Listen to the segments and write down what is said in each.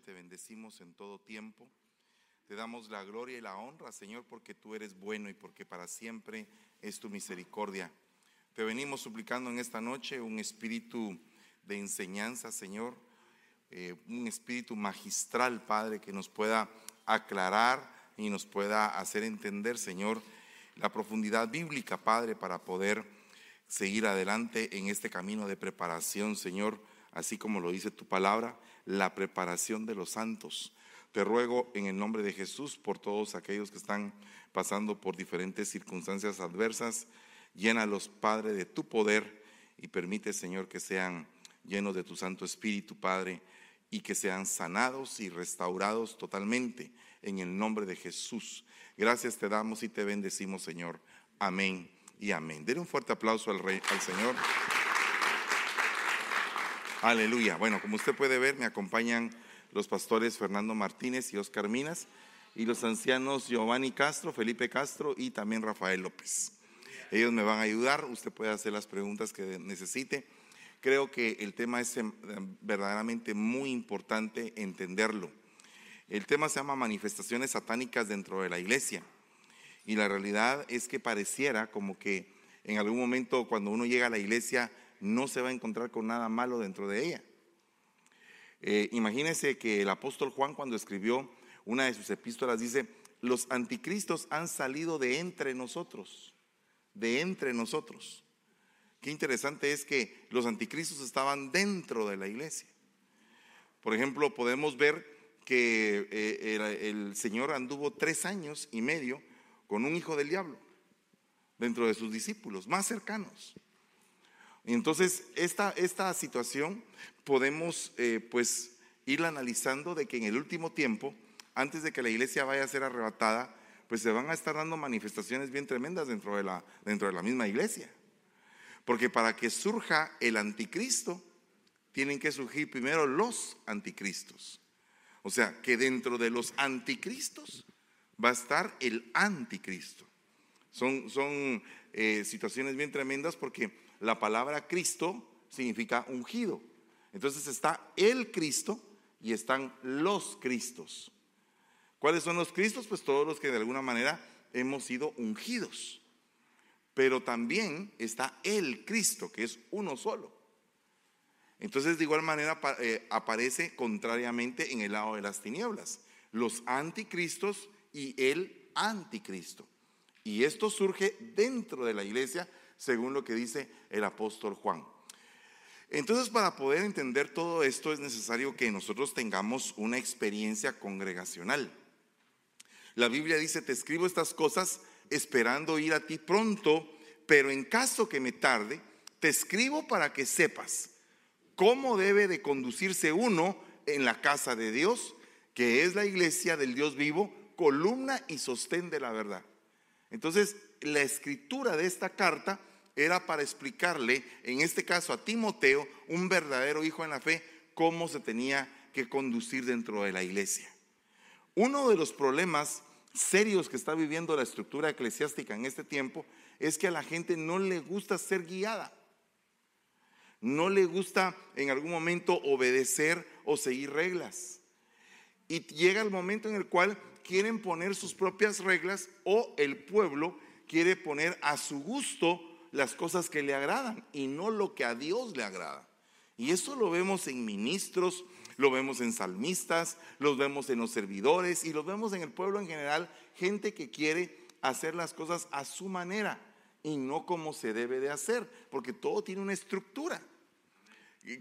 te bendecimos en todo tiempo. Te damos la gloria y la honra, Señor, porque tú eres bueno y porque para siempre es tu misericordia. Te venimos suplicando en esta noche un espíritu de enseñanza, Señor, eh, un espíritu magistral, Padre, que nos pueda aclarar y nos pueda hacer entender, Señor, la profundidad bíblica, Padre, para poder seguir adelante en este camino de preparación, Señor, así como lo dice tu palabra, la preparación de los santos. Te ruego en el nombre de Jesús por todos aquellos que están pasando por diferentes circunstancias adversas, llénalos, Padre, de tu poder y permite, Señor, que sean llenos de tu Santo Espíritu, Padre, y que sean sanados y restaurados totalmente en el nombre de Jesús. Gracias te damos y te bendecimos, Señor. Amén y amén. Denle un fuerte aplauso al, rey, al Señor. Aleluya. Bueno, como usted puede ver, me acompañan los pastores Fernando Martínez y Oscar Minas y los ancianos Giovanni Castro, Felipe Castro y también Rafael López. Ellos me van a ayudar, usted puede hacer las preguntas que necesite. Creo que el tema es em, verdaderamente muy importante entenderlo. El tema se llama manifestaciones satánicas dentro de la iglesia. Y la realidad es que pareciera como que en algún momento cuando uno llega a la iglesia no se va a encontrar con nada malo dentro de ella. Eh, imagínense que el apóstol Juan cuando escribió una de sus epístolas dice, los anticristos han salido de entre nosotros, de entre nosotros. Qué interesante es que los anticristos estaban dentro de la iglesia. Por ejemplo, podemos ver que eh, el Señor anduvo tres años y medio con un hijo del diablo dentro de sus discípulos más cercanos. Entonces, esta, esta situación podemos eh, pues ir analizando de que en el último tiempo, antes de que la iglesia vaya a ser arrebatada, pues se van a estar dando manifestaciones bien tremendas dentro de la, dentro de la misma iglesia. Porque para que surja el anticristo, tienen que surgir primero los anticristos. O sea, que dentro de los anticristos va a estar el anticristo. Son, son eh, situaciones bien tremendas porque la palabra Cristo significa ungido. Entonces está el Cristo y están los Cristos. ¿Cuáles son los Cristos? Pues todos los que de alguna manera hemos sido ungidos. Pero también está el Cristo, que es uno solo. Entonces de igual manera eh, aparece contrariamente en el lado de las tinieblas. Los anticristos y el anticristo. Y esto surge dentro de la iglesia, según lo que dice el apóstol Juan. Entonces, para poder entender todo esto es necesario que nosotros tengamos una experiencia congregacional. La Biblia dice, te escribo estas cosas esperando ir a ti pronto, pero en caso que me tarde, te escribo para que sepas cómo debe de conducirse uno en la casa de Dios, que es la iglesia del Dios vivo, columna y sostén de la verdad. Entonces, la escritura de esta carta era para explicarle, en este caso a Timoteo, un verdadero hijo en la fe, cómo se tenía que conducir dentro de la iglesia. Uno de los problemas serios que está viviendo la estructura eclesiástica en este tiempo es que a la gente no le gusta ser guiada. No le gusta en algún momento obedecer o seguir reglas. Y llega el momento en el cual quieren poner sus propias reglas o el pueblo quiere poner a su gusto las cosas que le agradan y no lo que a Dios le agrada. Y eso lo vemos en ministros, lo vemos en salmistas, lo vemos en los servidores y lo vemos en el pueblo en general, gente que quiere hacer las cosas a su manera y no como se debe de hacer, porque todo tiene una estructura.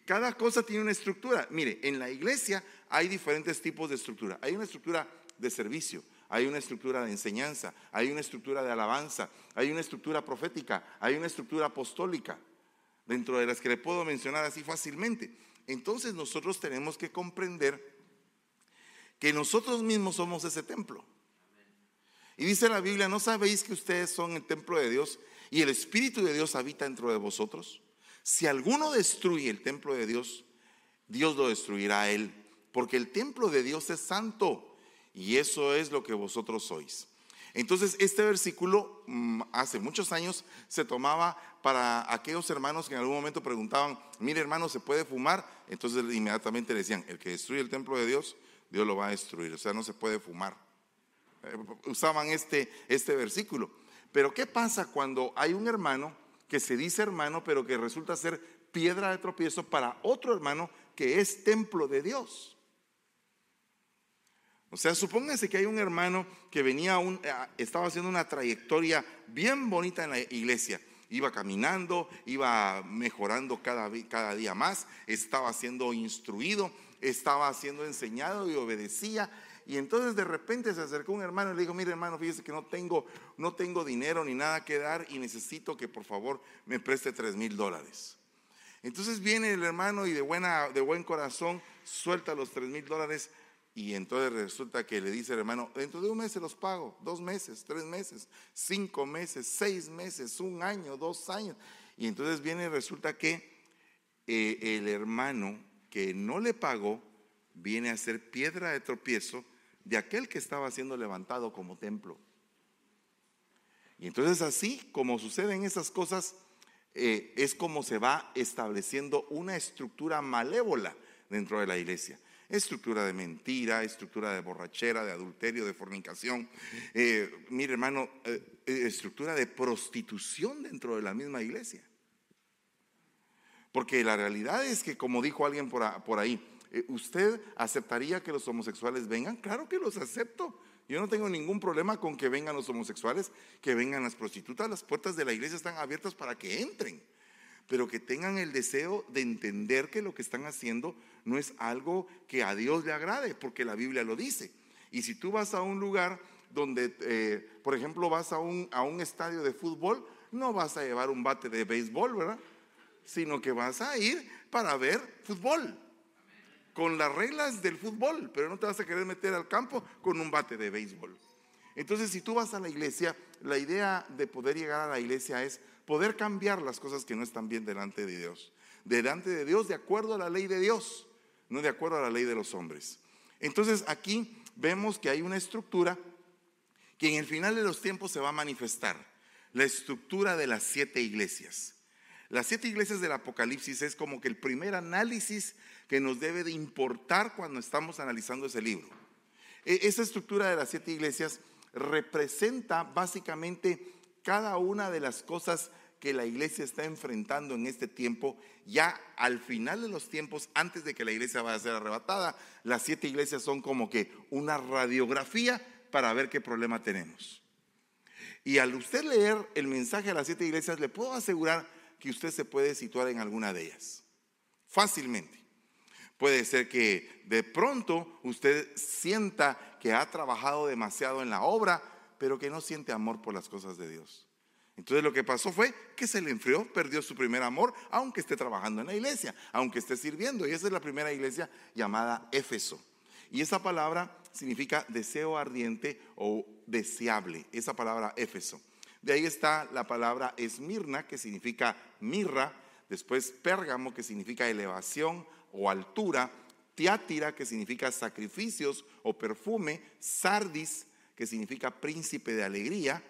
Cada cosa tiene una estructura. Mire, en la iglesia hay diferentes tipos de estructura. Hay una estructura de servicio, hay una estructura de enseñanza, hay una estructura de alabanza, hay una estructura profética, hay una estructura apostólica, dentro de las que le puedo mencionar así fácilmente. Entonces nosotros tenemos que comprender que nosotros mismos somos ese templo. Y dice la Biblia, ¿no sabéis que ustedes son el templo de Dios y el Espíritu de Dios habita dentro de vosotros? Si alguno destruye el templo de Dios, Dios lo destruirá a él porque el templo de Dios es santo y eso es lo que vosotros sois. Entonces, este versículo mm, hace muchos años se tomaba para aquellos hermanos que en algún momento preguntaban, mire hermano, ¿se puede fumar? Entonces inmediatamente le decían, el que destruye el templo de Dios, Dios lo va a destruir, o sea, no se puede fumar. Eh, usaban este, este versículo. Pero ¿qué pasa cuando hay un hermano que se dice hermano, pero que resulta ser piedra de tropiezo para otro hermano que es templo de Dios? O sea, supónganse que hay un hermano que venía, un, estaba haciendo una trayectoria bien bonita en la iglesia. Iba caminando, iba mejorando cada, cada día más, estaba siendo instruido, estaba siendo enseñado y obedecía. Y entonces de repente se acercó un hermano y le dijo, mire hermano, fíjese que no tengo, no tengo dinero ni nada que dar y necesito que por favor me preste tres mil dólares. Entonces viene el hermano y de, buena, de buen corazón suelta los tres mil dólares y entonces resulta que le dice el hermano, dentro de un mes se los pago, dos meses, tres meses, cinco meses, seis meses, un año, dos años. Y entonces viene resulta que eh, el hermano que no le pagó viene a ser piedra de tropiezo de aquel que estaba siendo levantado como templo. Y entonces así como suceden esas cosas, eh, es como se va estableciendo una estructura malévola dentro de la iglesia estructura de mentira, estructura de borrachera, de adulterio, de fornicación. Eh, mire hermano, eh, eh, estructura de prostitución dentro de la misma iglesia. Porque la realidad es que, como dijo alguien por, ahí, ¿usted aceptaría que los homosexuales vengan? Claro que los acepto. Yo no tengo ningún problema con que vengan los homosexuales, que vengan las prostitutas. Las puertas de la iglesia están abiertas para que entren pero que tengan el deseo de entender que lo que están haciendo no es algo que a Dios le agrade, porque la Biblia lo dice. Y si tú vas a un lugar donde, eh, por ejemplo, vas a un, a un estadio de fútbol, no vas a llevar un bate de béisbol, ¿verdad? Sino que vas a ir para ver fútbol, con las reglas del fútbol, pero no te vas a querer meter al campo con un bate de béisbol. Entonces, si tú vas a la iglesia, la idea de poder llegar a la iglesia es poder cambiar las cosas que no están bien delante de Dios. Delante de Dios de acuerdo a la ley de Dios, no de acuerdo a la ley de los hombres. Entonces aquí vemos que hay una estructura que en el final de los tiempos se va a manifestar. La estructura de las siete iglesias. Las siete iglesias del Apocalipsis es como que el primer análisis que nos debe de importar cuando estamos analizando ese libro. E, esa estructura de las siete iglesias representa básicamente cada una de las cosas que la iglesia está enfrentando en este tiempo, ya al final de los tiempos, antes de que la iglesia vaya a ser arrebatada, las siete iglesias son como que una radiografía para ver qué problema tenemos. Y al usted leer el mensaje a las siete iglesias, le puedo asegurar que usted se puede situar en alguna de ellas, fácilmente. Puede ser que de pronto usted sienta que ha trabajado demasiado en la obra, pero que no siente amor por las cosas de Dios. Entonces lo que pasó fue que se le enfrió, perdió su primer amor, aunque esté trabajando en la iglesia, aunque esté sirviendo. Y esa es la primera iglesia llamada Éfeso. Y esa palabra significa deseo ardiente o deseable, esa palabra Éfeso. De ahí está la palabra Esmirna, que significa mirra, después Pérgamo, que significa elevación o altura, Tiátira, que significa sacrificios o perfume, Sardis, que significa príncipe de alegría.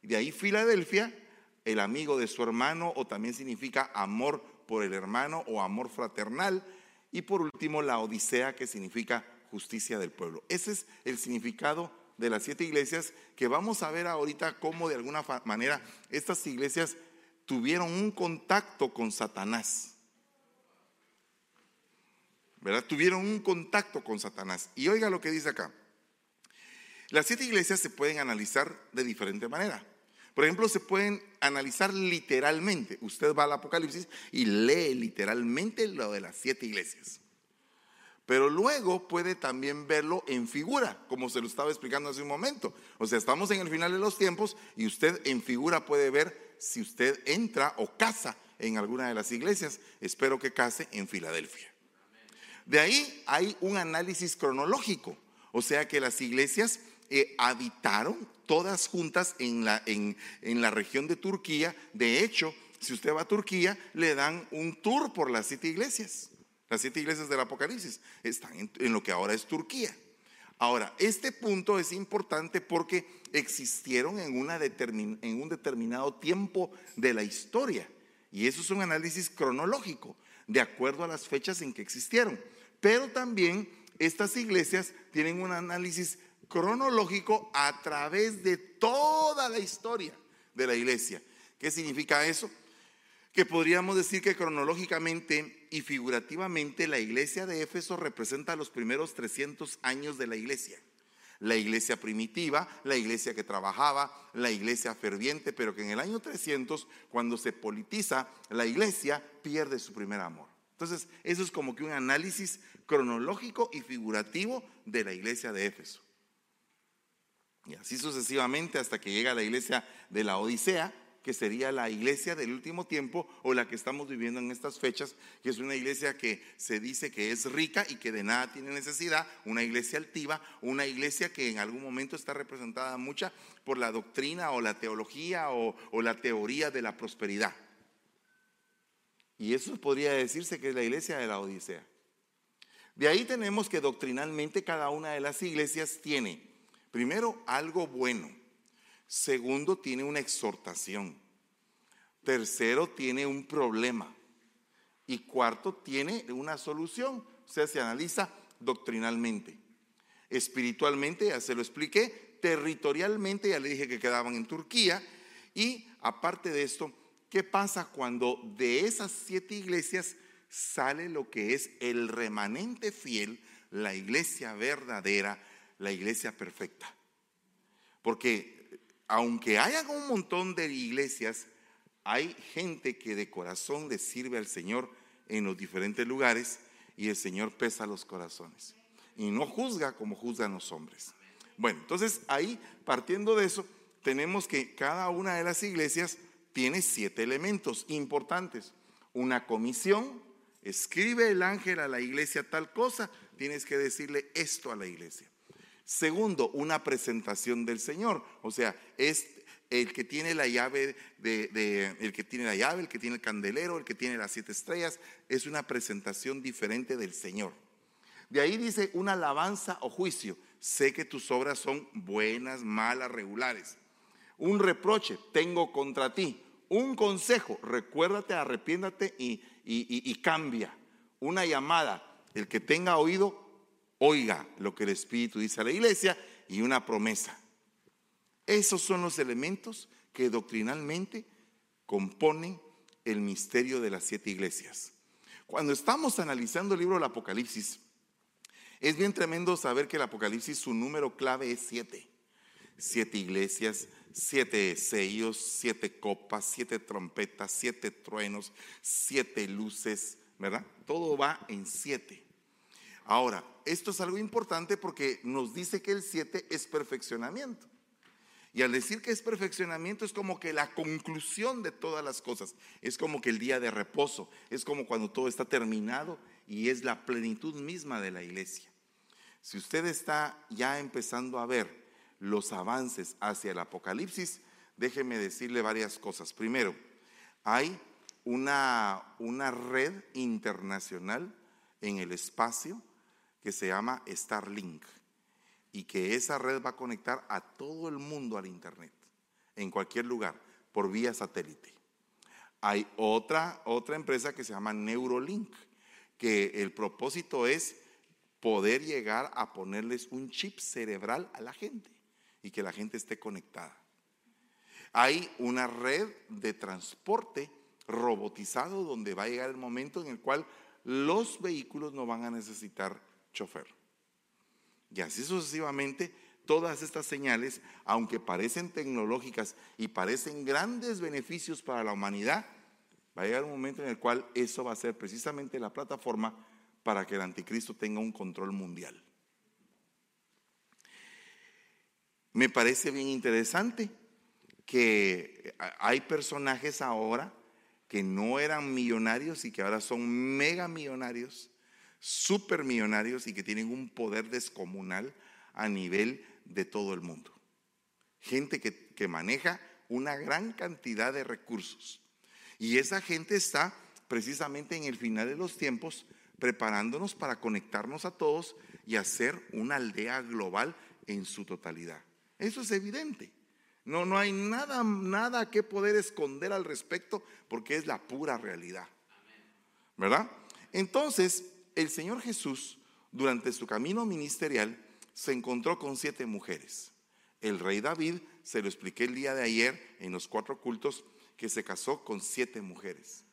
De ahí Filadelfia, el amigo de su hermano, o también significa amor por el hermano o amor fraternal. Y por último, la Odisea, que significa justicia del pueblo. Ese es el significado de las siete iglesias que vamos a ver ahorita cómo de alguna manera estas iglesias tuvieron un contacto con Satanás. ¿Verdad? Tuvieron un contacto con Satanás. Y oiga lo que dice acá. Las siete iglesias se pueden analizar de diferente manera. Por ejemplo, se pueden analizar literalmente. Usted va al Apocalipsis y lee literalmente lo de las siete iglesias. Pero luego puede también verlo en figura, como se lo estaba explicando hace un momento. O sea, estamos en el final de los tiempos y usted en figura puede ver si usted entra o casa en alguna de las iglesias. Espero que case en Filadelfia. De ahí hay un análisis cronológico. O sea que las iglesias eh, habitaron todas juntas en la, en, en la región de Turquía. De hecho, si usted va a Turquía, le dan un tour por las siete iglesias. Las siete iglesias del Apocalipsis están en, lo que ahora es Turquía. Ahora, este punto es importante porque existieron en, una en un determinado tiempo de la historia. Y eso es un análisis cronológico, de acuerdo a las fechas en que existieron. Pero también estas iglesias tienen un análisis cronológico a través de toda la historia de la iglesia. ¿Qué significa eso? Que podríamos decir que cronológicamente y figurativamente la iglesia de Éfeso representa los primeros 300 años de la iglesia. La iglesia primitiva, la iglesia que trabajaba, la iglesia ferviente, pero que en el año 300, cuando se politiza, la iglesia pierde su primer amor. Entonces, eso es como que un análisis cronológico y figurativo de la iglesia de Éfeso. Y así sucesivamente hasta que llega la iglesia de la Odisea, que sería la iglesia del último tiempo o la que estamos viviendo en estas fechas, que es una iglesia que se dice que es rica y que de nada tiene necesidad, una iglesia altiva, una iglesia que en algún momento está representada mucha por la doctrina o la teología o, o la teoría de la prosperidad. Y eso podría decirse que es la iglesia de la Odisea. De ahí tenemos que doctrinalmente cada una de las iglesias tiene, primero, algo bueno. Segundo, tiene una exhortación. Tercero, tiene un problema. Y cuarto, tiene una solución. O sea, se analiza doctrinalmente. Espiritualmente, ya se lo expliqué. Territorialmente, ya le dije que quedaban en Turquía. Y aparte de esto, ¿qué pasa cuando de esas siete iglesias sale lo que es el remanente fiel, la iglesia verdadera, la iglesia perfecta. Porque aunque haya un montón de iglesias, hay gente que de corazón le sirve al Señor en los diferentes lugares y el Señor pesa los corazones. Y no juzga como juzgan los hombres. Bueno, entonces ahí, partiendo de eso, tenemos que cada una de las iglesias tiene siete elementos importantes. Una comisión, escribe el ángel a la iglesia tal cosa, tienes que decirle esto a la iglesia. Segundo, una presentación del Señor, o sea, es el que tiene la llave de, el que tiene la llave, el que tiene el candelero, el que tiene las siete estrellas, es una presentación diferente del Señor. De ahí dice una alabanza o juicio. Sé que tus obras son buenas, malas, regulares. Un reproche tengo contra ti. Un consejo, recuérdate, arrepiéndate y, y, cambia. Una llamada, el que tenga oído, oiga lo que el Espíritu dice a la iglesia y una promesa. Esos son los elementos que doctrinalmente componen el misterio de las siete iglesias. Cuando estamos analizando el libro del Apocalipsis, es bien tremendo saber que el Apocalipsis, su número clave es siete. Siete iglesias, siete sellos, siete copas, siete trompetas, siete truenos, siete luces, ¿verdad? Todo va en siete. Ahora, esto es algo importante porque nos dice que el siete es perfeccionamiento. Y al decir que es perfeccionamiento es como que la conclusión de todas las cosas, es como que el día de reposo, es como cuando todo está terminado y es la plenitud misma de la iglesia. Si usted está ya empezando a ver los avances hacia el Apocalipsis, déjeme decirle varias cosas. Primero, hay una, una red internacional en el espacio que se llama Starlink y que esa red va a conectar a todo el mundo al Internet, en cualquier lugar, por vía satélite. Hay otra, otra empresa que se llama Neurolink, que el propósito es poder llegar a ponerles un chip cerebral a la gente y que la gente esté conectada. Hay una red de transporte robotizado donde va a llegar el momento en el cual los vehículos no van a necesitar chofer. Y así sucesivamente, todas estas señales, aunque parecen tecnológicas y parecen grandes beneficios para la humanidad, va a llegar un momento en el cual eso va a ser precisamente la plataforma para que el anticristo tenga un control mundial. Me parece bien interesante que hay personajes ahora que no eran millonarios y que ahora son mega millonarios, super millonarios y que tienen un poder descomunal a nivel de todo el mundo. Gente que, que maneja una gran cantidad de recursos. Y esa gente está precisamente en el final de los tiempos preparándonos para conectarnos a todos y hacer una aldea global en su totalidad. Eso es evidente. No, no hay nada, nada que poder esconder al respecto porque es la pura realidad. ¿Verdad? Entonces, el Señor Jesús, durante su camino ministerial, se encontró con siete mujeres. El rey David, se lo expliqué el día de ayer en los cuatro cultos, que se casó con siete mujeres.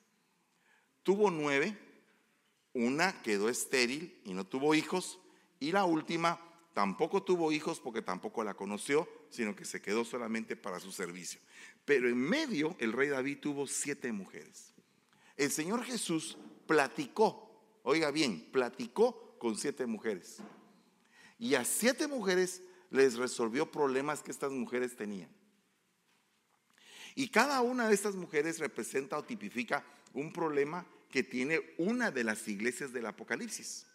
Tuvo nueve, una quedó estéril y no tuvo hijos, y la última tampoco tuvo hijos porque tampoco la conoció, sino que se quedó solamente para su servicio. Pero en medio el rey David tuvo siete mujeres. El Señor Jesús platicó, oiga bien, platicó con siete mujeres. Y a siete mujeres les resolvió problemas que estas mujeres tenían. Y cada una de estas mujeres representa o tipifica un problema que tiene una de las iglesias del Apocalipsis.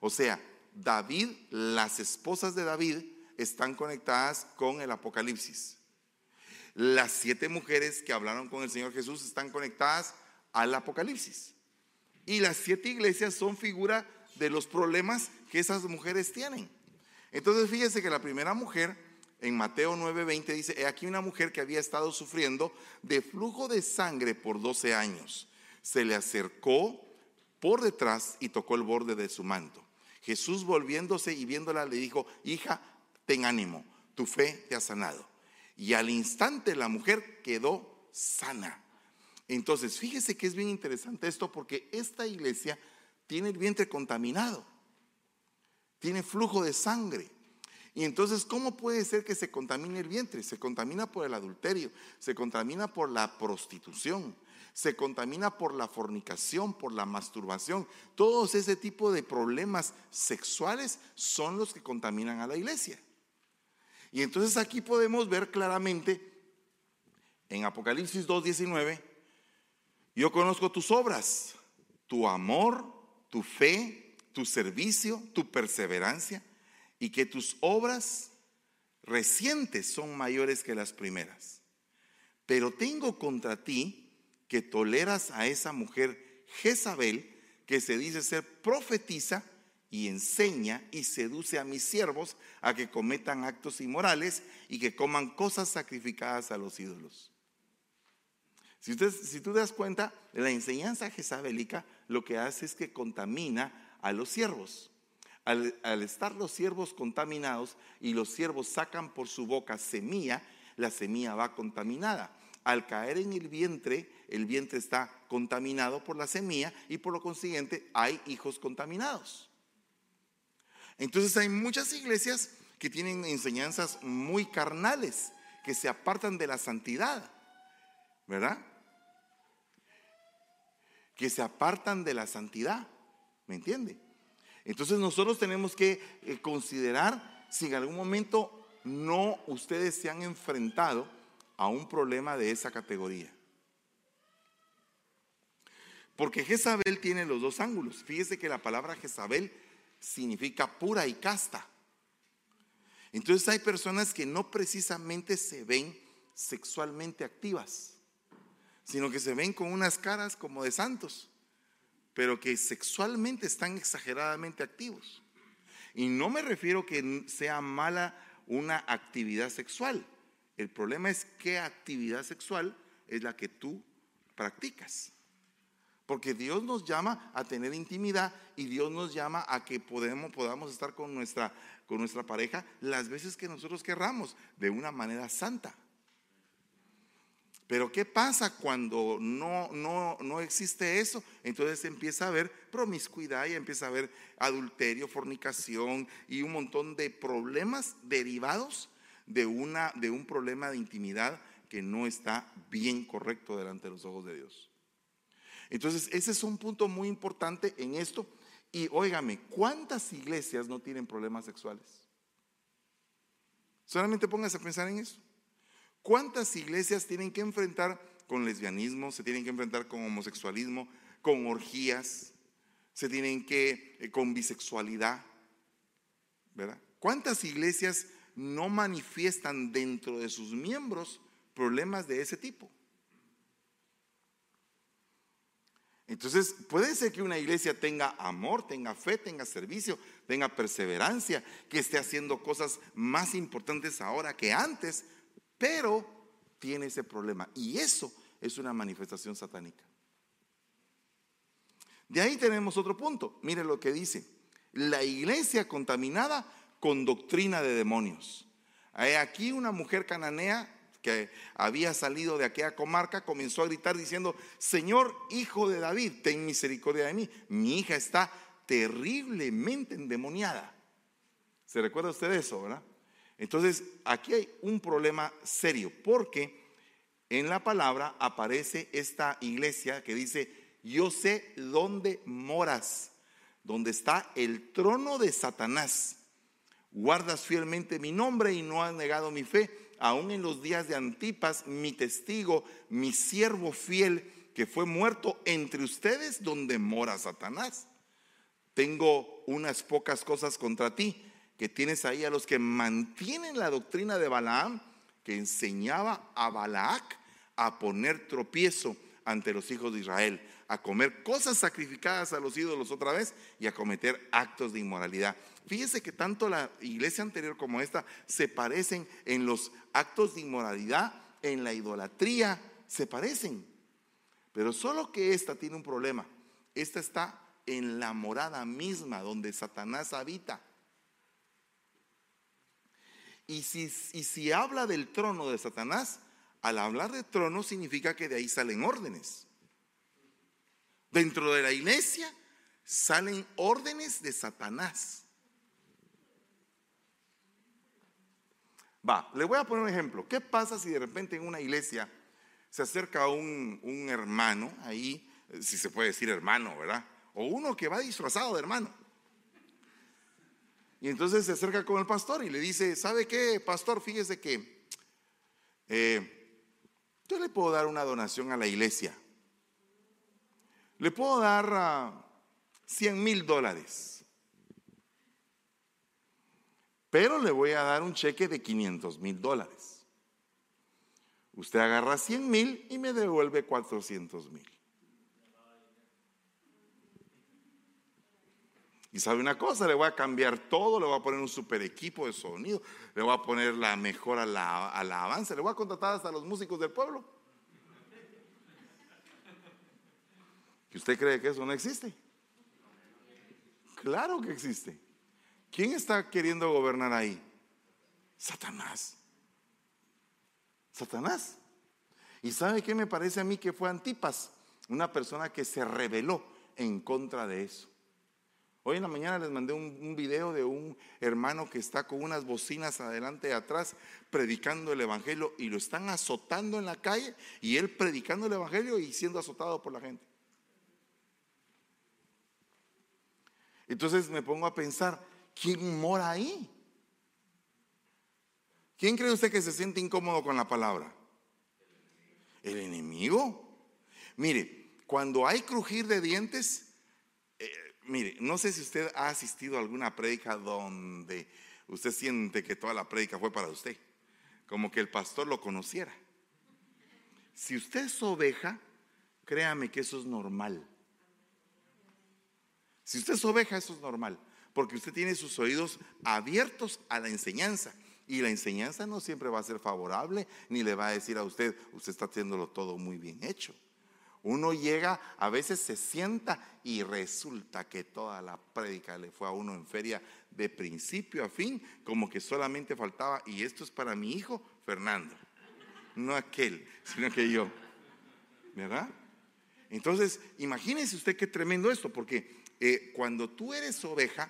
O sea, David, las esposas de David están conectadas con el Apocalipsis. Las siete mujeres que hablaron con el Señor Jesús están conectadas al Apocalipsis. Y las siete iglesias son figura de los problemas que esas mujeres tienen. Entonces fíjese que la primera mujer en Mateo 9:20 dice, he aquí una mujer que había estado sufriendo de flujo de sangre por 12 años. Se le acercó por detrás y tocó el borde de su manto. Jesús volviéndose y viéndola le dijo, hija, ten ánimo, tu fe te ha sanado. Y al instante la mujer quedó sana. Entonces, fíjese que es bien interesante esto porque esta iglesia tiene el vientre contaminado, tiene flujo de sangre. Y entonces, ¿cómo puede ser que se contamine el vientre? Se contamina por el adulterio, se contamina por la prostitución, se contamina por la fornicación, por la masturbación. Todos ese tipo de problemas sexuales son los que contaminan a la iglesia. Y entonces aquí podemos ver claramente en Apocalipsis 2.19, yo conozco tus obras, tu amor, tu fe, tu servicio, tu perseverancia y que tus obras recientes son mayores que las primeras. Pero tengo contra ti que toleras a esa mujer Jezabel, que se dice ser profetiza y enseña y seduce a mis siervos a que cometan actos inmorales y que coman cosas sacrificadas a los ídolos. Si, si tú das cuenta, la enseñanza jezabelica lo que hace es que contamina a los siervos. Al, estar los siervos contaminados y los siervos sacan por su boca semilla, la semilla va contaminada. Al caer en el vientre, el vientre está contaminado por la semilla y por lo consiguiente hay hijos contaminados. Entonces hay muchas iglesias que tienen enseñanzas muy carnales, que se apartan de la santidad, ¿verdad? Que se apartan de la santidad, ¿me entiende? Entonces nosotros tenemos que eh, considerar si en algún momento no ustedes se han enfrentado a un problema de esa categoría. Porque Jezabel tiene los dos ángulos. Fíjese que la palabra Jezabel significa pura y casta. Entonces hay personas que no precisamente se ven sexualmente activas, sino que se ven con unas caras como de santos pero que sexualmente están exageradamente activos. Y no me refiero que sea mala una actividad sexual. El problema es qué actividad sexual es la que tú practicas. Porque Dios nos llama a tener intimidad y Dios nos llama a que podamos estar con nuestra, con nuestra pareja las veces que nosotros querramos, de una manera santa. Pero ¿qué pasa cuando no, no, no existe eso? Entonces empieza a haber promiscuidad y empieza a haber adulterio, fornicación y un montón de problemas derivados de, una, de un problema de intimidad que no está bien correcto delante de los ojos de Dios. Entonces ese es un punto muy importante en esto. Y óigame, ¿cuántas iglesias no tienen problemas sexuales? Solamente póngase a pensar en eso. ¿Cuántas iglesias tienen que enfrentar con lesbianismo, se tienen que enfrentar con homosexualismo, con orgías, se tienen que eh, con bisexualidad? ¿Verdad? ¿Cuántas iglesias no manifiestan dentro de sus miembros problemas de ese tipo? Entonces, puede ser que una iglesia tenga amor, tenga fe, tenga servicio, tenga perseverancia, que esté haciendo cosas más importantes ahora que antes, pero tiene ese problema. Y eso es una manifestación satánica. De ahí tenemos otro punto. Mire lo que dice. La iglesia contaminada con doctrina de demonios. Aquí una mujer cananea que había salido de aquella comarca comenzó a gritar diciendo, Señor, hijo de David, ten misericordia de mí. Mi hija está terriblemente endemoniada. ¿Se recuerda usted eso, verdad? Entonces, aquí hay un problema serio, porque en la palabra aparece esta iglesia que dice, yo sé dónde moras, donde está el trono de Satanás. Guardas fielmente mi nombre y no has negado mi fe aún en los días de Antipas, mi testigo, mi siervo fiel, que fue muerto entre ustedes donde mora Satanás. Tengo unas pocas cosas contra ti, que tienes ahí a los que mantienen la doctrina de Balaam, que enseñaba a Balac a poner tropiezo ante los hijos de Israel, a comer cosas sacrificadas a los ídolos otra vez y a cometer actos de inmoralidad. Fíjese que tanto la iglesia anterior como esta se parecen en los actos de inmoralidad, en la idolatría, se parecen. Pero solo que esta tiene un problema. Esta está en la morada misma donde Satanás habita. Y si, y si habla del trono de Satanás, al hablar de trono significa que de ahí salen órdenes. Dentro de la iglesia salen órdenes de Satanás. Va, le voy a poner un ejemplo. ¿Qué pasa si de repente en una iglesia se acerca un, un hermano ahí, si se puede decir hermano, ¿verdad? O uno que va disfrazado de hermano. Y entonces se acerca con el pastor y le dice, ¿sabe qué, pastor? Fíjese que eh, yo le puedo dar una donación a la iglesia. Le puedo dar 100 ah, mil dólares. Pero le voy a dar un cheque de 500 mil dólares. Usted agarra 100 mil y me devuelve 400 mil. Y sabe una cosa, le voy a cambiar todo, le voy a poner un super equipo de sonido, le voy a poner la mejor alabanza, le voy a contratar hasta los músicos del pueblo. ¿Y usted cree que eso no existe? Claro que existe. ¿Quién está queriendo gobernar ahí? Satanás. Satanás. ¿Y sabe qué me parece a mí que fue Antipas? Una persona que se rebeló en contra de eso. Hoy en la mañana les mandé un, video de un hermano que está con unas bocinas adelante y atrás predicando el Evangelio y lo están azotando en la calle y él predicando el Evangelio y siendo azotado por la gente. Entonces me pongo a pensar, ¿quién mora ahí? ¿Quién cree usted que se siente incómodo con la palabra? El enemigo. Mire, cuando hay crujir de dientes, Mire, no sé si usted ha asistido a alguna prédica donde usted siente que toda la prédica fue para usted, como que el pastor lo conociera. Si usted es oveja, créame que eso es normal. Si usted es oveja, eso es normal, porque usted tiene sus oídos abiertos a la enseñanza. Y la enseñanza no siempre va a ser favorable, ni le va a decir a usted, usted está haciéndolo todo muy bien hecho. Uno llega, a veces se sienta y resulta que toda la prédica le fue a uno en feria de principio a fin, como que solamente faltaba, y esto es para mi hijo Fernando, no aquel, sino que yo. ¿Verdad? Entonces, imagínese usted qué tremendo esto, porque eh, cuando tú eres oveja,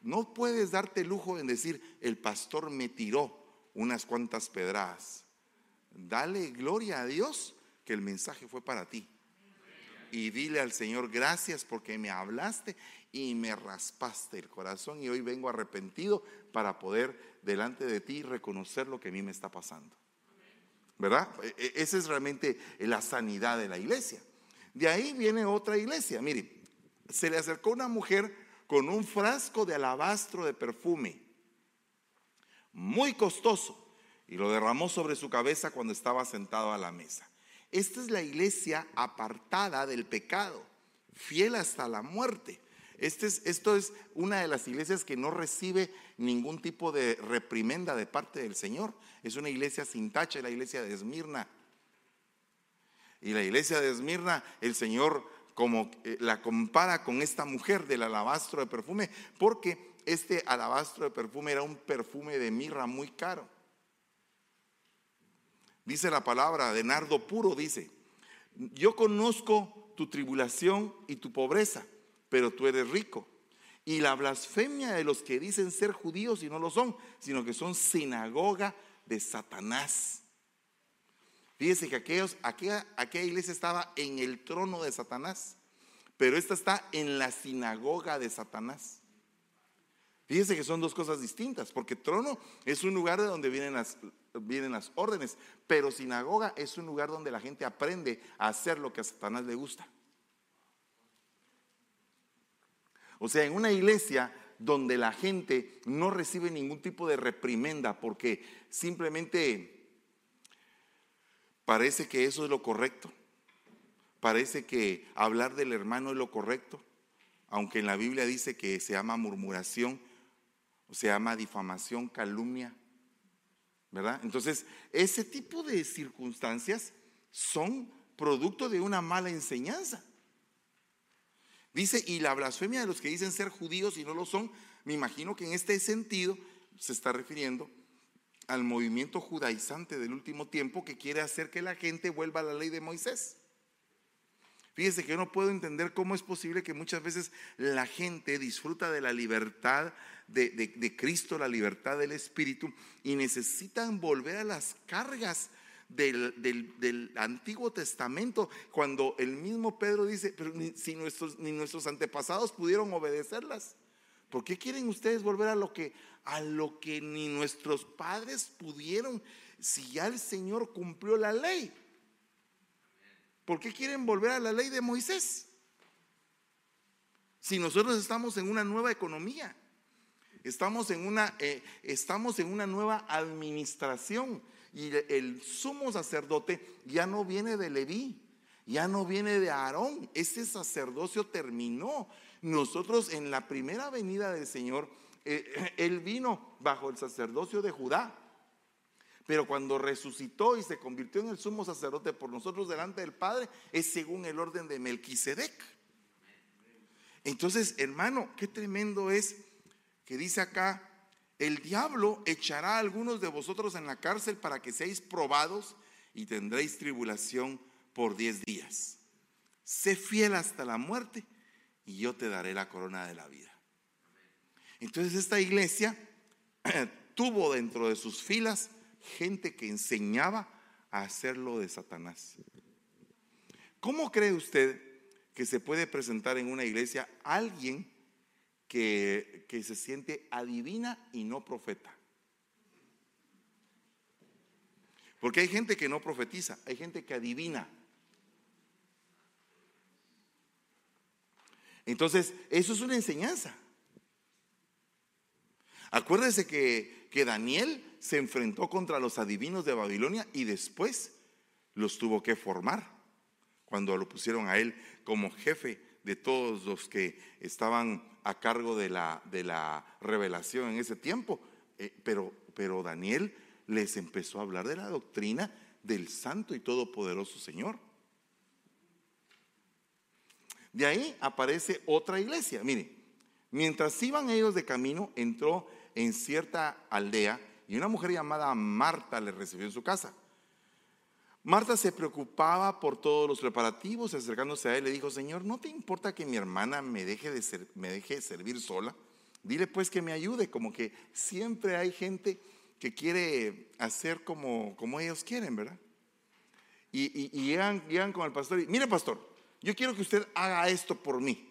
no puedes darte lujo en decir, el pastor me tiró unas cuantas pedradas. Dale gloria a Dios que el mensaje fue para ti. Y dile al Señor, gracias porque me hablaste y me raspaste el corazón y hoy vengo arrepentido para poder delante de ti reconocer lo que a mí me está pasando. ¿Verdad? E, e, esa es realmente la sanidad de la iglesia. De ahí viene otra iglesia. Mire, se le acercó una mujer con un frasco de alabastro de perfume, muy costoso, y lo derramó sobre su cabeza cuando estaba sentado a la mesa. Esta es la iglesia apartada del pecado, fiel hasta la muerte. Este es, esto es una de las iglesias que no recibe ningún tipo de reprimenda de parte del Señor. Es una iglesia sin tacha, la iglesia de Esmirna. Y la iglesia de Esmirna, el Señor como eh, la compara con esta mujer del alabastro de perfume, porque este alabastro de perfume era un perfume de mirra muy caro. Dice la palabra de nardo puro, dice, yo conozco tu tribulación y tu pobreza pero tú eres rico. Y la blasfemia de los que dicen ser judíos y no lo son, sino que son sinagoga de Satanás. Fíjese que aquellos, aquella, aquella iglesia estaba en el trono de Satanás, pero esta está en la sinagoga de Satanás. Fíjese que son dos cosas distintas, porque trono es un lugar de donde vienen las, vienen las órdenes, pero sinagoga es un lugar donde la gente aprende a hacer lo que a Satanás le gusta. O sea, en una iglesia donde la gente no recibe ningún tipo de reprimenda porque simplemente parece que eso es lo correcto, parece que hablar del hermano es lo correcto, aunque en la Biblia dice que se llama murmuración, se llama difamación, calumnia, Entonces, ese tipo de circunstancias son producto de una mala enseñanza. Dice, y la blasfemia de los que dicen ser judíos y no lo son, me imagino que en este sentido se está refiriendo al movimiento judaizante del último tiempo que quiere hacer que la gente vuelva a la ley de Moisés. Fíjese que yo no puedo entender cómo es posible que muchas veces la gente disfruta de la libertad de, de Cristo, la libertad del Espíritu, y necesitan volver a las cargas del, Antiguo Testamento, cuando el mismo Pedro dice, pero ni, si nuestros, ni nuestros antepasados pudieron obedecerlas, ¿por qué quieren ustedes volver a lo que, a lo que ni nuestros padres pudieron si ya el Señor cumplió la ley? ¿Por qué quieren volver a la ley de Moisés? Si nosotros estamos en una nueva economía, estamos en una, eh, estamos en una nueva administración y el sumo sacerdote ya no viene de Leví, ya no viene de Aarón. Ese sacerdocio terminó. Nosotros en la primera venida del Señor, eh, Él vino bajo el sacerdocio de Judá. Pero cuando resucitó y se convirtió en el sumo sacerdote por nosotros delante del Padre, es según el orden de Melquisedec. Entonces, hermano, qué tremendo es que dice acá el diablo echará a algunos de vosotros en la cárcel para que seáis probados y tendréis tribulación por diez días. Sé fiel hasta la muerte y yo te daré la corona de la vida. Entonces esta iglesia tuvo dentro de sus filas gente que enseñaba a hacerlo de Satanás. ¿Cómo cree usted que se puede presentar en una iglesia alguien que, se siente adivina y no profeta. Porque hay gente que no profetiza, hay gente que adivina. Entonces, eso es una enseñanza. Acuérdese que, que, Daniel se enfrentó contra los adivinos de Babilonia y después los tuvo que formar cuando lo pusieron a él como jefe de todos los que estaban a cargo de la, de la revelación en ese tiempo. Eh, pero, pero Daniel les empezó a hablar de la doctrina del santo y todopoderoso Señor. De ahí aparece otra iglesia. Mire, mientras iban ellos de camino, entró en cierta aldea y una mujer llamada Marta le recibió en su casa. Marta se preocupaba por todos los preparativos, acercándose a él le dijo, Señor, ¿no te importa que mi hermana me deje de, me deje servir sola? Dile pues que me ayude, como que siempre hay gente que quiere hacer como, como ellos quieren, ¿verdad? Y, llegan, con el pastor y, mire pastor, yo quiero que usted haga esto por mí.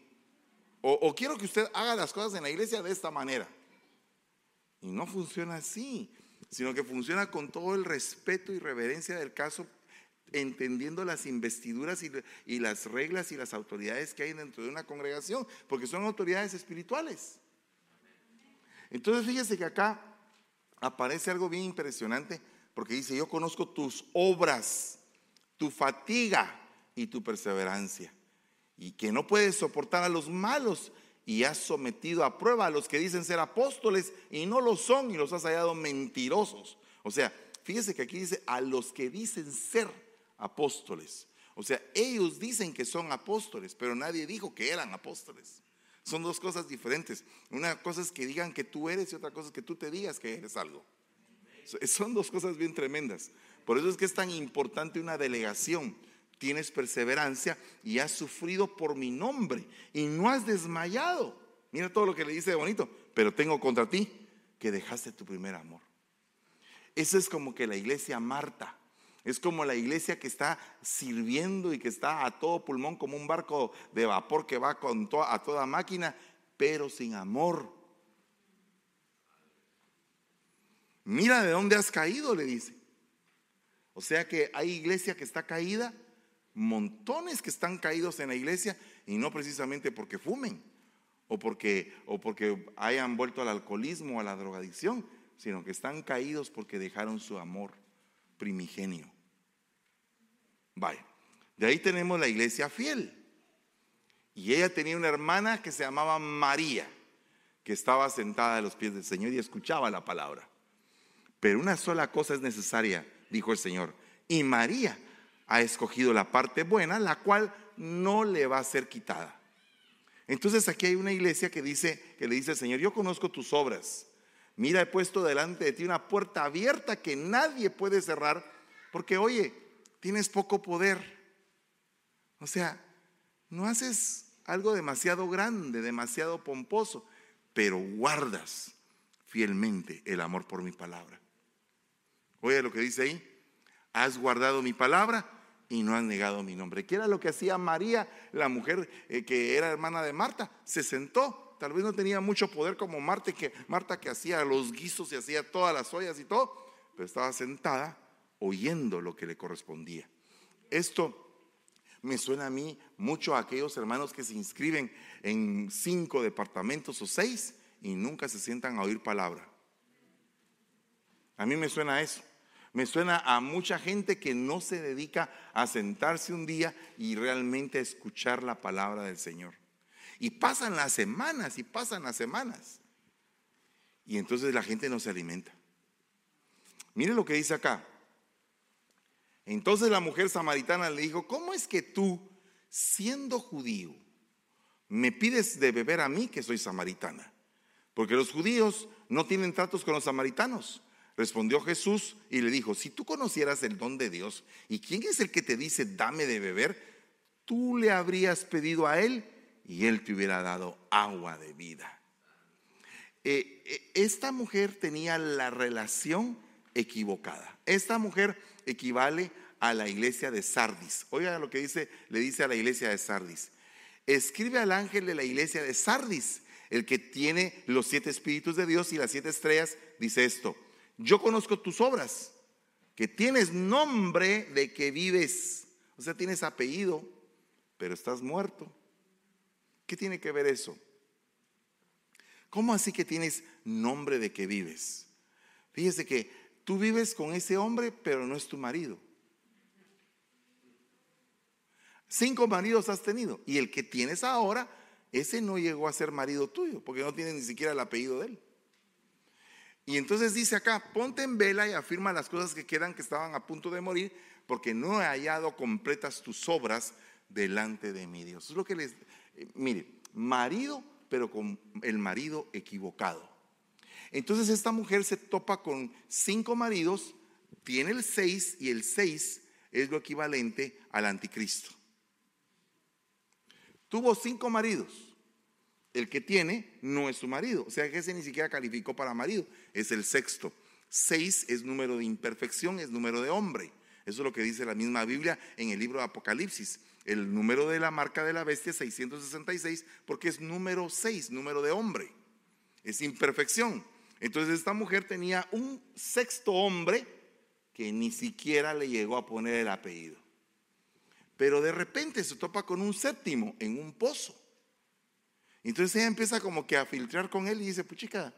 O quiero que usted haga las cosas en la iglesia de esta manera. Y no funciona así, sino que funciona con todo el respeto y reverencia del caso entendiendo las investiduras y, las reglas y las autoridades que hay dentro de una congregación, porque son autoridades espirituales. Entonces fíjese que acá aparece algo bien impresionante, porque dice, yo conozco tus obras, tu fatiga y tu perseverancia. Y que no puedes soportar a los malos y has sometido a prueba a los que dicen ser apóstoles y no lo son y los has hallado mentirosos. O sea, fíjese que aquí dice a los que dicen ser apóstoles. O sea, ellos dicen que son apóstoles, pero nadie dijo que eran apóstoles. Son dos cosas diferentes. Una cosa es que digan que tú eres y otra cosa es que tú te digas que eres algo. Son dos cosas bien tremendas. Por eso es que es tan importante una delegación. Tienes perseverancia y has sufrido por mi nombre y no has desmayado. Mira todo lo que le dice de bonito, pero tengo contra ti que dejaste tu primer amor. Eso es como que la iglesia Marta. Es como la iglesia que está sirviendo y que está a todo pulmón como un barco de vapor que va con a toda máquina, pero sin amor. Mira de dónde has caído, le dice. O sea que hay iglesia que está caída, montones que están caídos en la iglesia y no precisamente porque fumen o porque, o porque hayan vuelto al alcoholismo o a la drogadicción, sino que están caídos porque dejaron su amor primigenio. Vaya, de ahí tenemos la iglesia fiel. Y ella tenía una hermana que se llamaba María, que estaba sentada a los pies del Señor y escuchaba la palabra. Pero una sola cosa es necesaria, dijo el Señor. Y María ha escogido la parte buena, la cual no le va a ser quitada. Entonces aquí hay una iglesia que dice, que le dice al Señor, yo conozco tus obras. Mira, he puesto delante de ti una puerta abierta que nadie puede cerrar, porque oye, tienes poco poder. O sea, no haces algo demasiado grande, demasiado pomposo, pero guardas fielmente el amor por mi palabra. Oye lo que dice ahí, has guardado mi palabra y no has negado mi nombre. ¿Qué era lo que hacía María, la mujer eh, que era hermana de Marta? Se sentó, tal vez no tenía mucho poder como Marta que, Marta que hacía los guisos y hacía todas las ollas y todo, pero estaba sentada oyendo lo que le correspondía. Esto me suena a mí mucho a aquellos hermanos que se inscriben en cinco departamentos o seis y nunca se sientan a oír palabra. A mí me suena a eso. Me suena a mucha gente que no se dedica a sentarse un día y realmente a escuchar la palabra del Señor. Y pasan las semanas y pasan las semanas. Y entonces la gente no se alimenta. Mire lo que dice acá. Entonces la mujer samaritana le dijo, ¿cómo es que tú, siendo judío, me pides de beber a mí que soy samaritana? Porque los judíos no tienen tratos con los samaritanos. Respondió Jesús y le dijo, si tú conocieras el don de Dios y quién es el que te dice, dame de beber, tú le habrías pedido a él y él te hubiera dado agua de vida. Eh, eh, esta mujer tenía la relación equivocada. Esta mujer equivale a la iglesia de Sardis. Oiga lo que dice, le dice a la iglesia de Sardis. Escribe al ángel de la iglesia de Sardis, el que tiene los siete espíritus de Dios y las siete estrellas, dice esto. Yo conozco tus obras, que tienes nombre de que vives. O sea, tienes apellido, pero estás muerto. ¿Qué tiene que ver eso? ¿Cómo así que tienes nombre de que vives? Fíjese que Tú vives con ese hombre, pero no es tu marido. Cinco maridos has tenido y el que tienes ahora, ese no llegó a ser marido tuyo, porque no tiene ni siquiera el apellido de él. Y entonces dice acá, ponte en vela y afirma las cosas que quedan que estaban a punto de morir, porque no he hallado completas tus obras delante de mi Dios. Es lo que les, eh, mire, marido, pero con el marido equivocado. Entonces esta mujer se topa con cinco maridos, tiene el seis y el seis es lo equivalente al anticristo. Tuvo cinco maridos. El que tiene no es su marido. O sea que ese ni siquiera calificó para marido. Es el sexto. Seis es número de imperfección, es número de hombre. Eso es lo que dice la misma Biblia en el libro de Apocalipsis. El número de la marca de la bestia es 666 porque es número seis, número de hombre. Es imperfección. Entonces esta mujer tenía un sexto hombre que ni siquiera le llegó a poner el apellido. Pero de repente se topa con un séptimo en un pozo. Entonces ella empieza como que a filtrar con él y dice, pues chica,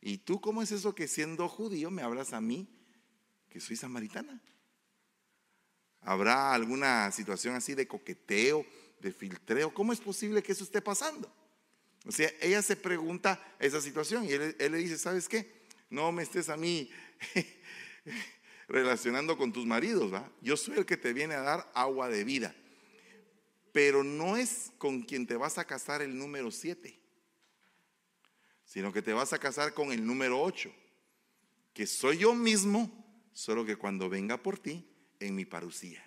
¿y tú cómo es eso que siendo judío me hablas a mí que soy samaritana? ¿Habrá alguna situación así de coqueteo, de filtreo? ¿Cómo es posible que eso esté pasando? O sea, ella se pregunta esa situación y él, le dice, ¿sabes qué? No me estés a mí relacionando con tus maridos, ¿va? Yo soy el que te viene a dar agua de vida. Pero no es con quien te vas a casar el número 7, sino que te vas a casar con el número 8, que soy yo mismo, solo que cuando venga por ti, en mi parucía.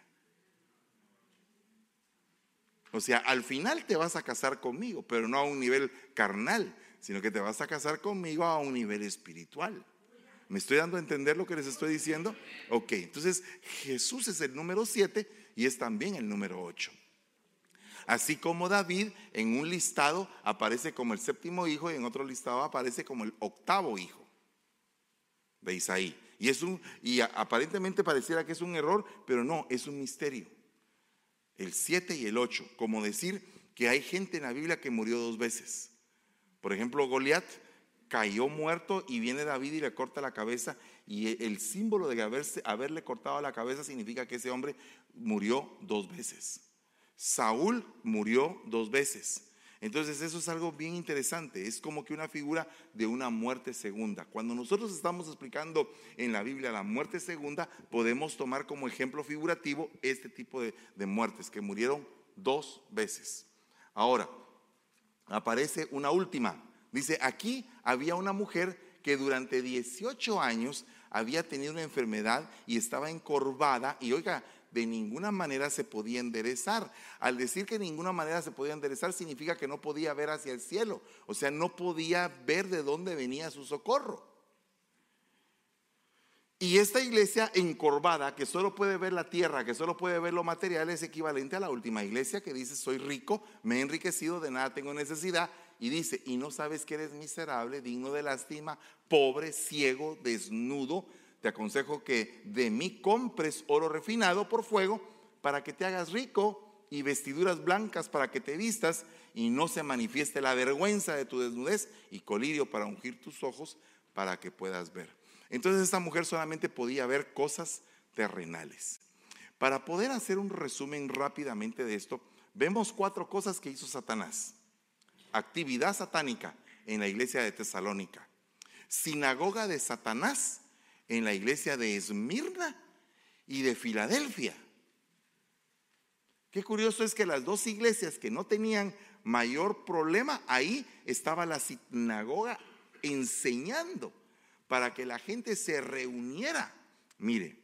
O sea, al final te vas a casar conmigo, pero no a un nivel carnal, sino que te vas a casar conmigo a un nivel espiritual. ¿Me estoy dando a entender lo que les estoy diciendo? Ok, entonces Jesús es el número 7 y es también el número 8. Así como David en un listado aparece como el séptimo hijo y en otro listado aparece como el octavo hijo de Isaí. Y, es un, y aparentemente pareciera que es un error, pero no, es un misterio. El 7 y el 8, como decir que hay gente en la Biblia que murió dos veces. Por ejemplo, Goliat cayó muerto y viene David y le corta la cabeza y el símbolo de haberse, haberle cortado la cabeza significa que ese hombre murió dos veces. Saúl murió dos veces. Entonces eso es algo bien interesante, es como que una figura de una muerte segunda. Cuando nosotros estamos explicando en la Biblia la muerte segunda, podemos tomar como ejemplo figurativo este tipo de, de muertes que murieron dos veces. Ahora, aparece una última. Dice, aquí había una mujer que durante 18 años había tenido una enfermedad y estaba encorvada y oiga, de ninguna manera se podía enderezar. Al decir que de ninguna manera se podía enderezar significa que no podía ver hacia el cielo, o sea, no podía ver de dónde venía su socorro. Y esta iglesia encorvada, que solo puede ver la tierra, que solo puede ver lo material, es equivalente a la última iglesia que dice, soy rico, me he enriquecido, de nada tengo necesidad. Y dice, y no sabes que eres miserable, digno de lástima, pobre, ciego, desnudo, te aconsejo que de mí compres oro refinado por fuego para que te hagas rico y vestiduras blancas para que te vistas y no se manifieste la vergüenza de tu desnudez y colirio para ungir tus ojos para que puedas ver. Entonces esta mujer solamente podía ver cosas terrenales. Para poder hacer un resumen rápidamente de esto, vemos cuatro cosas que hizo Satanás. Actividad satánica en la iglesia de Tesalónica. Sinagoga de Satanás en la iglesia de Esmirna y de Filadelfia. Qué curioso es que las dos iglesias que no tenían mayor problema, ahí estaba la sinagoga enseñando para que la gente se reuniera. Mire,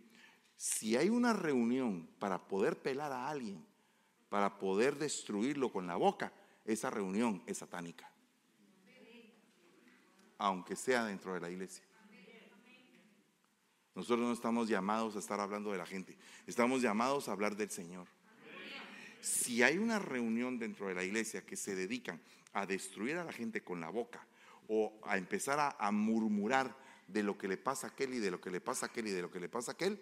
si hay una reunión para poder pelar a alguien, para poder destruirlo con la boca, esa reunión es satánica. Aunque sea dentro de la iglesia. Nosotros no estamos llamados a estar hablando de la gente, estamos llamados a hablar del Señor. Si hay una reunión dentro de la iglesia que se dedican a destruir a la gente con la boca o a empezar a, murmurar de lo que le pasa a aquel y de lo que le pasa a aquel y de lo que le pasa a aquel,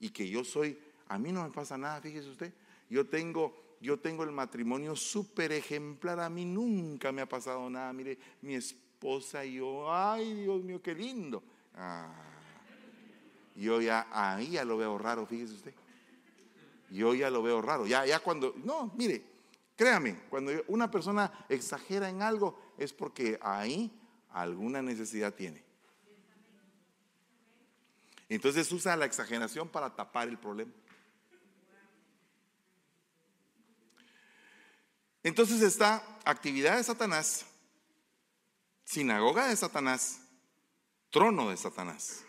y que yo soy, a mí no me pasa nada, fíjese usted, yo tengo, yo tengo el matrimonio súper ejemplar, a mí nunca me ha pasado nada, mire, mi esposa y yo, ay Dios mío, qué lindo. Ah yo ya ahí ya lo veo raro, fíjese usted. Yo ya lo veo raro. Ya, ya cuando, no, mire, créame, cuando una persona exagera en algo es porque ahí alguna necesidad tiene. Entonces usa la exageración para tapar el problema. Entonces está actividad de Satanás, sinagoga de Satanás, trono de Satanás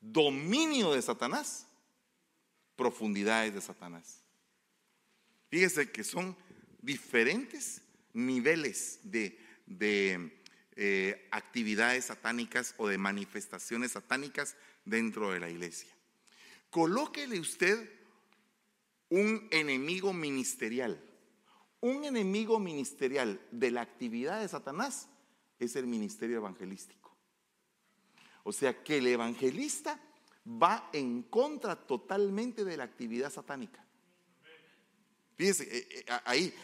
dominio de Satanás, profundidades de Satanás. Fíjese que son diferentes niveles de, eh, actividades satánicas o de manifestaciones satánicas dentro de la iglesia. Colóquele usted un enemigo ministerial. Un enemigo ministerial de la actividad de Satanás es el ministerio evangelístico. O sea que el evangelista va en contra totalmente de la actividad satánica. Fíjese, eh, eh, ahí,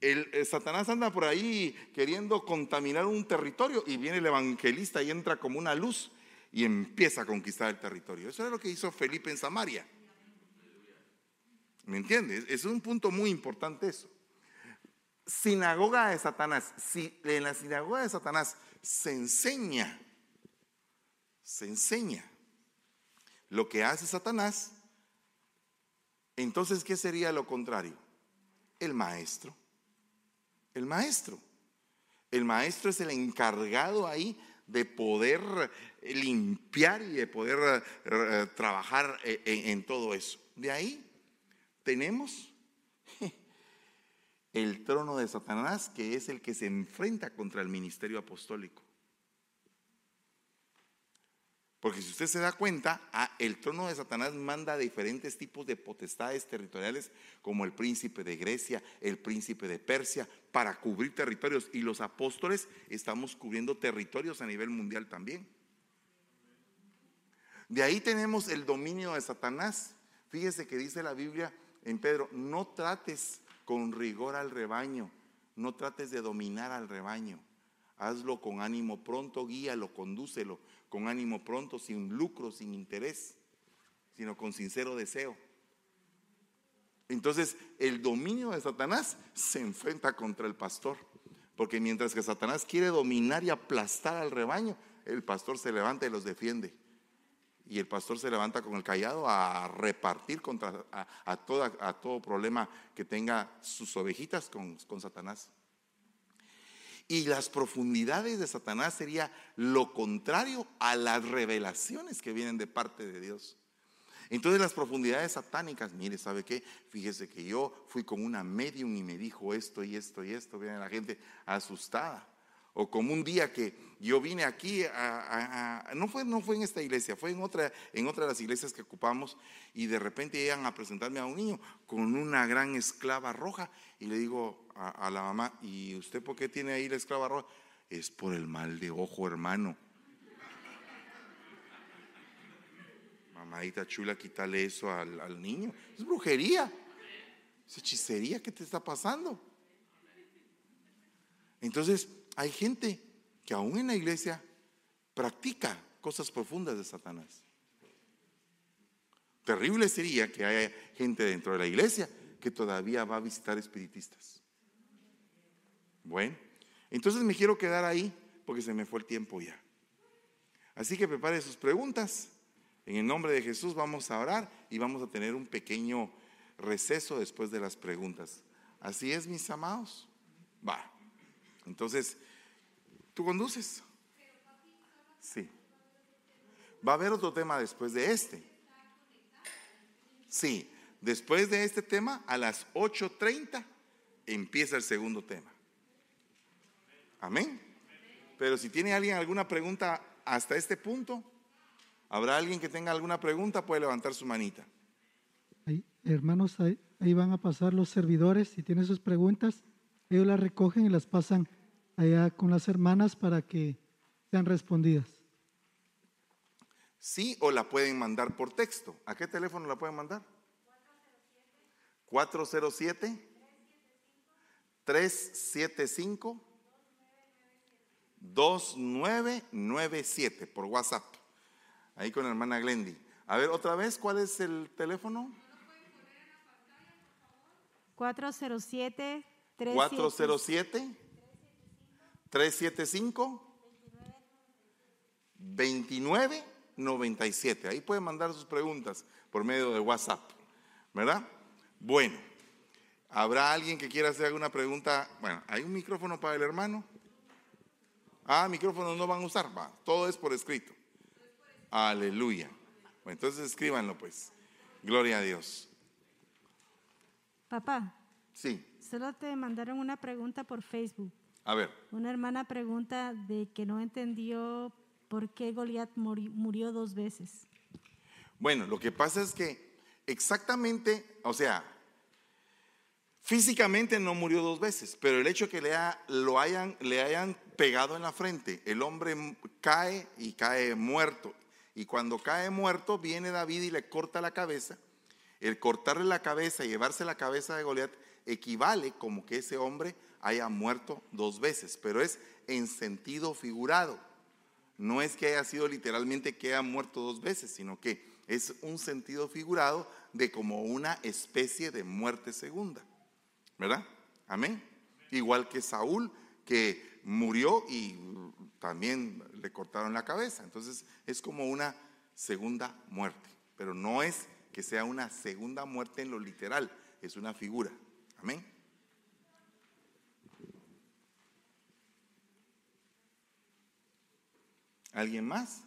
el, Satanás anda por ahí queriendo contaminar un territorio y viene el evangelista y entra como una luz y empieza a conquistar el territorio. Eso es lo que hizo Felipe en Samaria. ¿Me entiendes? Es un punto muy importante eso. Sinagoga de Satanás. Si en la sinagoga de Satanás se enseña, se enseña lo que hace Satanás, entonces, ¿qué sería lo contrario? El maestro. El maestro. El maestro es el encargado ahí de poder limpiar y de poder eh, trabajar eh, en, todo eso. De ahí tenemos el trono de Satanás, que es el que se enfrenta contra el ministerio apostólico. Porque si usted se da cuenta, ah, el trono de Satanás manda diferentes tipos de potestades territoriales, como el príncipe de Grecia, el príncipe de Persia, para cubrir territorios. Y los apóstoles estamos cubriendo territorios a nivel mundial también. De ahí tenemos el dominio de Satanás. Fíjese que dice la Biblia en Pedro, no trates con rigor al rebaño, no trates de dominar al rebaño. Hazlo con ánimo pronto, guíalo, condúcelo con ánimo pronto, sin lucro, sin interés, sino con sincero deseo. Entonces, el dominio de Satanás se enfrenta contra el pastor, porque mientras que Satanás quiere dominar y aplastar al rebaño, el pastor se levanta y los defiende. Y el pastor se levanta con el callado a repartir contra a, todo problema que tenga sus ovejitas con, con Satanás. Y las profundidades de Satanás sería lo contrario a las revelaciones que vienen de parte de Dios. Entonces las profundidades satánicas, mire, ¿sabe qué? Fíjese que yo fui con una medium y me dijo esto y esto y esto, viene la gente asustada. O como un día que yo vine aquí, no, fue, no fue en esta iglesia, fue en otra, en otra de las iglesias que ocupamos y de repente llegan a presentarme a un niño con una gran esclava roja y le digo a, la mamá, ¿y usted por qué tiene ahí la esclava roja? Es por el mal de ojo, hermano. Mamadita chula, quítale eso al niño. Es brujería. Es hechicería. ¿Qué te está pasando? Entonces, hay gente que aún en la iglesia practica cosas profundas de Satanás. Terrible sería que haya gente dentro de la iglesia que todavía va a visitar espiritistas. Bueno, entonces me quiero quedar ahí porque se me fue el tiempo ya. Así que prepare sus preguntas. En el nombre de Jesús vamos a orar y vamos a tener un pequeño receso después de las preguntas. Así es, mis amados. Va. Entonces, ¿tú conduces? Sí. Va a haber otro tema después de este. Sí, después de este tema, a las 8.30 empieza el segundo tema. Amén. Pero si tiene alguien alguna pregunta hasta este punto, ¿habrá alguien que tenga alguna pregunta? Puede levantar su manita. hermanos, ahí, ahí, van a pasar los servidores. Si tienen sus preguntas, ellos las recogen y las pasan allá con las hermanas para que sean respondidas. Sí, o la pueden mandar por texto. ¿A qué teléfono la pueden mandar? 407 375 2997 por WhatsApp. Ahí con la hermana Glendy. A ver, otra vez, ¿cuál es el teléfono? 407 407 375 2997. Ahí pueden mandar sus preguntas por medio de WhatsApp, ¿verdad? Bueno, ¿habrá alguien que quiera hacer alguna pregunta? Bueno, ¿hay un micrófono para el hermano? Ah, micrófonos no van a usar, va, todo es por escrito. Aleluya. Bueno, entonces escríbanlo pues. Gloria a Dios. Papá. Sí. Solo te mandaron una pregunta por Facebook. A ver. Una hermana pregunta de que no entendió por qué Goliat murió dos veces. Bueno, lo que pasa es que exactamente, o sea, físicamente no murió dos veces, pero el hecho que le, lo hayan, le hayan pegado en la frente, el hombre cae y cae muerto. Y cuando cae muerto, viene David y le corta la cabeza. El cortarle la cabeza y llevarse la cabeza de Goliat equivale como que ese hombre haya muerto dos veces, pero es en sentido figurado. No es que haya sido literalmente que haya muerto dos veces, sino que Es un sentido figurado de como una especie de muerte segunda. ¿Verdad? Amén. Igual que Saúl, que murió y también le cortaron la cabeza. Entonces es como una segunda muerte. Pero no es que sea una segunda muerte en lo literal, es una figura. Amén. ¿Alguien más?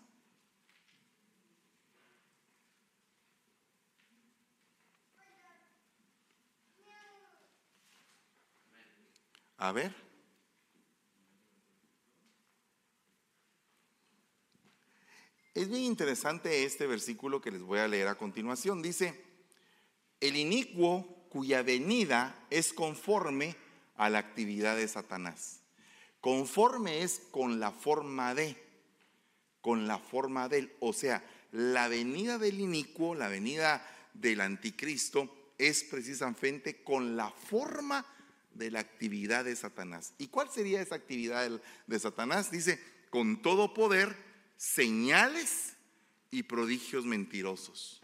A ver. Es bien interesante este versículo que les voy a leer a continuación. Dice, el inicuo cuya venida es conforme a la actividad de Satanás. Conforme es con la forma de, con la forma del, o sea, la venida del inicuo, la venida del anticristo es precisamente con la forma de la actividad de Satanás. ¿Y cuál sería esa actividad de Satanás? Dice, con todo poder, señales y prodigios mentirosos.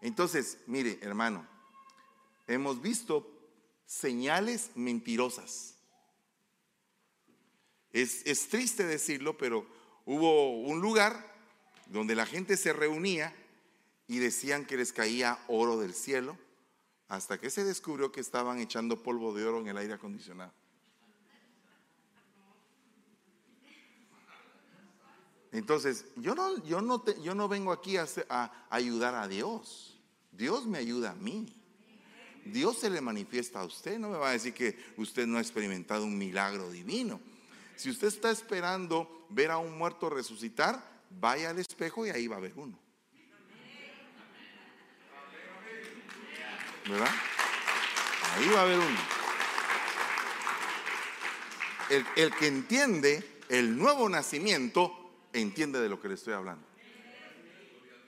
Entonces, mire, hermano, hemos visto señales mentirosas. Es, es, triste decirlo, pero hubo un lugar donde la gente se reunía y decían que les caía oro del cielo hasta que se descubrió que estaban echando polvo de oro en el aire acondicionado. Entonces, yo no, yo no, yo no vengo aquí a, a, ayudar a Dios. Dios me ayuda a mí. Dios se le manifiesta a usted. No me va a decir que usted no ha experimentado un milagro divino. Si usted está esperando ver a un muerto resucitar, vaya al espejo y ahí va a haber uno. ¿verdad? Ahí va a haber uno. El, que entiende el nuevo nacimiento, entiende de lo que le estoy hablando.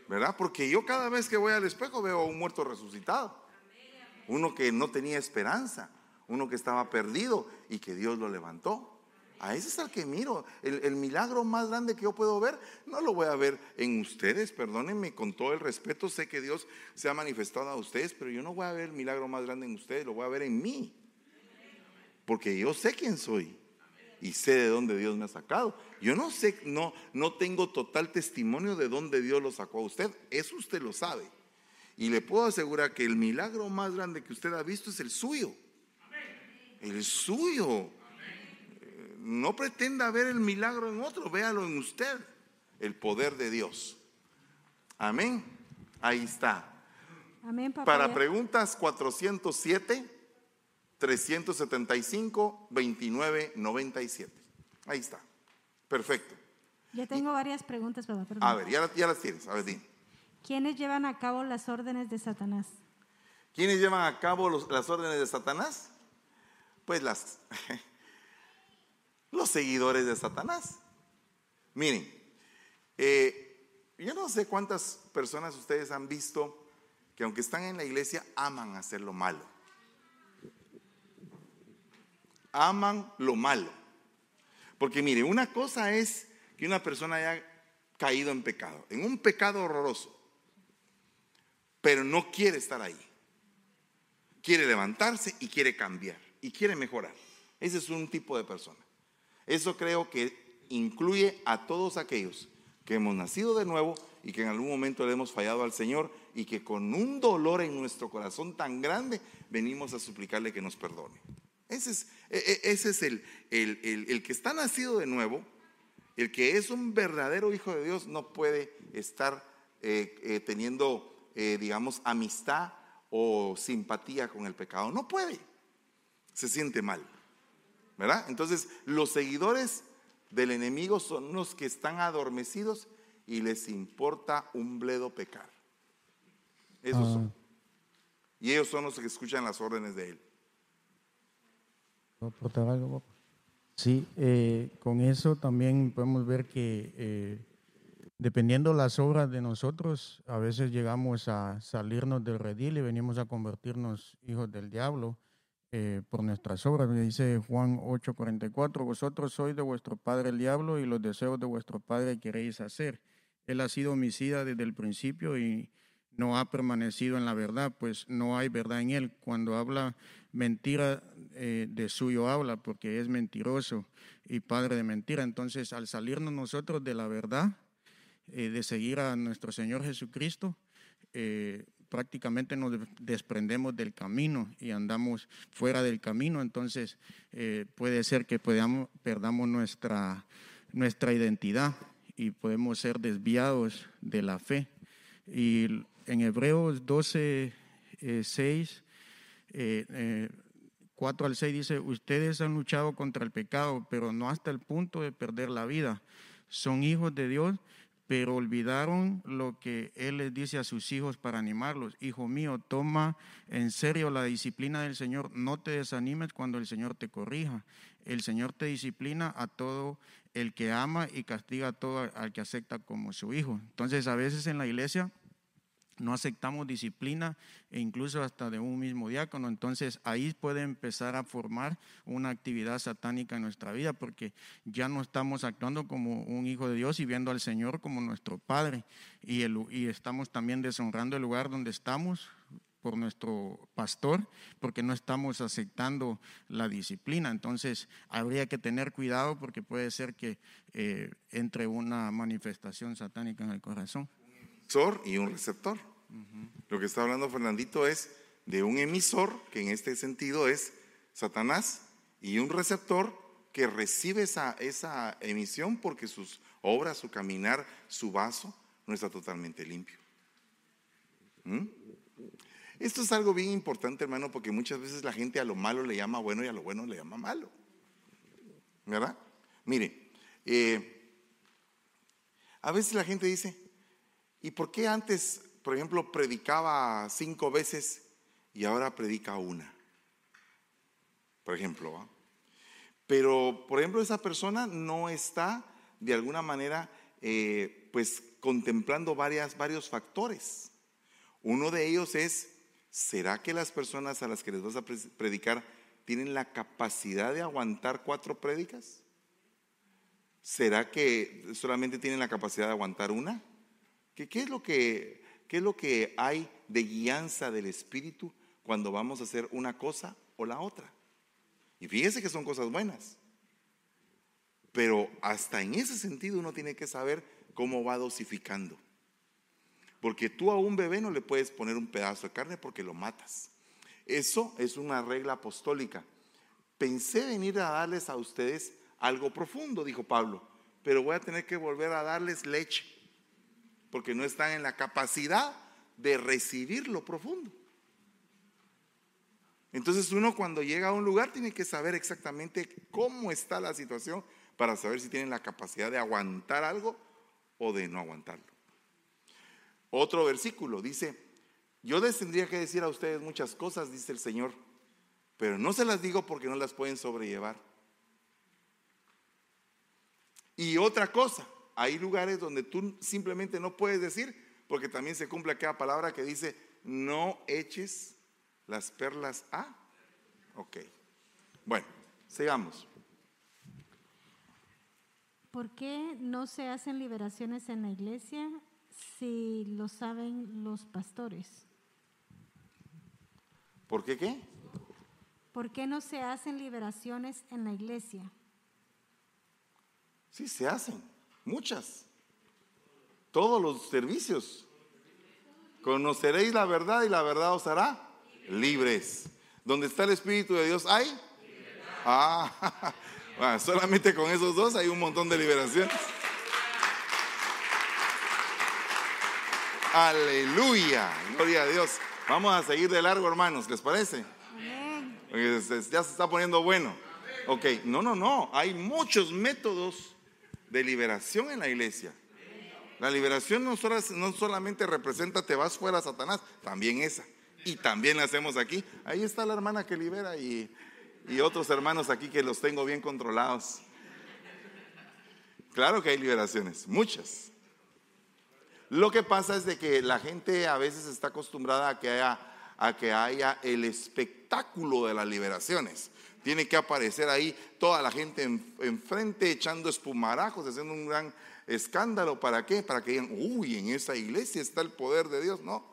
¿Verdad? Porque yo cada vez que voy al espejo veo a un muerto resucitado. Uno que no tenía esperanza, uno que estaba perdido y que Dios lo levantó. A ese es al que miro. El, milagro más grande que yo puedo ver, no lo voy a ver en ustedes, perdónenme, con todo el respeto, sé que Dios se ha manifestado a ustedes, pero yo no voy a ver el milagro más grande en ustedes, lo voy a ver en mí. Porque yo sé quién soy y sé de dónde Dios me ha sacado. Yo no sé, no, no tengo total testimonio de dónde Dios lo sacó a usted, eso usted lo sabe. Y le puedo asegurar que el milagro más grande que usted ha visto es el suyo. El suyo no pretenda ver el milagro en otro, véalo en usted, el poder de Dios. Amén. Ahí está. Amén, papá. Para preguntas 407, 375, 29, 97. Ahí está. Perfecto. Ya tengo varias preguntas, papá. A ver, ya, las tienes. A ver, di. ¿Quiénes llevan a cabo las órdenes de Satanás? ¿Quiénes llevan a cabo las órdenes de Satanás? Pues las, los seguidores de Satanás. Miren, eh, yo no sé cuántas personas ustedes han visto que aunque están en la iglesia aman hacer lo malo. Aman lo malo. Porque mire, una cosa es que una persona haya caído en pecado, en un pecado horroroso, pero no quiere estar ahí. Quiere levantarse y quiere cambiar y quiere mejorar. Ese es un tipo de persona. Eso creo que incluye a todos aquellos que hemos nacido de nuevo y que en algún momento le hemos fallado al Señor y que con un dolor en nuestro corazón tan grande venimos a suplicarle que nos perdone. Ese es, e, e, es el, el, que está nacido de nuevo, el que es un verdadero hijo de Dios, no puede estar eh, eh, teniendo, eh, digamos, amistad o simpatía con el pecado. No puede. Se siente mal. ¿Verdad? Entonces, los seguidores del enemigo son los que están adormecidos y les importa un bledo pecar. Esos ah. son. Y ellos son los que escuchan las órdenes de él. algo? Sí, eh, con eso también podemos ver que eh, dependiendo las obras de nosotros, a veces llegamos a salirnos del redil y venimos a convertirnos hijos del diablo. Eh, por nuestras obras. Dice Juan 8:44, vosotros sois de vuestro padre el diablo y los deseos de vuestro padre queréis hacer. Él ha sido homicida desde el principio y no ha permanecido en la verdad, pues no hay verdad en él. Cuando habla mentira, eh, de suyo habla, porque es mentiroso y padre de mentira. Entonces, al salirnos nosotros de la verdad, eh, de seguir a nuestro Señor Jesucristo, eh, prácticamente nos desprendemos del camino y andamos fuera del camino, entonces puede ser que perdamos nuestra, nuestra identidad y podemos ser desviados de la fe. Y en Hebreos 12, 6, 4 al 6 dice, ustedes han luchado contra el pecado, pero no hasta el punto de perder la vida. Son hijos de Dios, pero olvidaron lo que Él les dice a sus hijos para animarlos. Hijo mío, toma en serio la disciplina del Señor. No te desanimes cuando el Señor te corrija. El Señor te disciplina a todo el que ama y castiga a todo al que acepta como su hijo. Entonces, a veces en la iglesia no aceptamos disciplina e incluso hasta de un mismo diácono. Entonces ahí puede empezar a formar una actividad satánica en nuestra vida porque ya no estamos actuando como un hijo de Dios y viendo al Señor como nuestro Padre. Y, y estamos también deshonrando el lugar donde estamos por nuestro pastor porque no estamos aceptando la disciplina. Entonces habría que tener cuidado porque puede ser que eh, entre una manifestación satánica en el corazón y un receptor. Lo que está hablando Fernandito es de un emisor, que en este sentido es Satanás, y un receptor que recibe esa, esa emisión porque sus obras, su caminar, su vaso no está totalmente limpio. ¿Mm? Esto es algo bien importante, hermano, porque muchas veces la gente a lo malo le llama bueno y a lo bueno le llama malo. ¿Verdad? Mire, eh, a veces la gente dice, ¿Y por qué antes, por ejemplo, predicaba cinco veces y ahora predica una? Por ejemplo. Pero, por ejemplo, esa persona no está de alguna manera, eh, pues, contemplando varias, varios factores. Uno de ellos es, ¿será que las personas a las que les vas a predicar tienen la capacidad de aguantar cuatro prédicas? ¿Será que solamente tienen la capacidad de aguantar una? ¿Qué, es lo que, ¿Qué es lo que hay de guianza del Espíritu cuando vamos a hacer una cosa o la otra? Y fíjese que son cosas buenas. Pero hasta en ese sentido uno tiene que saber cómo va dosificando. Porque tú a un bebé no le puedes poner un pedazo de carne porque lo matas. Eso es una regla apostólica. Pensé venir a darles a ustedes algo profundo, dijo Pablo, pero voy a tener que volver a darles leche porque no están en la capacidad de recibir lo profundo. Entonces uno cuando llega a un lugar tiene que saber exactamente cómo está la situación para saber si tienen la capacidad de aguantar algo o de no aguantarlo. Otro versículo dice, yo les tendría que decir a ustedes muchas cosas, dice el Señor, pero no se las digo porque no las pueden sobrellevar. Y otra cosa, hay lugares donde tú simplemente no puedes decir, porque también se cumple aquella palabra que dice, no eches las perlas a. Ok. Bueno, sigamos. ¿Por qué no se hacen liberaciones en la iglesia si lo saben los pastores? ¿Por qué qué? ¿Por qué no se hacen liberaciones en la iglesia? Sí, se hacen. Muchas. Todos los servicios. Conoceréis la verdad y la verdad os hará libres. Donde está el Espíritu de Dios hay. Ah, solamente con esos dos hay un montón de liberaciones. Aleluya, gloria a Dios. Vamos a seguir de largo, hermanos, ¿les parece? Ya se está poniendo bueno. Ok, no, no, no. Hay muchos métodos de liberación en la iglesia. La liberación no, solamente representa te vas fuera Satanás, también esa. Y también la hacemos aquí. Ahí está la hermana que libera y, y otros hermanos aquí que los tengo bien controlados. Claro que hay liberaciones, muchas. Lo que pasa es de que la gente a veces está acostumbrada a que haya, a que haya el espectáculo de las liberaciones. Tiene que aparecer ahí toda la gente enfrente echando espumarajos, haciendo un gran escándalo. ¿Para qué? Para que digan, uy, en esa iglesia está el poder de Dios. No.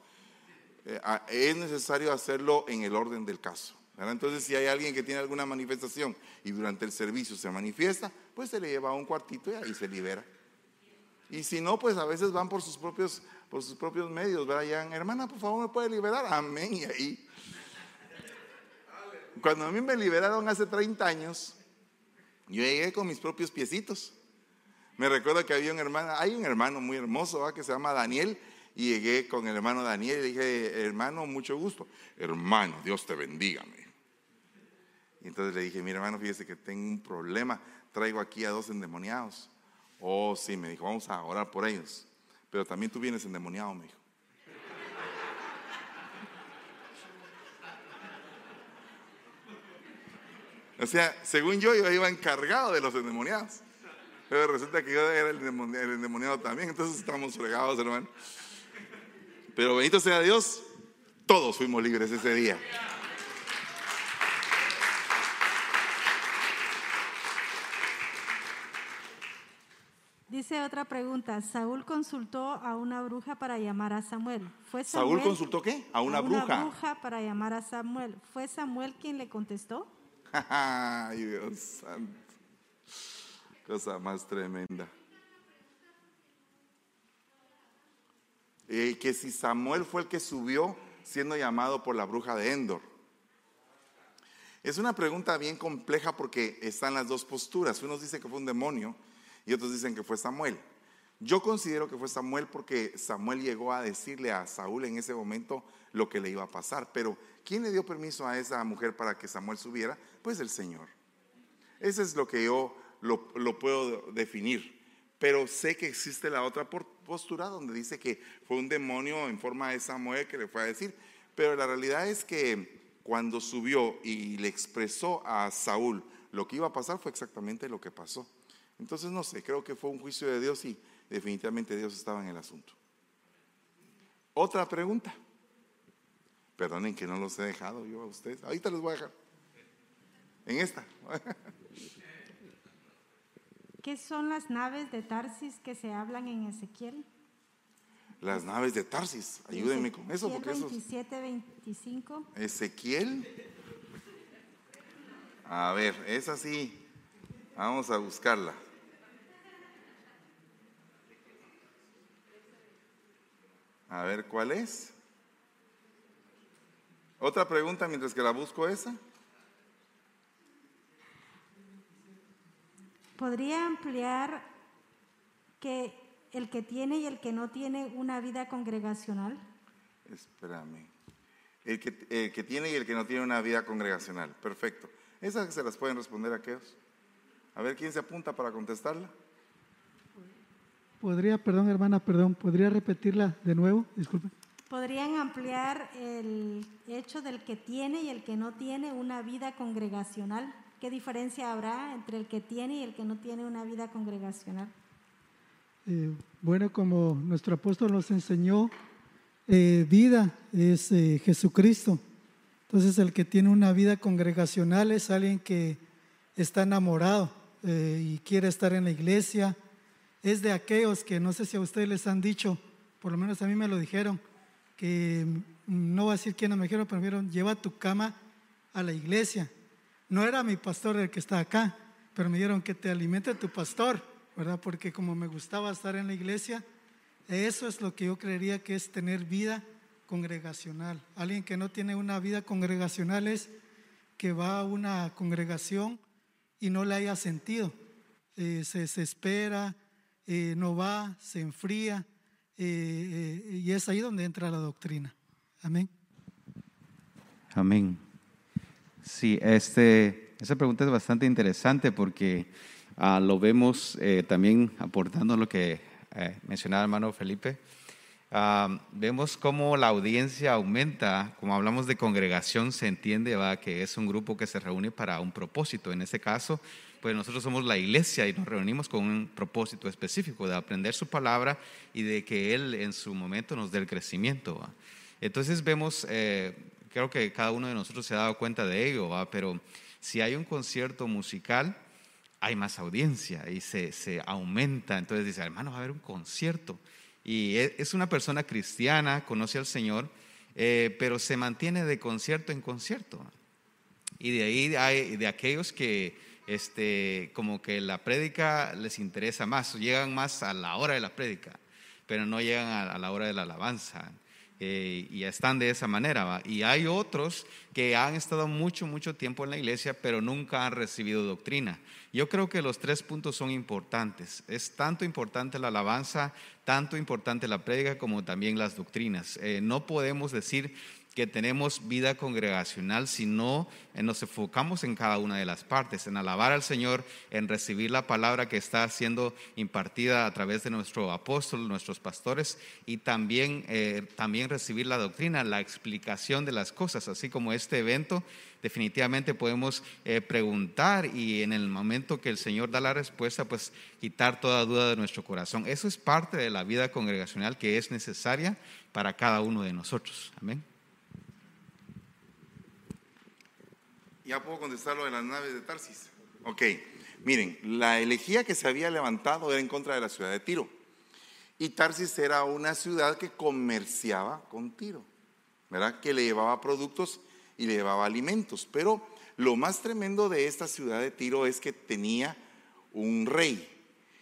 Eh, es necesario hacerlo en el orden del caso. Entonces, si hay alguien que tiene alguna manifestación y durante el servicio se manifiesta, pues se le lleva a un cuartito y ahí se libera. Y si no, pues a veces van por sus propios, medios, ¿verdad? Hermana, por favor, ¿me puede liberar? Amén. Y ahí. Cuando a mí me liberaron hace 30 años, yo llegué con mis propios piecitos. Me recuerdo que había un hermano, hay un hermano muy hermoso que se llama Daniel, y llegué con el hermano Daniel y dije, hermano, mucho gusto. Hermano, Dios te bendiga. Y entonces le dije, mira hermano, fíjese que tengo un problema, traigo aquí a dos endemoniados. Oh, sí, me dijo, vamos a orar por ellos. Pero también tú vienes endemoniado, me dijo. O sea, según yo, yo iba encargado de los endemoniados. Pero resulta que yo era el endemoni- el endemoniado también, entonces estamos fregados, hermano. Pero bendito sea Dios, todos fuimos libres ese día. Dice otra pregunta. Saúl consultó a una bruja para llamar a Samuel. ¿Fue ¿Saúl Samuel- consultó qué? A una bruja. para llamar a Samuel. ¿Fue Samuel quien le contestó? Ay, Dios santo. Cosa más tremenda. Eh, que si Samuel fue el que subió siendo llamado por la bruja de Endor. Es una pregunta bien compleja porque están las dos posturas. Unos dicen que fue un demonio y otros dicen que fue Samuel. Yo considero que fue Samuel porque Samuel llegó a decirle a Saúl en ese momento lo que le iba a pasar. Pero ¿quién le dio permiso a esa mujer para que Samuel subiera? Pues el Señor. Ese es lo que yo lo, puedo definir. Pero sé que existe la otra postura donde dice que fue un demonio en forma de Samuel que le fue a decir. Pero la realidad es que cuando subió y le expresó a Saúl lo que iba a pasar fue exactamente lo que pasó. Entonces no sé, creo que fue un juicio de Dios y definitivamente Dios estaba en el asunto. Otra pregunta. Perdonen que no los he dejado yo a ustedes. Ahorita les voy a dejar. En esta. ¿Qué son las naves de Tarsis que se hablan en Ezequiel? Las naves de Tarsis. Ayúdenme con eso porque eso es 27, 25. Ezequiel. A ver, esa sí. Vamos a buscarla. A ver, ¿cuál es? Otra pregunta mientras que la busco esa. ¿Podría ampliar que el que tiene y el que no tiene una vida congregacional? Espérame. El que, el que tiene y el que no tiene una vida congregacional. Perfecto. Esas se las pueden responder aquellos. A ver quién se apunta para contestarla. Podría, perdón hermana, perdón, ¿podría repetirla de nuevo? Disculpe. ¿Podrían ampliar el hecho del que tiene y el que no tiene una vida congregacional? ¿Qué diferencia habrá entre el que tiene y el que no tiene una vida congregacional? Eh, bueno, como nuestro apóstol nos enseñó, eh, vida es eh, Jesucristo. Entonces el que tiene una vida congregacional es alguien que está enamorado y quiere estar en la iglesia. Es de aquellos que no sé si a ustedes les han dicho, por lo menos a mí me lo dijeron, que mm, no voy a decir quiénes me dijeron, pero me dijeron, lleva tu cama a la iglesia. No era mi pastor el que está acá, pero me dijeron que te alimente tu pastor, ¿verdad? Porque como me gustaba estar en la iglesia, eso es lo que yo creería que es tener vida congregacional. Alguien que no tiene una vida congregacional es que va a una congregación y no le haya sentido. Eh, se desespera, eh, no va, se enfría, eh, eh, y es ahí donde entra la doctrina. Amén. Amén. Sí, este, esa pregunta es bastante interesante porque ah, lo vemos eh, también aportando lo que eh, mencionaba el hermano Felipe. Ah, vemos cómo la audiencia aumenta, como hablamos de congregación, se entiende ¿va? que es un grupo que se reúne para un propósito. En este caso, pues nosotros somos la iglesia y nos reunimos con un propósito específico de aprender su palabra y de que Él en su momento nos dé el crecimiento. Entonces vemos, eh, creo que cada uno de nosotros se ha dado cuenta de ello, ¿va? pero si hay un concierto musical, hay más audiencia y se, se aumenta. Entonces dice, hermano, va a haber un concierto. Y e- es una persona cristiana, conoce al Señor, eh, pero se mantiene de concierto en concierto. Y de ahí hay de aquellos que este, como que la prédica les interesa más, llegan más a la hora de la prédica, pero no llegan a, a la hora de la alabanza. Eh, y están de esa manera. Y hay otros que han estado mucho, mucho tiempo en la iglesia, pero nunca han recibido doctrina. Yo creo que los tres puntos son importantes. Es tanto importante la alabanza, tanto importante la prédica como también las doctrinas. Eh, no podemos decir que tenemos vida congregacional, sino eh, nos enfocamos en cada una de las partes, en alabar al Señor, en recibir la palabra que está siendo impartida a través de nuestro apóstol, nuestros pastores, y también, eh, también recibir la doctrina, la explicación de las cosas, así como este evento. Definitivamente podemos eh, preguntar y en el momento que el Señor da la respuesta, pues quitar toda duda de nuestro corazón. Eso es parte de la vida congregacional que es necesaria para cada uno de nosotros. Amén. Ya puedo contestar lo de las naves de Tarsis. Ok, miren, la elegía que se había levantado era en contra de la ciudad de Tiro. Y Tarsis era una ciudad que comerciaba con Tiro, ¿verdad? Que le llevaba productos y le llevaba alimentos. Pero lo más tremendo de esta ciudad de Tiro es que tenía un rey.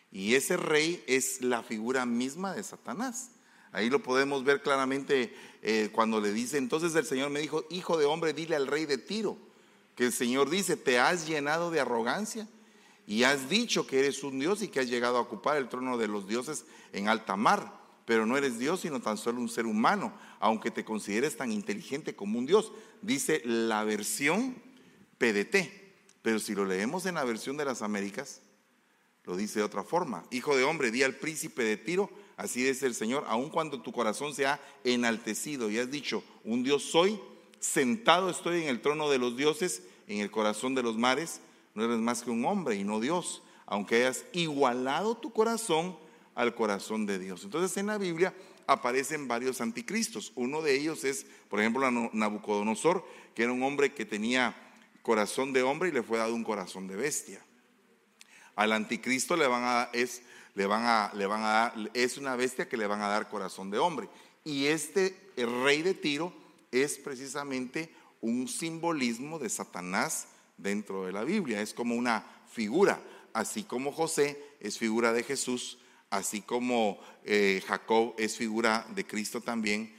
Y ese rey es la figura misma de Satanás. Ahí lo podemos ver claramente eh, cuando le dice, entonces el Señor me dijo, hijo de hombre, dile al rey de Tiro que el Señor dice, te has llenado de arrogancia y has dicho que eres un Dios y que has llegado a ocupar el trono de los dioses en alta mar, pero no eres Dios sino tan solo un ser humano, aunque te consideres tan inteligente como un Dios. Dice la versión PDT, pero si lo leemos en la versión de las Américas, lo dice de otra forma. Hijo de hombre, di al príncipe de Tiro, así dice el Señor, aun cuando tu corazón se ha enaltecido y has dicho, un Dios soy, sentado estoy en el trono de los dioses, en el corazón de los mares, no eres más que un hombre y no Dios, aunque hayas igualado tu corazón al corazón de Dios. Entonces en la Biblia aparecen varios anticristos. Uno de ellos es, por ejemplo, Nabucodonosor, que era un hombre que tenía corazón de hombre y le fue dado un corazón de bestia. Al anticristo le van a dar, es una bestia que le van a dar corazón de hombre. Y este rey de Tiro es precisamente un simbolismo de Satanás dentro de la Biblia, es como una figura, así como José es figura de Jesús, así como eh, Jacob es figura de Cristo también,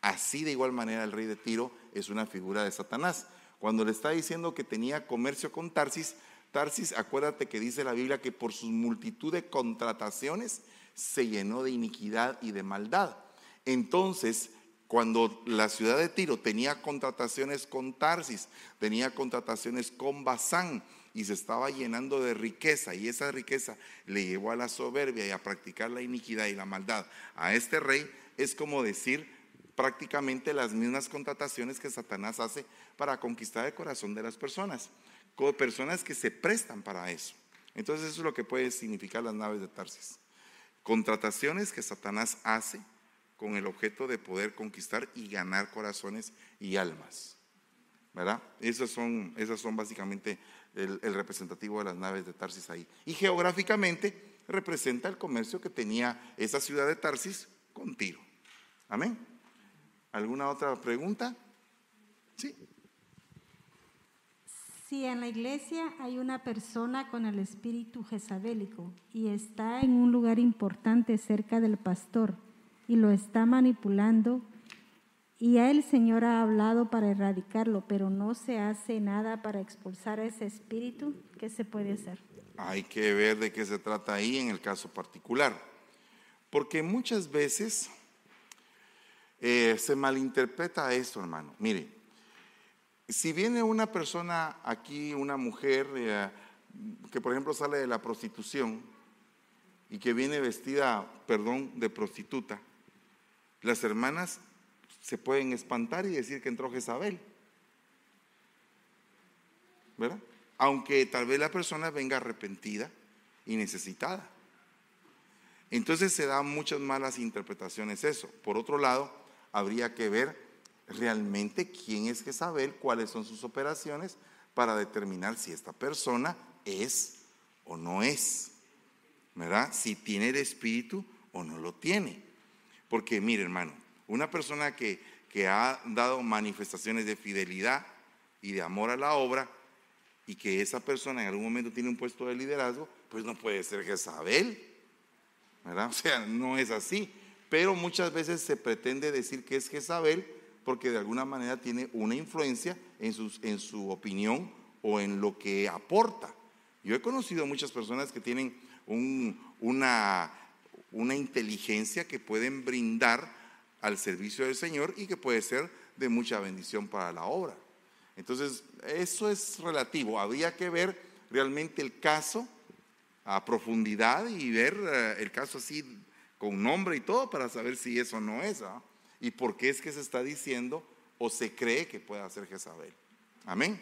así de igual manera el rey de Tiro es una figura de Satanás. Cuando le está diciendo que tenía comercio con Tarsis, Tarsis, acuérdate que dice la Biblia que por su multitud de contrataciones se llenó de iniquidad y de maldad. Entonces, cuando la ciudad de Tiro tenía contrataciones con Tarsis, tenía contrataciones con Bazán y se estaba llenando de riqueza y esa riqueza le llevó a la soberbia y a practicar la iniquidad y la maldad a este rey, es como decir prácticamente las mismas contrataciones que Satanás hace para conquistar el corazón de las personas, con personas que se prestan para eso. Entonces eso es lo que puede significar las naves de Tarsis. Contrataciones que Satanás hace con el objeto de poder conquistar y ganar corazones y almas. ¿Verdad? Esas son, esas son básicamente el, el, representativo de las naves de Tarsis ahí. Y geográficamente representa el comercio que tenía esa ciudad de Tarsis con Tiro. Amén. ¿Alguna otra pregunta? Sí. Si en la iglesia hay una persona con el espíritu jezabélico y está en un lugar importante cerca del pastor, y lo está manipulando. Y el Señor ha hablado para erradicarlo, pero no se hace nada para expulsar ese espíritu. ¿Qué se puede hacer? Hay que ver de qué se trata ahí en el caso particular. Porque muchas veces eh, se malinterpreta esto, hermano. Mire, si viene una persona aquí, una mujer eh, que por ejemplo sale de la prostitución y que viene vestida, perdón, de prostituta, las hermanas se pueden espantar y decir que entró Jezabel. ¿Verdad? Aunque tal vez la persona venga arrepentida y necesitada. Entonces se dan muchas malas interpretaciones eso. Por otro lado, habría que ver realmente quién es Jezabel, cuáles son sus operaciones para determinar si esta persona es o no es. ¿Verdad? Si tiene el espíritu o no lo tiene. Porque mire hermano, una persona que, que ha dado manifestaciones de fidelidad y de amor a la obra y que esa persona en algún momento tiene un puesto de liderazgo, pues no puede ser Jezabel. ¿Verdad? O sea, no es así. Pero muchas veces se pretende decir que es Jezabel porque de alguna manera tiene una influencia en, sus, en su opinión o en lo que aporta. Yo he conocido muchas personas que tienen una, una inteligencia que pueden brindar al servicio del Señor y que puede ser de mucha bendición para la obra. Entonces, eso es relativo. Habría que ver realmente el caso a profundidad y ver eh, el caso así con nombre y todo para saber si eso no es. ¿ah? Y por qué es que se está diciendo o se cree que pueda ser Jezabel. Amén.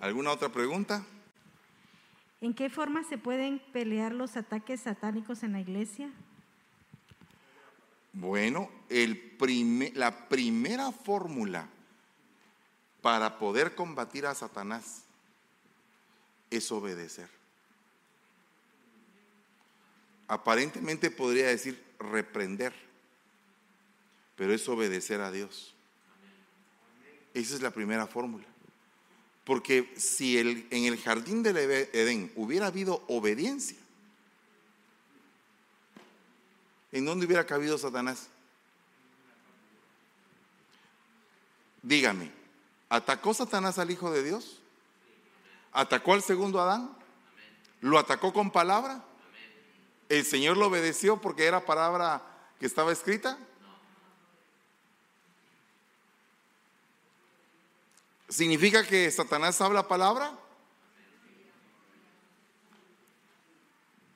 ¿Alguna otra pregunta? ¿En qué forma se pueden pelear los ataques satánicos en la iglesia? Bueno, la primera fórmula para poder combatir a Satanás es obedecer. Aparentemente podría decir reprender, pero es obedecer a Dios. Esa es la primera fórmula. Porque si el, en el jardín del Edén hubiera habido obediencia, ¿en dónde hubiera cabido Satanás? Dígame, ¿atacó Satanás al Hijo de Dios? ¿Atacó al segundo Adán? ¿Lo atacó con palabra? ¿El Señor lo obedeció porque era palabra que estaba escrita? ¿Significa que Satanás habla palabra?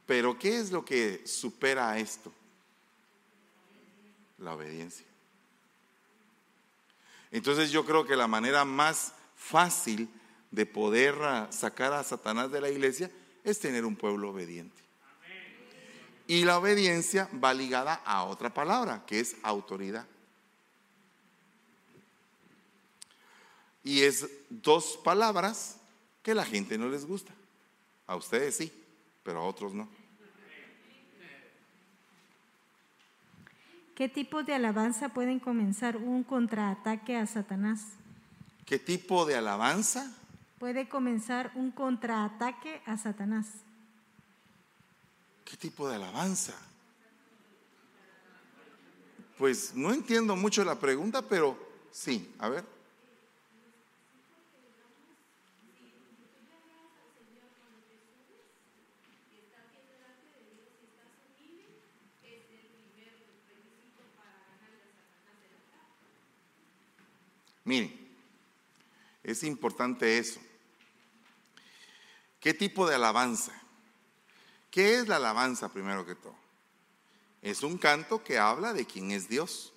Pero ¿qué es lo que supera a esto? La obediencia. Entonces yo creo que la manera más fácil de poder ah, sacar a Satanás de la iglesia es tener un pueblo obediente. Y la obediencia va ligada a otra palabra, que es autoridad. Y es dos palabras que la gente no les gusta. A ustedes sí, pero a otros no. ¿Qué tipo de alabanza pueden comenzar un contraataque a Satanás? ¿Qué tipo de alabanza? Puede comenzar un contraataque a Satanás. ¿Qué tipo de alabanza? Pues no entiendo mucho la pregunta, pero sí, a ver. Miren, es importante eso. ¿Qué tipo de alabanza? ¿Qué es la alabanza primero que todo? Es un canto que habla de quién es Dios.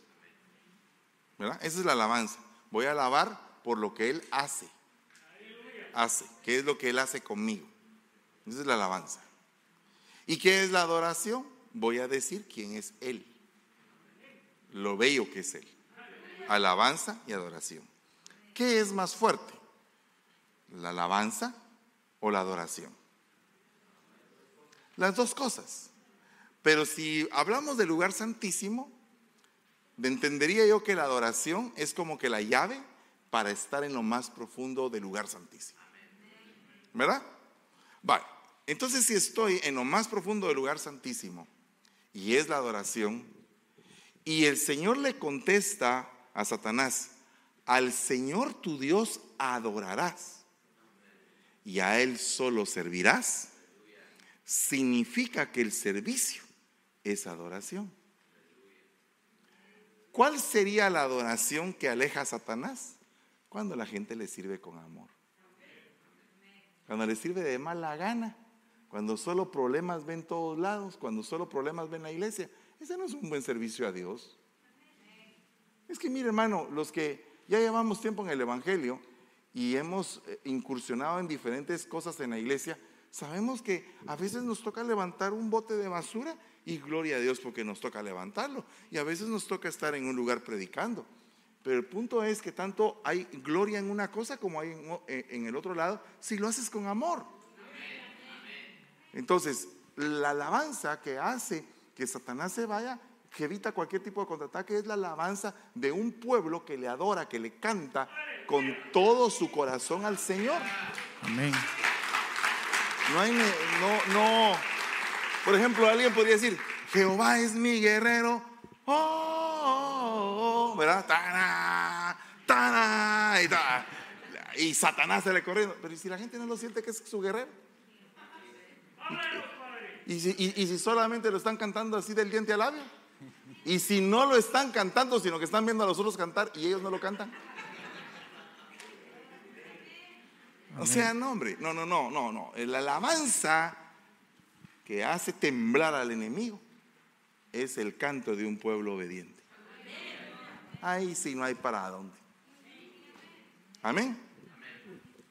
¿Verdad? Esa es la alabanza. Voy a alabar por lo que Él hace. Hace. ¿Qué es lo que Él hace conmigo? Esa es la alabanza. ¿Y qué es la adoración? Voy a decir quién es Él. Lo bello que es Él alabanza y adoración. ¿Qué es más fuerte? ¿La alabanza o la adoración? Las dos cosas. Pero si hablamos del lugar santísimo, entendería yo que la adoración es como que la llave para estar en lo más profundo del lugar santísimo. ¿Verdad? Vale. Entonces, si estoy en lo más profundo del lugar santísimo y es la adoración, y el Señor le contesta a Satanás, al Señor tu Dios adorarás y a Él solo servirás, significa que el servicio es adoración. ¿Cuál sería la adoración que aleja a Satanás? Cuando la gente le sirve con amor. Cuando le sirve de mala gana. Cuando solo problemas ven todos lados. Cuando solo problemas ven la iglesia. Ese no es un buen servicio a Dios. Es que mire hermano, los que ya llevamos tiempo en el Evangelio y hemos eh, incursionado en diferentes cosas en la iglesia, sabemos que a veces nos toca levantar un bote de basura y gloria a Dios porque nos toca levantarlo. Y a veces nos toca estar en un lugar predicando. Pero el punto es que tanto hay gloria en una cosa como hay en, eh, el otro lado si lo haces con amor. Entonces, la alabanza que hace que Satanás se vaya, que evita cualquier tipo de contraataque, es la alabanza de un pueblo que le adora, que le canta con todo su corazón al Señor. Amén. No hay, no, no. Por ejemplo, alguien podría decir, Jehová es mi guerrero. Oh, oh, oh, ¿verdad? Tana, tana, y, ta- y Satanás se le corriendo. Pero ¿y si la gente no lo siente que es su guerrero? ¿Y y- y si solamente lo están cantando así del diente al labio? ¿Y si no lo están cantando, sino que están viendo a los otros cantar y ellos no lo cantan? O sea, no, hombre, no, no, no, no, no. La alabanza que hace temblar al enemigo es el canto de un pueblo obediente. Ahí sí no hay para dónde. Amén.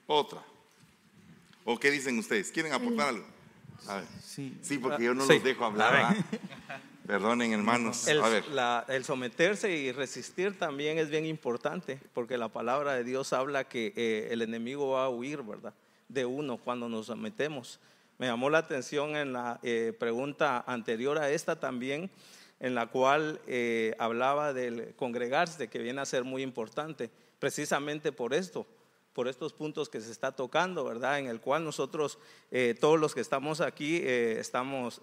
Otra. ¿O qué dicen ustedes? ¿Quieren aportar algo? A ver. Sí. Sí, porque yo no los dejo hablar. Perdonen, hermanos. El, A ver. la- el someterse y resistir también es bien importante, porque la palabra de Dios habla que eh, el enemigo va a huir, ¿verdad? De uno cuando nos sometemos. Me llamó la atención en la eh, pregunta anterior a esta también, en la cual eh, hablaba del congregarse, que viene a ser muy importante, precisamente por esto, por estos puntos que se está tocando, ¿verdad? En el cual nosotros, todos los que estamos aquí, estamos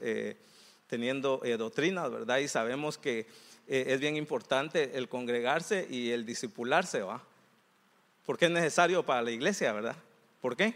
teniendo eh, doctrinas, ¿verdad? Y sabemos que eh, es bien importante el congregarse y el discipularse, ¿va? Porque es necesario para la iglesia, ¿verdad? ¿Por qué?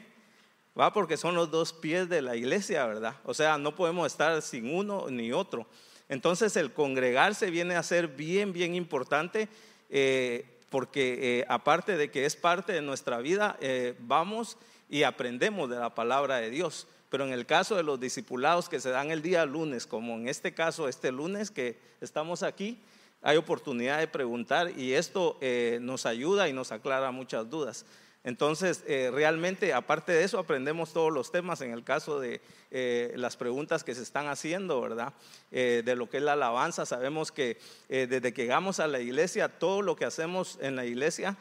Va porque son los dos pies de la iglesia, ¿verdad? O sea, no podemos estar sin uno ni otro. Entonces el congregarse viene a ser bien, bien importante eh, porque eh, aparte de que es parte de nuestra vida, vamos y aprendemos de la palabra de Dios. Pero en el caso de los discipulados que se dan el día lunes, como en este caso, este lunes que estamos aquí, hay oportunidad de preguntar y esto eh, nos ayuda y nos aclara muchas dudas. Entonces, eh, realmente, aparte de eso, aprendemos todos los temas en el caso de eh, las preguntas que se están haciendo, ¿verdad? De lo que es la alabanza. Sabemos que desde que llegamos a la iglesia, todo lo que hacemos en la iglesia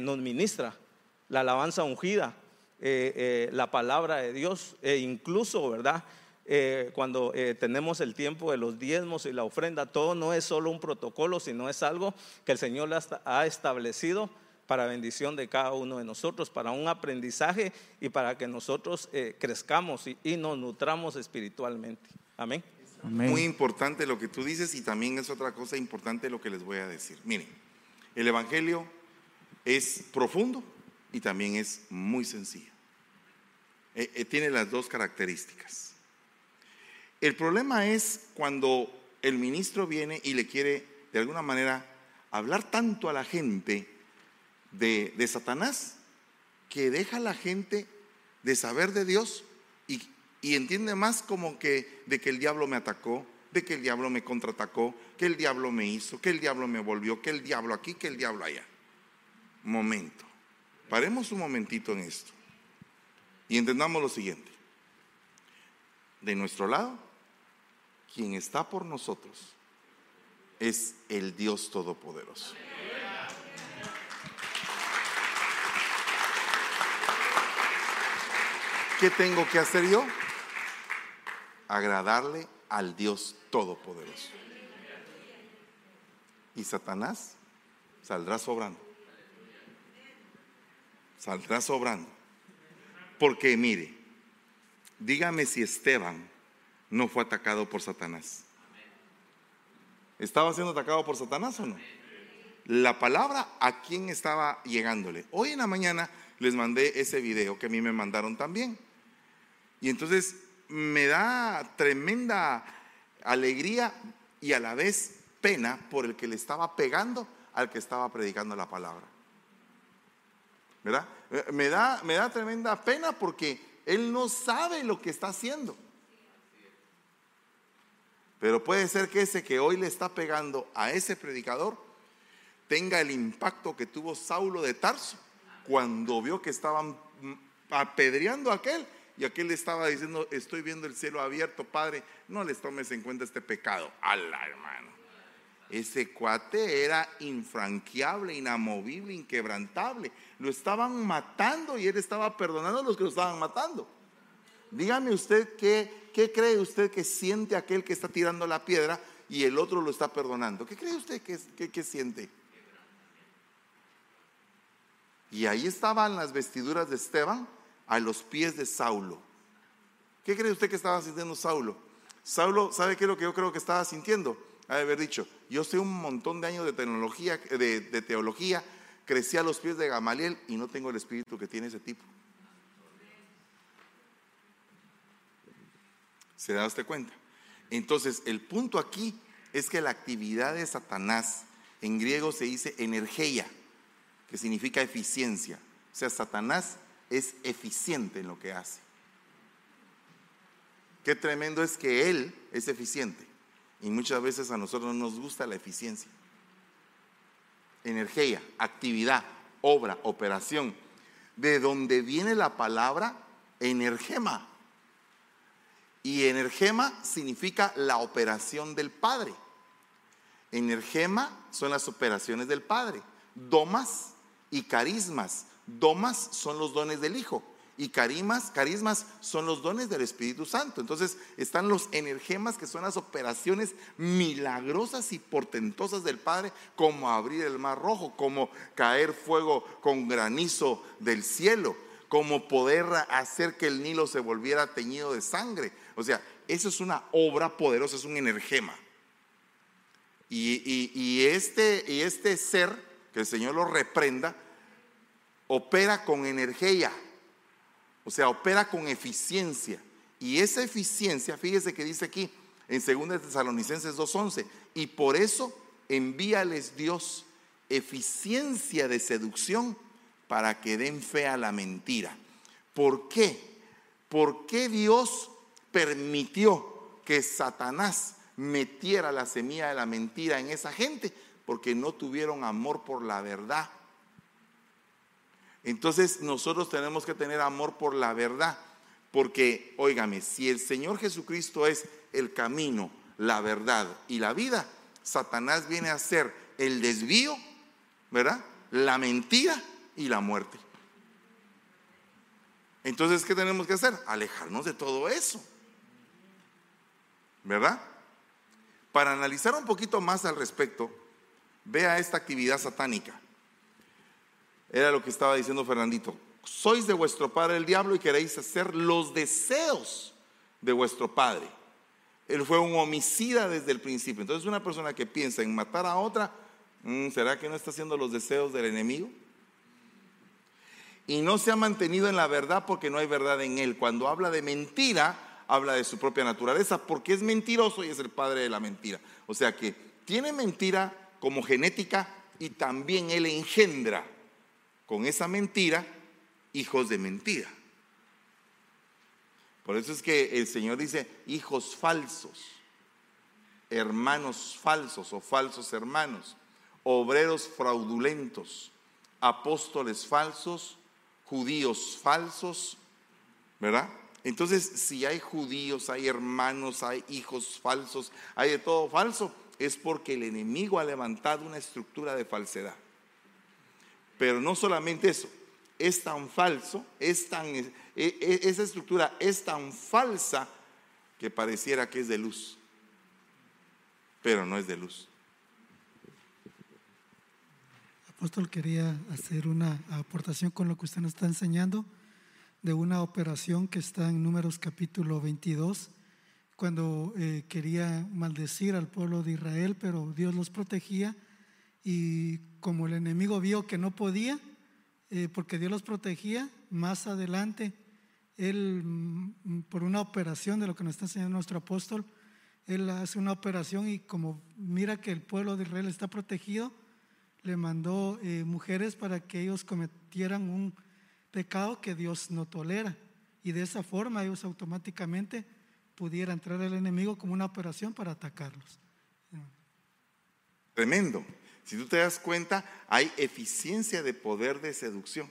nos ministra. La alabanza ungida, eh, eh, la palabra de Dios, e incluso, ¿verdad? Eh, cuando eh, tenemos el tiempo de los diezmos y la ofrenda, todo no es solo un protocolo, sino es algo que el Señor ha establecido para bendición de cada uno de nosotros, para un aprendizaje y para que nosotros eh, crezcamos y, y nos nutramos espiritualmente. Amén. Amén. Muy importante lo que tú dices y también es otra cosa importante lo que les voy a decir. Miren, el Evangelio es profundo y también es muy sencillo. Eh, eh, tiene las dos características. El problema es cuando el ministro viene y le quiere de alguna manera hablar tanto a la gente de, de Satanás que deja a la gente de saber de Dios y, y entiende más como que de que el diablo me atacó, de que el diablo me contraatacó, que el diablo me hizo, que el diablo me volvió, que el diablo aquí, que el diablo allá. Momento. Paremos un momentito en esto y entendamos lo siguiente. De nuestro lado, quien está por nosotros es el Dios Todopoderoso. ¿Qué tengo que hacer yo? Agradarle al Dios Todopoderoso. Y Satanás saldrá sobrando. Saldrá sobrando. Porque mire, dígame si Esteban no fue atacado por Satanás. ¿Estaba siendo atacado por Satanás o no? La palabra a quién estaba llegándole. Hoy en la mañana les mandé ese video que a mí me mandaron también. Y entonces me da tremenda alegría y a la vez pena por el que le estaba pegando al que estaba predicando la palabra. Eh, Me da, me da tremenda pena porque él no sabe lo que está haciendo. Pero puede ser que ese que hoy le está pegando a ese predicador tenga el impacto que tuvo Saulo de Tarso cuando vio que estaban mm, apedreando a aquel y aquel le estaba diciendo, estoy viendo el cielo abierto, Padre, no les tomes en cuenta este pecado. Ala, hermano. Ese cuate era infranqueable, inamovible, inquebrantable. Lo estaban matando y él estaba perdonando a los que lo estaban matando. Dígame usted qué, qué cree usted que siente aquel que está tirando la piedra y el otro lo está perdonando. ¿Qué cree usted que, siente? Y ahí estaban las vestiduras de Esteban a los pies de Saulo. ¿Qué cree usted que estaba sintiendo Saulo? Saulo, ¿sabe qué es lo que yo creo que estaba sintiendo? Haber dicho, yo sé un montón de años de tecnología, de, de teología, crecí a los pies de Gamaliel y no tengo el espíritu que tiene ese tipo. ¿Se da usted cuenta? Entonces, el punto aquí es que la actividad de Satanás, en griego se dice energía, que significa eficiencia. O sea, Satanás es eficiente en lo que hace. Qué tremendo es que Él es eficiente. Y muchas veces a nosotros no nos gusta la eficiencia. Energía, actividad, obra, operación. De donde viene la palabra energema. Y energema significa la operación del Padre. Energema son las operaciones del Padre. Domas y carismas. Domas son los dones del Hijo y carismas, carismas son los dones del Espíritu Santo. Entonces están los energemas que son las operaciones milagrosas y portentosas del Padre, como abrir el mar rojo, como caer fuego con granizo del cielo, como poder hacer que el Nilo se volviera teñido de sangre. O sea, eso es una obra poderosa, es un energema. Y- y este, y este ser, que el Señor lo reprenda, opera con energía. O sea, opera con eficiencia. Y esa eficiencia, fíjese que dice aquí en 2 Tesalonicenses 2.11, y por eso envíales Dios eficiencia de seducción para que den fe a la mentira. ¿Por qué? ¿Por qué Dios permitió que Satanás metiera la semilla de la mentira en esa gente? Porque no tuvieron amor por la verdad. Entonces nosotros tenemos que tener amor por la verdad, porque, óigame, si el Señor Jesucristo es el camino, la verdad y la vida, Satanás viene a ser el desvío, ¿verdad? La mentira y la muerte. Entonces, ¿qué tenemos que hacer? Alejarnos de todo eso, ¿verdad? Para analizar un poquito más al respecto, vea esta actividad satánica. Era lo que estaba diciendo Fernandito. Sois de vuestro padre el diablo y queréis hacer los deseos de vuestro padre. Él fue un homicida desde el principio. Entonces una persona que piensa en matar a otra, mm, ¿será que no está haciendo los deseos del enemigo? Y no se ha mantenido en la verdad porque no hay verdad en él. Cuando habla de mentira, habla de su propia naturaleza porque es mentiroso y es el padre de la mentira. O sea que tiene mentira como genética y también él engendra con esa mentira hijos de mentira. Por eso es que el Señor dice hijos falsos, hermanos falsos o falsos hermanos, obreros fraudulentos, apóstoles falsos, judíos falsos, ¿verdad? Entonces, si hay judíos, hay hermanos, hay hijos falsos, hay de todo falso, es porque el enemigo ha levantado una estructura de falsedad. Pero no solamente eso, es tan falso, es tan, e- e- esa estructura es tan falsa que pareciera que es de luz, pero no es de luz. Apóstol, quería hacer una aportación con lo que usted nos está enseñando de una operación que está en Números capítulo 22, cuando eh, quería maldecir al pueblo de Israel, pero Dios los protegía y como el enemigo vio que no podía, eh, porque Dios los protegía, más adelante, él, mm, por una operación de lo que nos está enseñando nuestro apóstol, él hace una operación y como mira que el pueblo de Israel está protegido, le mandó eh, mujeres para que ellos cometieran un pecado que Dios no tolera. Y de esa forma ellos automáticamente pudiera entrar el enemigo como una operación para atacarlos. Tremendo. Si tú te das cuenta, hay eficiencia de poder de seducción,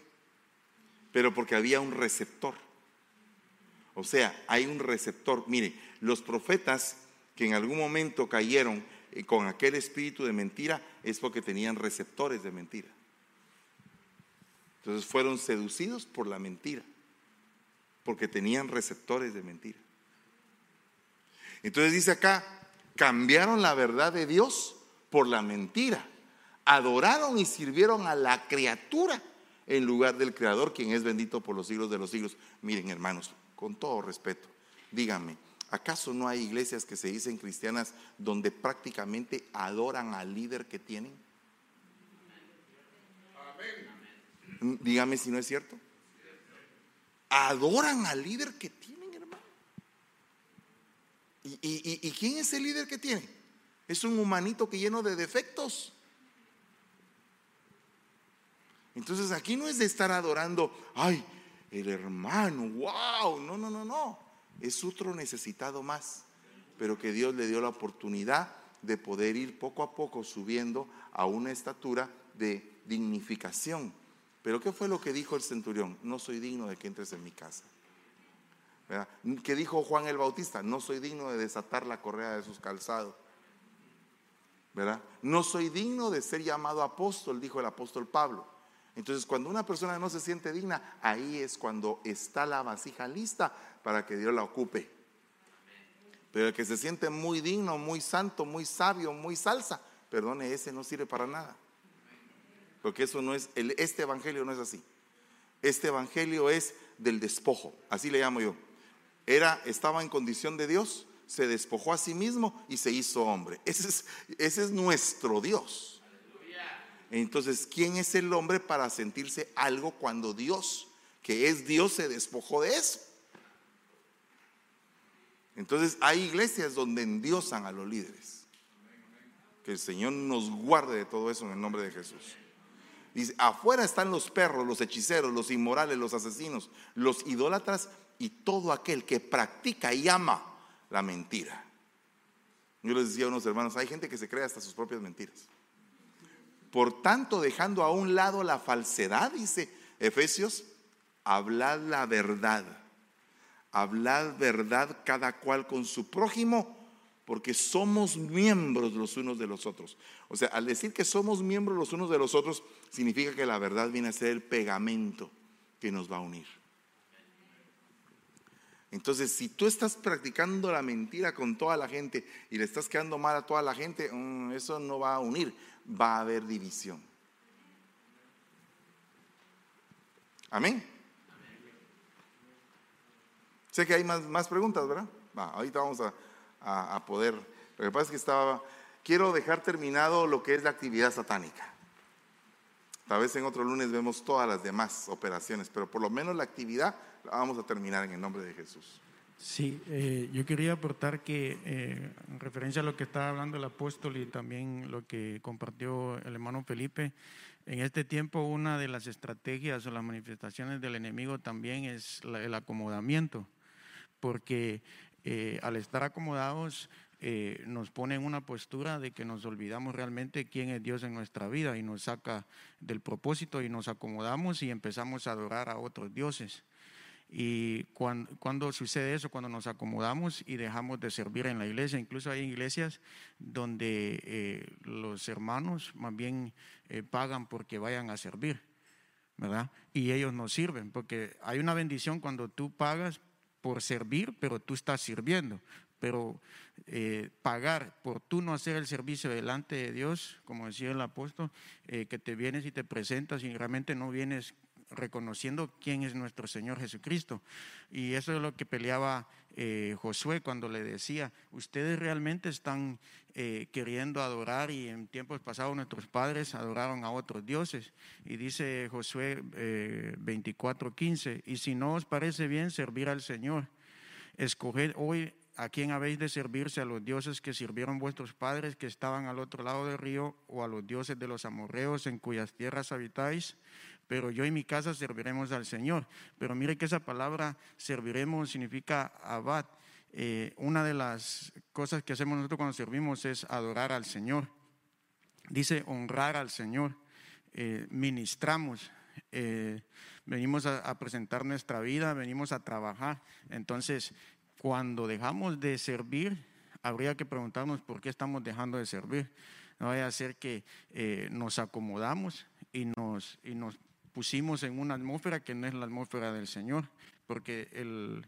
pero porque había un receptor. O sea, hay un receptor. Mire, los profetas que en algún momento cayeron eh, con aquel espíritu de mentira es porque tenían receptores de mentira. Entonces fueron seducidos por la mentira. porque tenían receptores de mentira. Entonces dice acá, cambiaron la verdad de Dios por la mentira. Adoraron y sirvieron a la criatura en lugar del Creador, quien es bendito por los siglos de los siglos. Miren, hermanos, con todo respeto, díganme, ¿acaso no hay iglesias que se dicen cristianas donde prácticamente adoran al líder que tienen? Dígame si no es cierto. Adoran al líder que tienen, hermano. ¿Y, quién es el líder que tiene? Es un humanito que lleno de defectos. Entonces aquí no es de estar adorando, ay, el hermano, wow, no, no, no, no. Es otro necesitado más, pero que Dios le dio la oportunidad de poder ir poco a poco subiendo a una estatura de dignificación pero ¿qué fue lo que dijo el centurión? No soy digno de que entres en mi casa. ¿Qué dijo Juan el Bautista? No soy digno de desatar la correa de sus calzados. ¿Verdad? No soy digno de ser llamado apóstol, dijo el apóstol Pablo. Entonces, cuando una persona no se siente digna, ahí es cuando está la vasija lista para que Dios la ocupe. Pero el que se siente muy digno, muy santo, muy sabio, muy salsa, perdone, ese no sirve para nada. Porque eso no es, este evangelio no es así. Este evangelio es del despojo, así le llamo yo. Era, estaba en condición de Dios, se despojó a sí mismo y se hizo hombre. Ese es, ese es nuestro Dios. Entonces, ¿quién es el hombre para sentirse algo cuando Dios, que es Dios, se despojó de eso? Entonces, hay iglesias donde endiosan a los líderes. Que el Señor nos guarde de todo eso en el nombre de Jesús. Dice, afuera están los perros, los hechiceros, los inmorales, los asesinos, los idólatras y todo aquel que practica y ama la mentira. Yo les decía a unos hermanos, hay gente que se cree hasta sus propias mentiras. Por tanto, dejando a un lado la falsedad, dice Efesios, hablad la verdad. Hablad verdad cada cual con su prójimo porque somos miembros los unos de los otros. O sea, al decir que somos miembros los unos de los otros, significa que la verdad viene a ser el pegamento que nos va a unir. Entonces, si tú estás practicando la mentira con toda la gente y le estás quedando mal a toda la gente, mm, eso no va a unir, va a haber división. Amén. Sé que hay más, más preguntas, ¿verdad? Va, ahorita vamos a, a, poder. Lo que pasa es que estaba, quiero dejar terminado lo que es la actividad satánica. Tal vez en otro lunes vemos todas las demás operaciones, pero por lo menos la actividad la vamos a terminar en el nombre de Jesús. Sí, eh, yo quería aportar que eh, en referencia a lo que estaba hablando el apóstol y también lo que compartió el hermano Felipe, en este tiempo una de las estrategias o las manifestaciones del enemigo también es el acomodamiento, porque eh, al estar acomodados, nos pone en una postura de que nos olvidamos realmente quién es Dios en nuestra vida y nos saca del propósito y nos acomodamos y empezamos a adorar a otros dioses. Y cuando, sucede eso, cuando nos acomodamos y dejamos de servir en la iglesia, incluso hay iglesias donde eh, los hermanos más bien pagan porque vayan a servir, ¿verdad? Y ellos no sirven, porque hay una bendición cuando tú pagas por servir, pero tú estás sirviendo. Pero eh, pagar por tú no hacer el servicio delante de Dios, como decía el apóstol, eh, que te vienes y te presentas y realmente no vienes reconociendo quién es nuestro Señor Jesucristo. Y eso es lo que peleaba eh, Josué cuando le decía, ustedes realmente están eh, queriendo adorar y en tiempos pasados nuestros padres adoraron a otros dioses. Y dice Josué eh, 24:15, y si no os parece bien servir al Señor, escoged hoy a quién habéis de servirse, a los dioses que sirvieron vuestros padres que estaban al otro lado del río, o a los dioses de los amorreos en cuyas tierras habitáis, pero yo y mi casa serviremos al Señor. Pero mire que esa palabra serviremos significa abad. Eh, una de las cosas que hacemos nosotros cuando servimos es adorar al Señor. Dice honrar al Señor. Eh, ministramos. Eh, venimos a, presentar nuestra vida, venimos a trabajar. Entonces, cuando dejamos de servir, habría que preguntarnos por qué estamos dejando de servir. No vaya a ser que nos acomodamos y nos, y nos pusimos en una atmósfera que no es la atmósfera del Señor, porque el,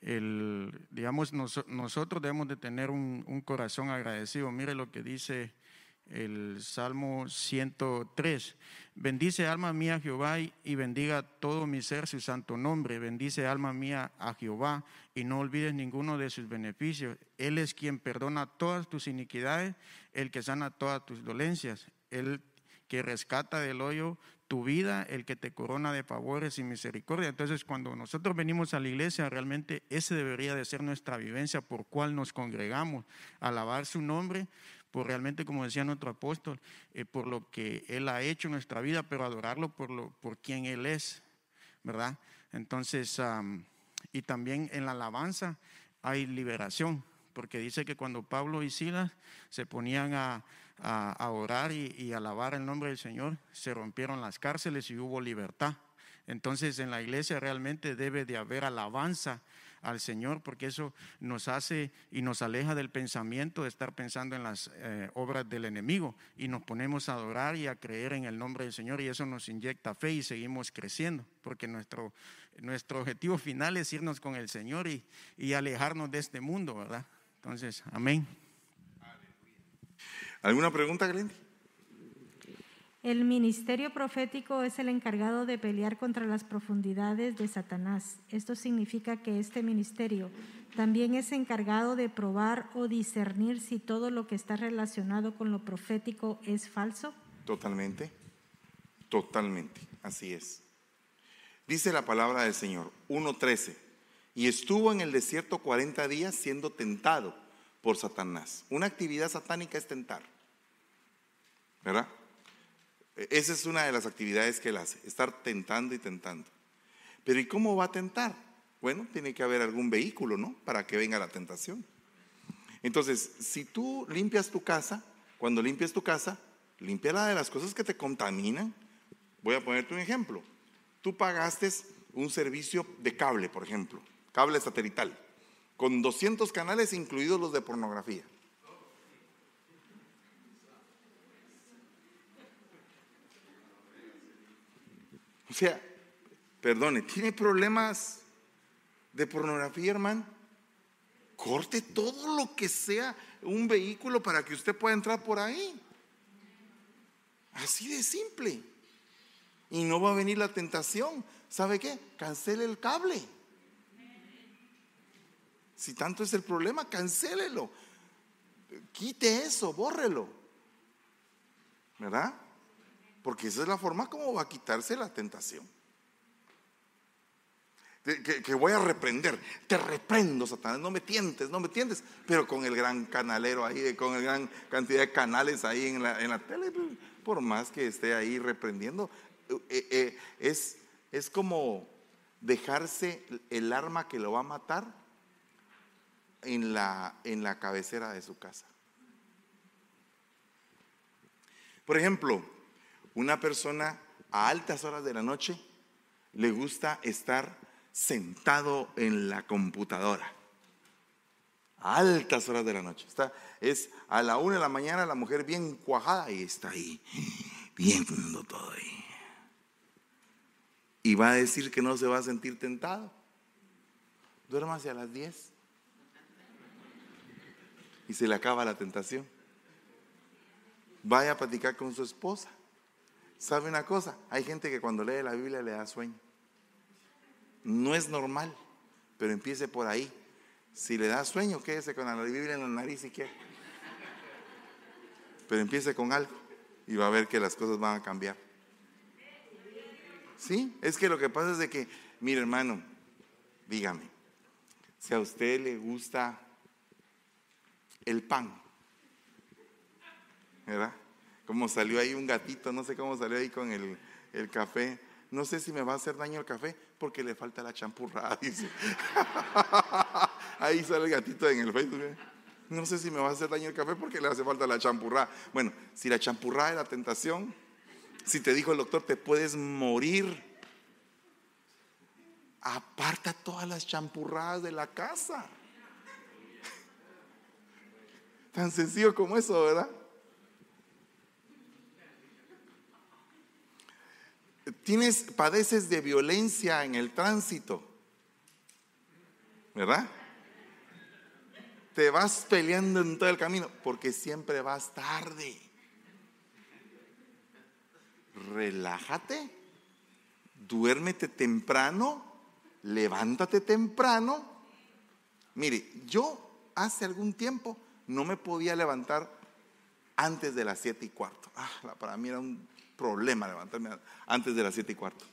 el, digamos, nos- nosotros debemos de tener un, corazón agradecido. Mire lo que dice el Salmo 103. Bendice alma mía Jehová y bendiga todo mi ser su santo nombre. Bendice alma mía a Jehová y no olvides ninguno de sus beneficios. Él es quien perdona todas tus iniquidades, el que sana todas tus dolencias, el que rescata del hoyo tu vida, el que te corona de favores y misericordia. Entonces, cuando nosotros venimos a la iglesia, realmente ese debería de ser nuestra vivencia por cual nos congregamos, alabar su nombre, por realmente, como decía nuestro apóstol, eh, por lo que Él ha hecho en nuestra vida, pero adorarlo por, lo, por quien Él es, ¿verdad? Entonces, y también en la alabanza hay liberación, porque dice que cuando Pablo y Silas se ponían a, a- orar y, y alabar el nombre del Señor, se rompieron las cárceles y hubo libertad. Entonces en la iglesia realmente debe de haber alabanza al Señor, porque eso nos hace y nos aleja del pensamiento de estar pensando en las eh, obras del enemigo y nos ponemos a adorar y a creer en el nombre del Señor y eso nos inyecta fe y seguimos creciendo, porque nuestro, nuestro objetivo final es irnos con el Señor y, y alejarnos de este mundo, ¿verdad? Entonces, amén. ¿Alguna pregunta, Glendy? El ministerio profético es el encargado de pelear contra las profundidades de Satanás. Esto significa que este ministerio también es encargado de probar o discernir si todo lo que está relacionado con lo profético es falso. Totalmente, totalmente, así es. Dice la palabra del Señor, 1.13, y estuvo en el desierto 40 días siendo tentado por Satanás. Una actividad satánica es tentar, ¿verdad? E- Esa es una de las actividades que él hace, estar tentando y tentando. Pero ¿y cómo va a tentar? Bueno, tiene que haber algún vehículo, ¿no? Para que venga la tentación. Entonces, si tú limpias tu casa, cuando limpias tu casa, límpiala de las cosas que te contaminan. Voy a ponerte un ejemplo. Tú pagaste un servicio de cable, por ejemplo, cable satelital, con 200 canales incluidos los de pornografía. O sea, perdone, ¿tiene problemas de pornografía, hermano? Corte todo lo que sea un vehículo para que usted pueda entrar por ahí. Así de simple. Y no va a venir la tentación. ¿Sabe qué? Cancele el cable. Si tanto es el problema, cancélelo. Quite eso, bórrelo. ¿Verdad? Porque esa es la forma como va a quitarse la tentación. Que, voy a reprender. Te reprendo, Satanás. No me tientes, no me tientes. Pero con el gran canalero ahí, con el gran cantidad de canales ahí en la, en la tele, por más que esté ahí reprendiendo, eh, eh, es, es como dejarse el arma que lo va a matar en la, en la cabecera de su casa. Por ejemplo, una persona a altas horas de la noche le gusta estar sentado en la computadora. A altas horas de la noche. Está, es a la una de la mañana la mujer bien cuajada y está ahí, viendo todo ahí. Y va a decir que no se va a sentir tentado. Duérmase a las 10 y se le acaba la tentación. Vaya a platicar con su esposa. ¿Sabe una cosa? Hay gente que cuando lee la Biblia le da sueño. No es normal, pero empiece por ahí. Si le da sueño, quédese con la Biblia en la nariz si quiere. Pero empiece con algo y va a ver que las cosas van a cambiar. Sí, es que lo que pasa es de que, mire hermano, dígame, si a usted le gusta el pan, ¿verdad? Como salió ahí un gatito, no sé cómo salió ahí con el, el café. No sé si me va a hacer daño el café porque le falta la champurrada, dice. ahí sale el gatito en el Facebook. ¿eh? No sé si me va a hacer daño el café porque le hace falta la champurrada. Bueno, si la champurrada es la tentación, si te dijo el doctor, te puedes morir. Aparta todas las champurradas de la casa. Tan sencillo como eso, ¿verdad? tienes, padeces de violencia en el tránsito, ¿verdad? Te vas peleando en todo el camino porque siempre vas tarde. Relájate, duérmete temprano, levántate temprano. Mire, yo hace algún tiempo no me podía levantar antes de las siete y cuarto. Ah, para mí era un problema levantarme antes de las siete y cuarto.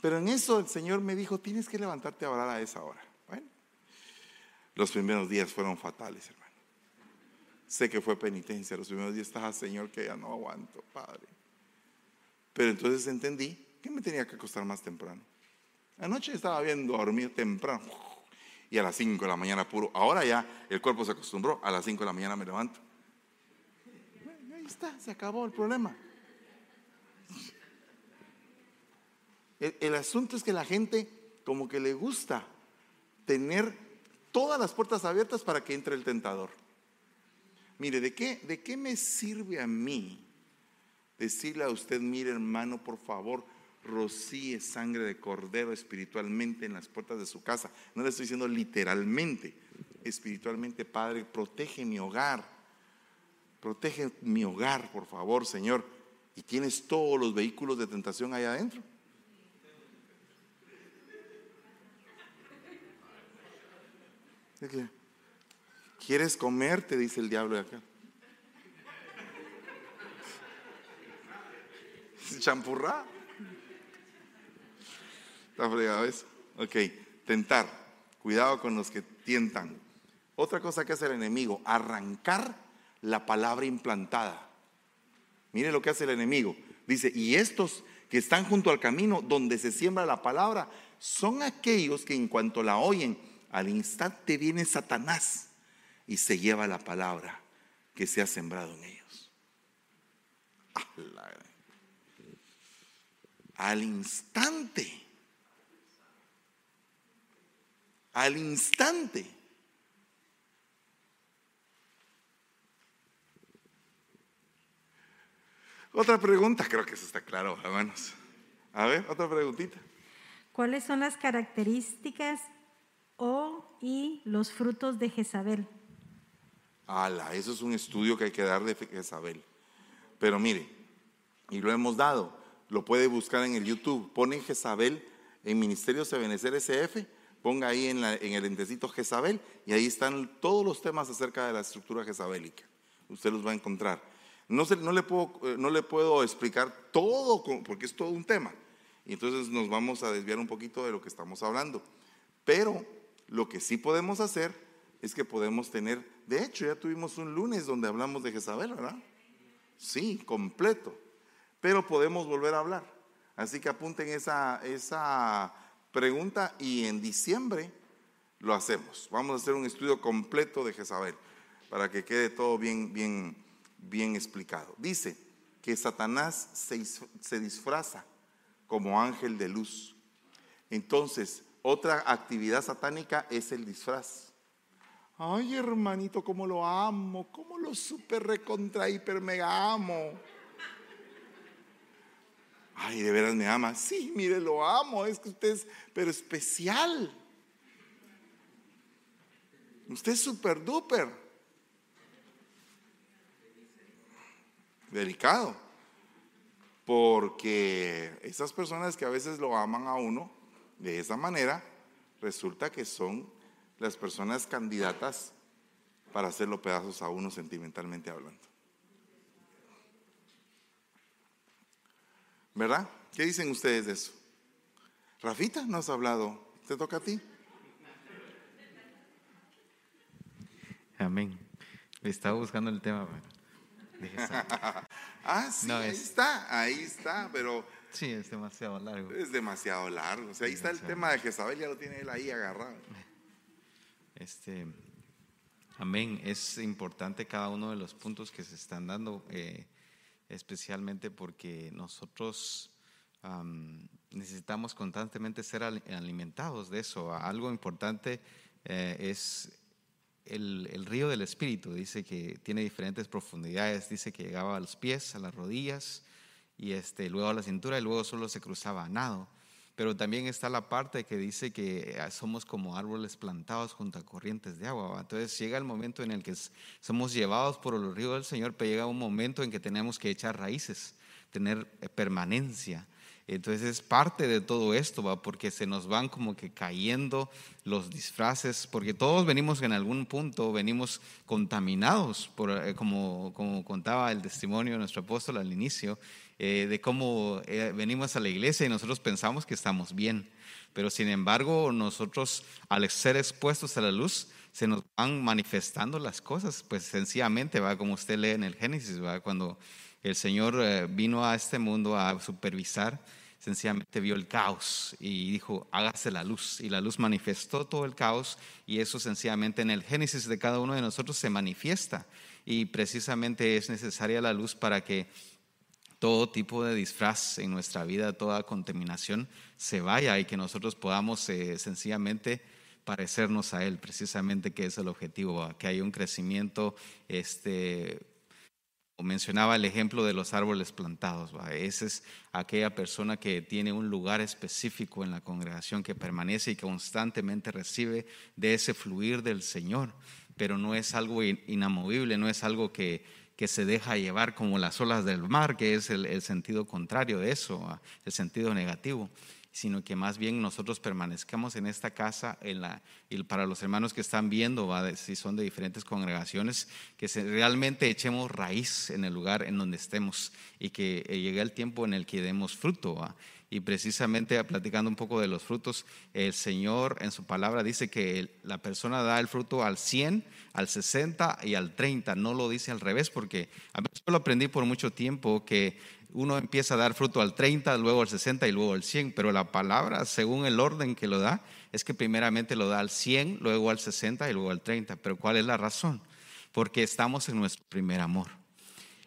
Pero en eso el Señor me dijo, tienes que levantarte a orar a esa hora. Bueno, los primeros días fueron fatales, hermano. Sé que fue penitencia. Los primeros días estaba, Señor, que ya no aguanto, Padre. Pero entonces entendí que me tenía que acostar más temprano. Anoche estaba bien dormir temprano. Y a las 5 de la mañana puro. Ahora ya el cuerpo se acostumbró. A las 5 de la mañana me levanto. Ahí está, se acabó el problema. El, asunto es que la gente como que le gusta tener todas las puertas abiertas para que entre el tentador. Mire, ¿de qué, ¿de qué me sirve a mí decirle a usted, mire hermano, por favor, rocíe sangre de cordero espiritualmente en las puertas de su casa? No le estoy diciendo literalmente, espiritualmente, Padre, protege mi hogar, protege mi hogar, por favor, Señor. Y tienes todos los vehículos de tentación ahí adentro. ¿Quieres comer? Te dice el diablo de acá. Champurrá. Está fregado eso. Ok, tentar. Cuidado con los que tientan. Otra cosa que hace el enemigo, arrancar la palabra implantada. Mire lo que hace el enemigo. Dice, y estos que están junto al camino donde se siembra la palabra, son aquellos que en cuanto la oyen, al instante viene Satanás y se lleva la palabra que se ha sembrado en ellos. Al instante. Al instante. Otra pregunta, creo que eso está claro, hermanos. A ver, otra preguntita. ¿Cuáles son las características o y los frutos de Jezabel. Ala, eso es un estudio que hay que dar de Jezabel. Pero mire, y lo hemos dado, lo puede buscar en el YouTube, pone Jezabel en Ministerio Sebenecer SF, ponga ahí en, el entecito Jezabel y ahí están todos los temas acerca de la estructura jezabélica. Usted los va a encontrar. No, eh, le puedo explicar todo porque es todo un tema. Y entonces nos vamos a desviar un poquito de lo que estamos hablando. Pero lo que sí podemos hacer es que podemos tener, de hecho ya tuvimos un lunes donde hablamos de Jezabel, ¿verdad? Sí, completo. Pero podemos volver a hablar. Así que apunten esa pregunta y en diciembre lo hacemos. Vamos a hacer un estudio completo de Jezabel para que quede todo bien, bien, bien explicado. Dice que Satanás se, se disfraza como ángel de luz. Entonces, otra actividad satánica es el disfraz. Ay, hermanito, cómo lo amo, cómo lo super recontra hiper amo. Ay, de veras me ama. Sí, mire, lo amo. Es que usted es, pero especial. Usted es super duper. Delicado. Porque esas personas que a veces lo aman a uno, de esa manera, resulta que son las personas candidatas para hacerlo pedazos a uno sentimentalmente hablando. ¿Verdad? ¿Qué dicen ustedes de eso? Rafita, no has hablado. ¿Te toca a ti? Amén. Estaba buscando el tema. ah, sí, ahí está, ahí está, pero Sí, es demasiado largo. Es demasiado largo. O sea, ahí está el tema de Jezabel, ya lo tiene él ahí agarrado. Este, amén. Es importante cada uno de los puntos que se están dando, eh, especialmente porque nosotros necesitamos constantemente ser alimentados de eso. Algo importante eh, es el, el, río del Espíritu. Dice que tiene diferentes profundidades. Dice que llegaba a los pies, a las rodillas y este, luego a la cintura y luego solo se cruzaba a nado. Pero también está la parte que dice que eh, somos como árboles plantados junto a corrientes de agua. ¿va? Entonces llega el momento en el que somos llevados por los ríos del Señor, pero llega un momento en que tenemos que echar raíces, tener eh, permanencia. Entonces es parte de todo esto, ¿va? porque se nos van como que cayendo los disfraces, porque todos venimos en algún punto, venimos contaminados, por, eh, como, como contaba el testimonio de nuestro apóstol al inicio, eh, de cómo eh, venimos a la iglesia y nosotros pensamos que estamos bien, pero sin embargo nosotros al ser expuestos a la luz, se nos van manifestando las cosas, pues sencillamente, va como usted lee en el Génesis, va cuando el Señor eh, vino a este mundo a supervisar, sencillamente vio el caos y dijo, hágase la luz. Y la luz manifestó todo el caos y eso sencillamente en el Génesis de cada uno de nosotros se manifiesta. Y precisamente es necesaria la luz para que todo tipo de disfraz en nuestra vida, toda contaminación se vaya y que nosotros podamos eh, sencillamente parecernos a Él, precisamente que es el objetivo, que haya un crecimiento este, mencionaba el ejemplo de los árboles plantados. ¿va? Esa es aquella persona que tiene un lugar específico en la congregación, que permanece y constantemente recibe de ese fluir del Señor, pero no es algo in- inamovible, no es algo que, que se deja llevar como las olas del mar, que es el, sentido contrario de eso, ¿va? el sentido negativo sino que más bien nosotros permanezcamos en esta casa, en la, y para los hermanos que están viendo, si son de diferentes congregaciones, que realmente echemos raíz en el lugar en donde estemos y que eh, llegue el tiempo en el que demos fruto. ¿va? Y precisamente platicando un poco de los frutos, el Señor en su palabra dice que la persona da el fruto al 100, al 60 y al 30, no lo dice al revés, porque a mí yo lo aprendí por mucho tiempo que uno empieza a dar fruto al 30, luego al 60 y luego al 100, pero la palabra, según el orden que lo da, es que primeramente lo da al 100, luego al 60 y luego al 30. Pero ¿cuál es la razón? Porque estamos en nuestro primer amor.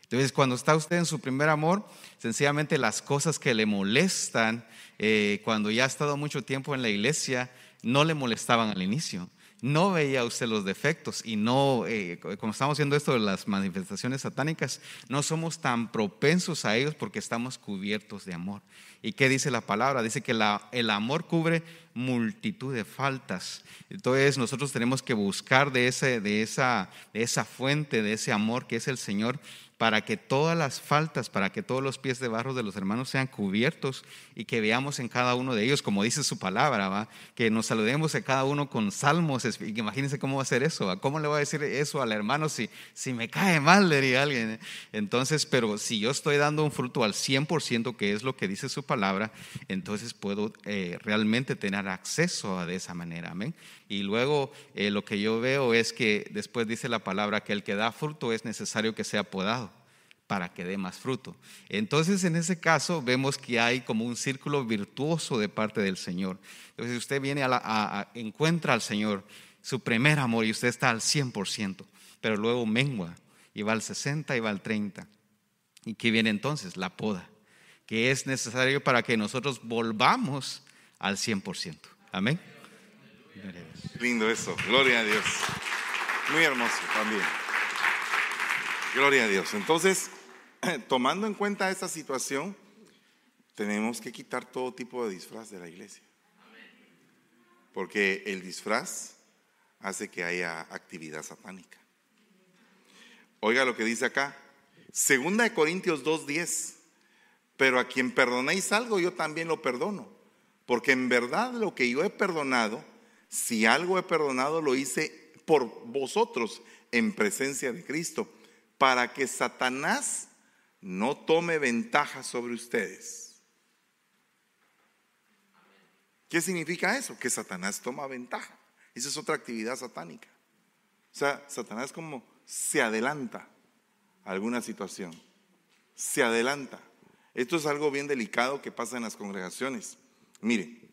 Entonces, cuando está usted en su primer amor, sencillamente las cosas que le molestan, eh, cuando ya ha estado mucho tiempo en la iglesia, no le molestaban al inicio. No veía usted los defectos y no, eh, como estamos haciendo esto de las manifestaciones satánicas, no somos tan propensos a ellos porque estamos cubiertos de amor. ¿Y qué dice la palabra? Dice que la- el amor cubre multitud de faltas. Entonces nosotros tenemos que buscar de, ese, de, esa, de esa fuente, de ese amor que es el Señor, para que todas las faltas, para que todos los pies de barro de los hermanos sean cubiertos y que veamos en cada uno de ellos, como dice su palabra, ¿va? que nos saludemos a cada uno con salmos. Imagínense cómo va a ser eso, ¿va? ¿cómo le voy a decir eso al hermano si, si me cae mal, diría alguien? ¿eh? Entonces, pero si yo estoy dando un fruto al 100%, que es lo que dice su palabra, entonces puedo eh, realmente tener acceso a de esa manera, amén. Y luego eh, lo que yo veo es que después dice la palabra que el que da fruto es necesario que sea podado para que dé más fruto. Entonces, en ese caso, vemos que hay como un círculo virtuoso de parte del Señor. Entonces, usted viene a la, a- encuentra al Señor, su primer amor, y usted está al 100%, pero luego mengua, y va al 60 y va al 30. ¿Y qué viene entonces? La poda, que es necesario para que nosotros volvamos al 100%. Amén. Lindo eso, gloria a Dios. Muy hermoso también. Gloria a Dios. Entonces, tomando en cuenta esta situación, tenemos que quitar todo tipo de disfraz de la iglesia. Porque el disfraz hace que haya actividad satánica. Oiga lo que dice acá. Segunda de Corintios 2.10. Pero a quien perdonéis algo, yo también lo perdono. Porque en verdad lo que yo he perdonado, si algo he perdonado, lo hice por vosotros en presencia de Cristo, para que Satanás no tome ventaja sobre ustedes. ¿Qué significa eso? Que Satanás toma ventaja. Esa es otra actividad satánica. O sea, Satanás como se adelanta a alguna situación. Se adelanta. Esto es algo bien delicado que pasa en las congregaciones. Mire,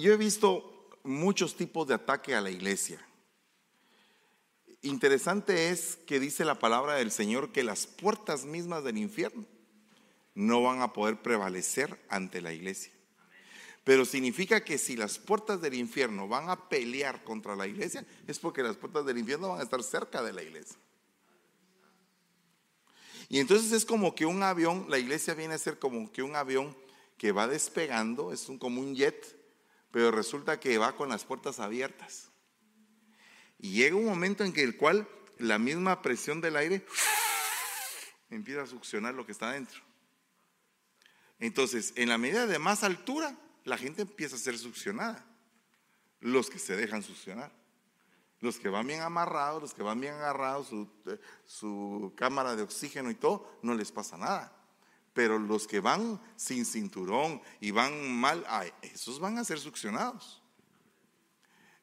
yo he visto muchos tipos de ataque a la iglesia. Interesante es que dice la palabra del Señor que las puertas mismas del infierno no van a poder prevalecer ante la iglesia. Pero significa que si las puertas del infierno van a pelear contra la iglesia, es porque las puertas del infierno van a estar cerca de la iglesia. Y entonces es como que un avión, la iglesia viene a ser como que un avión que va despegando, es un, como un jet, pero resulta que va con las puertas abiertas. Y llega un momento en que el cual la misma presión del aire empieza a succionar lo que está dentro. Entonces, en la medida de más altura, la gente empieza a ser succionada. Los que se dejan succionar. Los que van bien amarrados, los que van bien agarrados, su, eh, su cámara de oxígeno y todo, no les pasa nada. Pero los que van sin cinturón y van mal, esos van a ser succionados.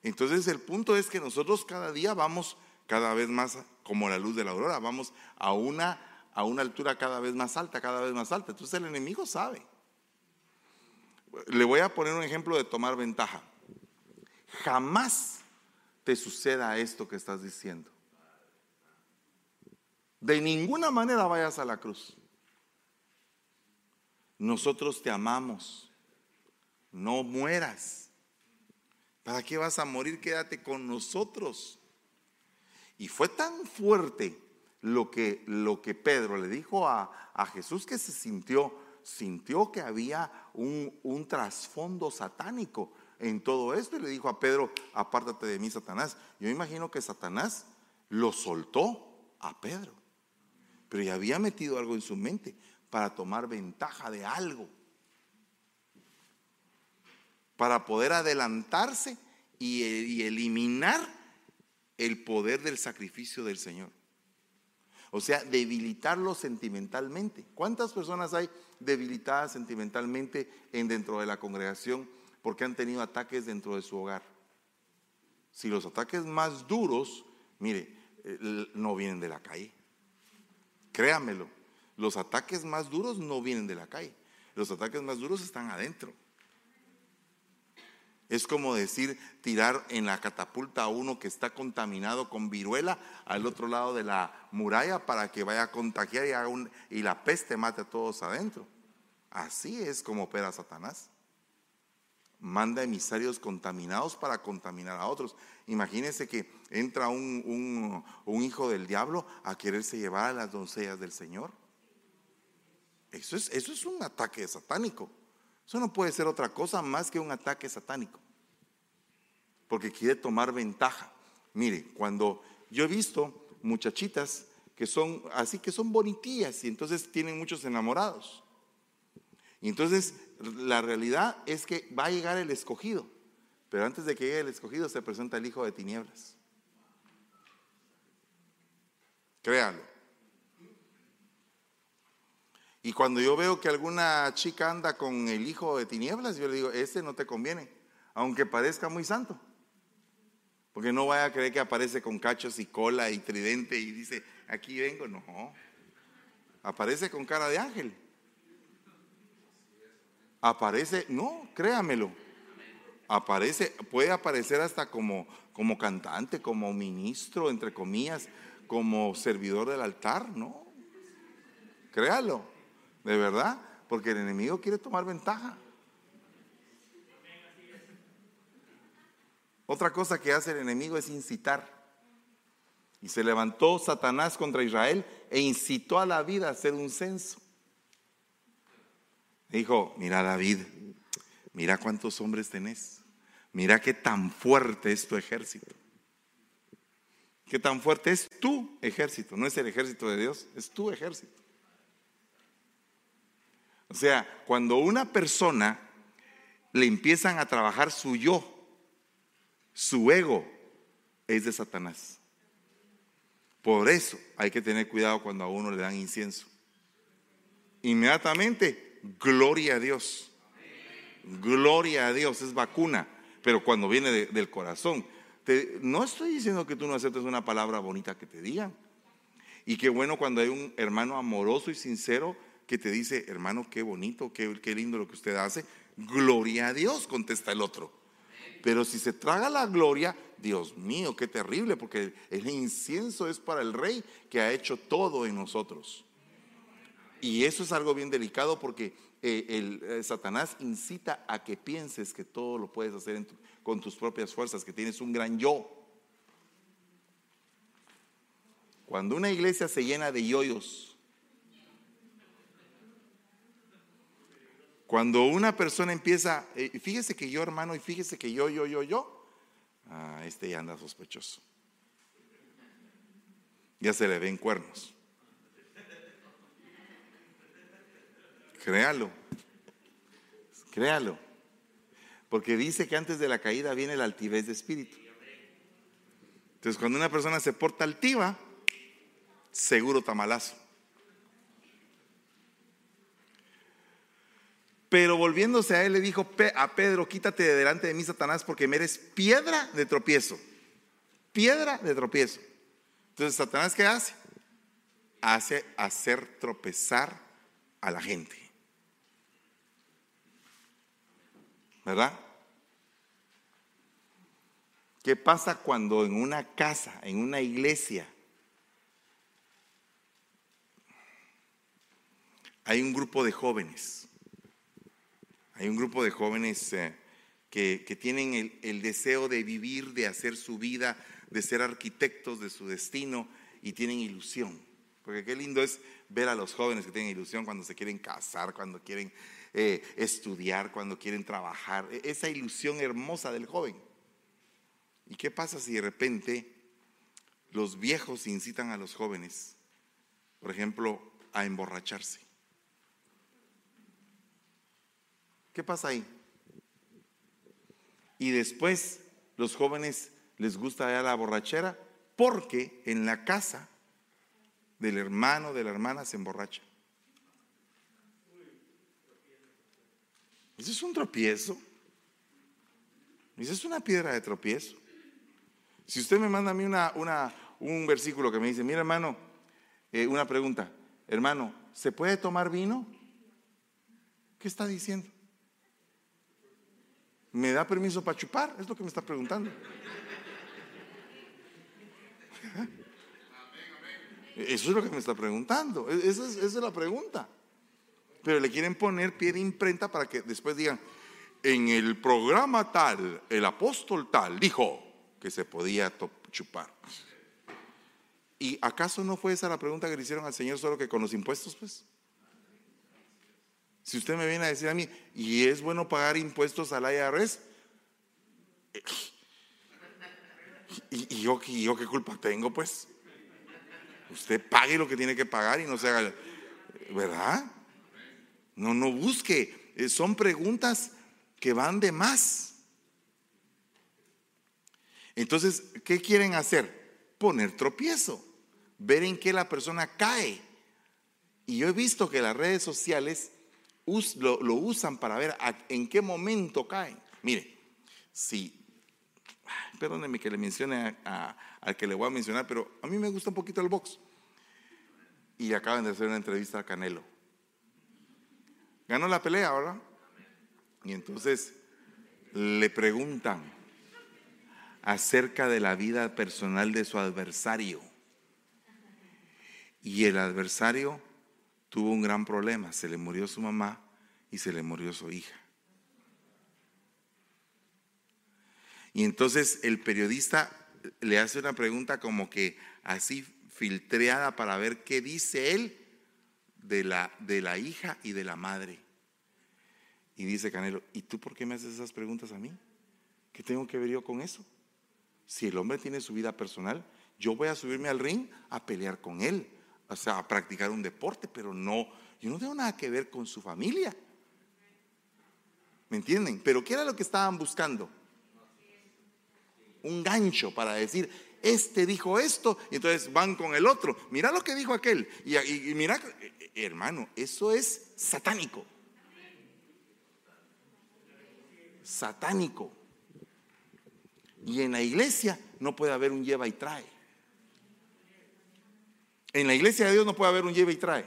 Entonces el punto es que nosotros cada día vamos cada vez más como la luz de la aurora, vamos a una, a una altura cada vez más alta, cada vez más alta. Entonces el enemigo sabe. Le voy a poner un ejemplo de tomar ventaja. Jamás te suceda esto que estás diciendo. De ninguna manera vayas a la cruz. Nosotros te amamos. No mueras. ¿Para qué vas a morir? Quédate con nosotros. Y fue tan fuerte lo que, lo que Pedro le dijo a, a Jesús que se sintió, sintió que había un, un trasfondo satánico en todo esto y le dijo a Pedro, apártate de mí, Satanás. Yo imagino que Satanás lo soltó a Pedro, pero ya había metido algo en su mente para tomar ventaja de algo, para poder adelantarse y, eliminar el poder del sacrificio del Señor. O sea, debilitarlo sentimentalmente. ¿Cuántas personas hay debilitadas sentimentalmente en dentro de la congregación? porque han tenido ataques dentro de su hogar. Si los ataques más duros, mire, eh, no vienen de la calle. Créamelo, los ataques más duros no vienen de la calle. Los ataques más duros están adentro. Es como decir tirar en la catapulta a uno que está contaminado con viruela al otro lado de la muralla para que vaya a contagiar y, y la peste mate a todos adentro. Así es como opera Satanás manda emisarios contaminados para contaminar a otros. Imagínense que entra un, hijo del diablo a quererse llevar a las doncellas del Señor. Eso es, eso es un ataque satánico. Eso no puede ser otra cosa más que un ataque satánico. Porque quiere tomar ventaja. Mire, cuando yo he visto muchachitas que son así, que son bonitillas y entonces tienen muchos enamorados. Y entonces la realidad es que va a llegar el escogido, pero antes de que llegue el escogido se presenta el hijo de tinieblas. Créalo. Y cuando yo veo que alguna chica anda con el hijo de tinieblas, yo le digo, ese no te conviene, aunque parezca muy santo. Porque no vaya a creer que aparece con cachos y cola y tridente y dice, aquí vengo. No, aparece con cara de ángel. Aparece, no, créamelo, aparece, puede aparecer hasta como, como cantante, como ministro, entre comillas, como servidor del altar, no, créalo, de verdad, porque el enemigo quiere tomar ventaja. Otra cosa que hace el enemigo es incitar. Y se levantó Satanás contra Israel e incitó a la vida a hacer un censo. Dijo, mira David, mira cuántos hombres tenés, mira qué tan fuerte es tu ejército. Qué tan fuerte es tu ejército, no es el ejército de Dios, es tu ejército. O sea, cuando una persona le empiezan a trabajar su yo, su ego, es de Satanás. Por eso hay que tener cuidado cuando a uno le dan incienso. Inmediatamente gloria a Dios. Gloria a Dios, es vacuna, pero cuando viene del corazón. no estoy diciendo que tú no aceptes una palabra bonita que te digan. Y qué bueno cuando hay un hermano amoroso y sincero que te dice, hermano, qué bonito, qué, qué lindo lo que usted hace. Gloria a Dios, contesta el otro. Pero si se traga la gloria, Dios mío, qué terrible, porque el incienso es para el rey que ha hecho todo en nosotros. Y eso es algo bien delicado porque eh, el, eh, Satanás incita a que pienses que todo lo puedes hacer con tus propias fuerzas, que tienes un gran yo. Cuando una iglesia se llena de yoyos, Cuando una persona empieza, eh, fíjese que yo hermano y fíjese que yo, yo, yo, yo, ah, este ya anda sospechoso. Ya se le ven cuernos. Créalo, créalo. Porque dice que antes de la caída viene la altivez de espíritu. Entonces, cuando una persona se porta altiva, seguro tamalazo. Pero volviéndose a él, le dijo a Pedro: Quítate de delante de mí, Satanás, porque me eres piedra de tropiezo. Piedra de tropiezo. Entonces, Satanás, ¿qué hace? Hace hacer tropezar a la gente. ¿Verdad? ¿Qué pasa cuando en una casa, en una iglesia, hay un grupo de jóvenes? Hay un grupo de jóvenes eh, que, tienen el, el deseo de vivir, de hacer su vida, de ser arquitectos de su destino y tienen ilusión. Porque qué lindo es ver a los jóvenes que tienen ilusión cuando se quieren casar, cuando quieren eh, estudiar, cuando quieren trabajar. E, esa ilusión hermosa del joven. ¿Y qué pasa si de repente los viejos incitan a los jóvenes, por ejemplo, a emborracharse? ¿Qué pasa ahí? Y después los jóvenes les gusta ya la borrachera porque en la casa del hermano, de la hermana se emborracha. Eso es un tropiezo. Eso es una piedra de tropiezo. Si usted me manda a mí una, un versículo que me dice, mira hermano, eh, una pregunta, hermano, ¿se puede tomar vino? ¿Qué está diciendo? ¿Me da permiso para chupar? Es lo que me está preguntando. Eso es lo que me está preguntando. E-, esa es, esa es la pregunta. Pero le quieren poner pie de imprenta para que después digan, en el programa tal, el apóstol tal dijo que se podía chupar. ¿Y acaso no fue esa la pregunta que le hicieron al Señor solo que con los impuestos, pues? Si usted me viene a decir a mí, ¿y es bueno pagar impuestos al IRS? ¿Y, yo, y yo qué culpa tengo, pues? Usted pague lo que tiene que pagar y no se haga, ¿verdad? No, no busque. Eh, son preguntas que van de más. Entonces, ¿qué quieren hacer? Poner tropiezo, ver en qué la persona cae. Y yo he visto que las redes sociales lo, usan para ver en qué momento caen. Mire, si, perdóneme que le mencione al que le voy a mencionar, pero a mí me gusta un poquito el box. Y acaban de hacer una entrevista a Canelo. Ganó la pelea, ¿verdad? Y entonces le preguntan acerca de la vida personal de su adversario. Y el adversario tuvo un gran problema. Se le murió su mamá y se le murió su hija. Y entonces el periodista le hace una pregunta como que así filtreada para ver qué dice él de la, de la hija y de la madre. Y dice Canelo, ¿y tú por qué me haces esas preguntas a mí? ¿Qué tengo que ver yo con eso? Si el hombre tiene su vida personal, yo voy a subirme al ring a pelear con él, o sea, a practicar un deporte, pero no, yo no tengo nada que ver con su familia. ¿Me entienden? Pero ¿qué era lo que estaban buscando? Un gancho para decir, este dijo esto, y entonces van con el otro. Mira lo que dijo aquel. Y, y mira, hermano, eso es satánico. Satánico. Y en la iglesia no puede haber un lleva y trae. En la iglesia de Dios no puede haber un lleva y trae.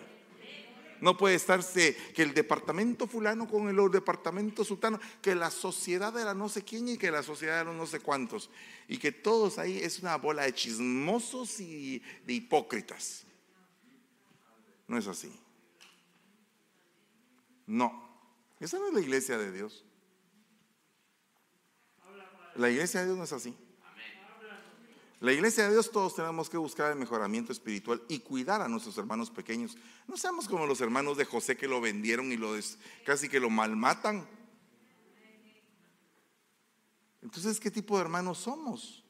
No puede estarse que el departamento fulano con el departamento sultano, que la sociedad era no sé quién y que la sociedad era no sé cuántos. Y que todos ahí es una bola de chismosos y de hipócritas. No es así. No. Esa no es la iglesia de Dios. La iglesia de Dios no es así. La iglesia de Dios todos tenemos que buscar el mejoramiento espiritual y cuidar a nuestros hermanos pequeños. No seamos como los hermanos de José que lo vendieron y lo des- casi que lo malmatan. Entonces, ¿qué tipo de hermanos somos?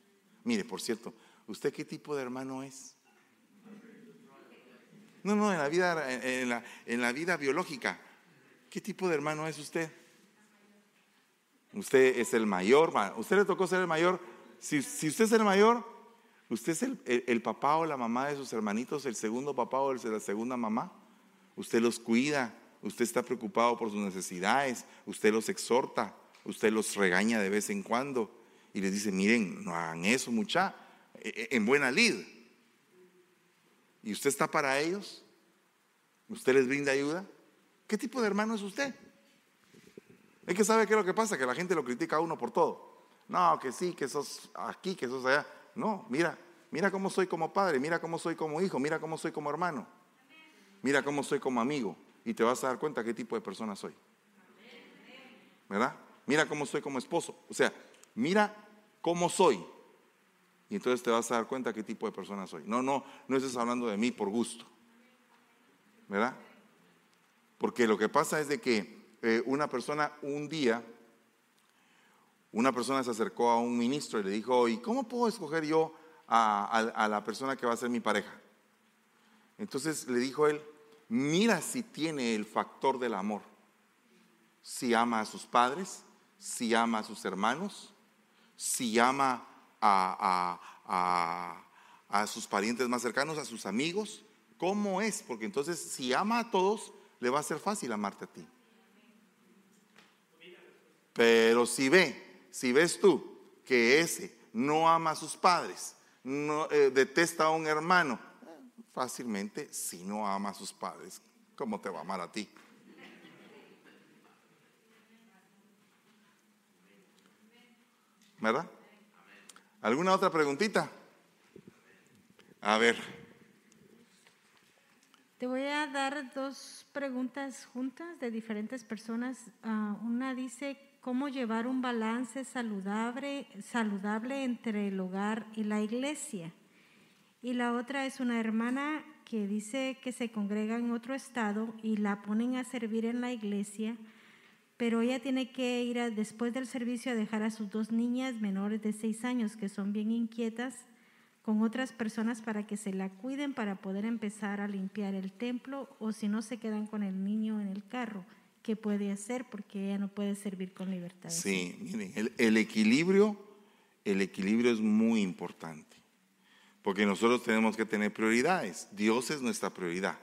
Mire, por cierto, ¿usted qué tipo de hermano es? No, no, en la vida, en la, en la vida biológica. ¿Qué tipo de hermano es usted? Usted es el mayor, ma- usted le tocó ser el mayor. Si, si usted es el mayor, usted es el, papá o la mamá de sus hermanitos, el segundo papá o la segunda mamá. Usted los cuida, usted está preocupado por sus necesidades, usted los exhorta, usted los regaña de vez en cuando y les dice, miren, no hagan eso mucha, e- e- en buena lid. ¿Y usted está para ellos? ¿Usted les brinda ayuda? ¿Qué tipo de hermano es usted? Es que sabe qué es lo que pasa, que la gente lo critica a uno por todo. No, que sí, que sos aquí, que sos allá. No, mira, mira cómo soy como padre, mira cómo soy como hijo, mira cómo soy como hermano, mira cómo soy como amigo. Y te vas a dar cuenta qué tipo de persona soy. ¿Verdad? Mira cómo soy como esposo. O sea, mira cómo soy. Y entonces te vas a dar cuenta qué tipo de persona soy. No, no, no estés hablando de mí por gusto. ¿Verdad? Porque lo que pasa es de que eh, una persona un día, una persona se acercó a un ministro y le dijo, ¿y cómo puedo escoger yo a, la persona que va a ser mi pareja? Entonces le dijo él, mira si tiene el factor del amor, si ama a sus padres, si ama a sus hermanos, si ama a- a sus parientes más cercanos, a sus amigos, ¿cómo es? Porque entonces si ama a todos, le va a ser fácil amarte a ti. Pero si ve, si ves tú que ese no ama a sus padres, no, eh, detesta a un hermano, fácilmente si no ama a sus padres, ¿cómo te va a amar a ti? ¿Verdad? ¿Alguna otra preguntita? A ver, Te voy a dar dos preguntas juntas de diferentes personas. Ah, una dice, ¿cómo llevar un balance saludable, entre el hogar y la iglesia? Y la otra es una hermana que dice que se congrega en otro estado y la ponen a servir en la iglesia, pero ella tiene que ir después del servicio a dejar a sus dos niñas menores de seis años que son bien inquietas con otras personas para que se la cuiden para poder empezar a limpiar el templo o si no se quedan con el niño en el carro. ¿Qué puede hacer? Porque ella no puede servir con libertad. Sí, miren, el, equilibrio, el equilibrio es muy importante, porque nosotros tenemos que tener prioridades. Dios es nuestra prioridad.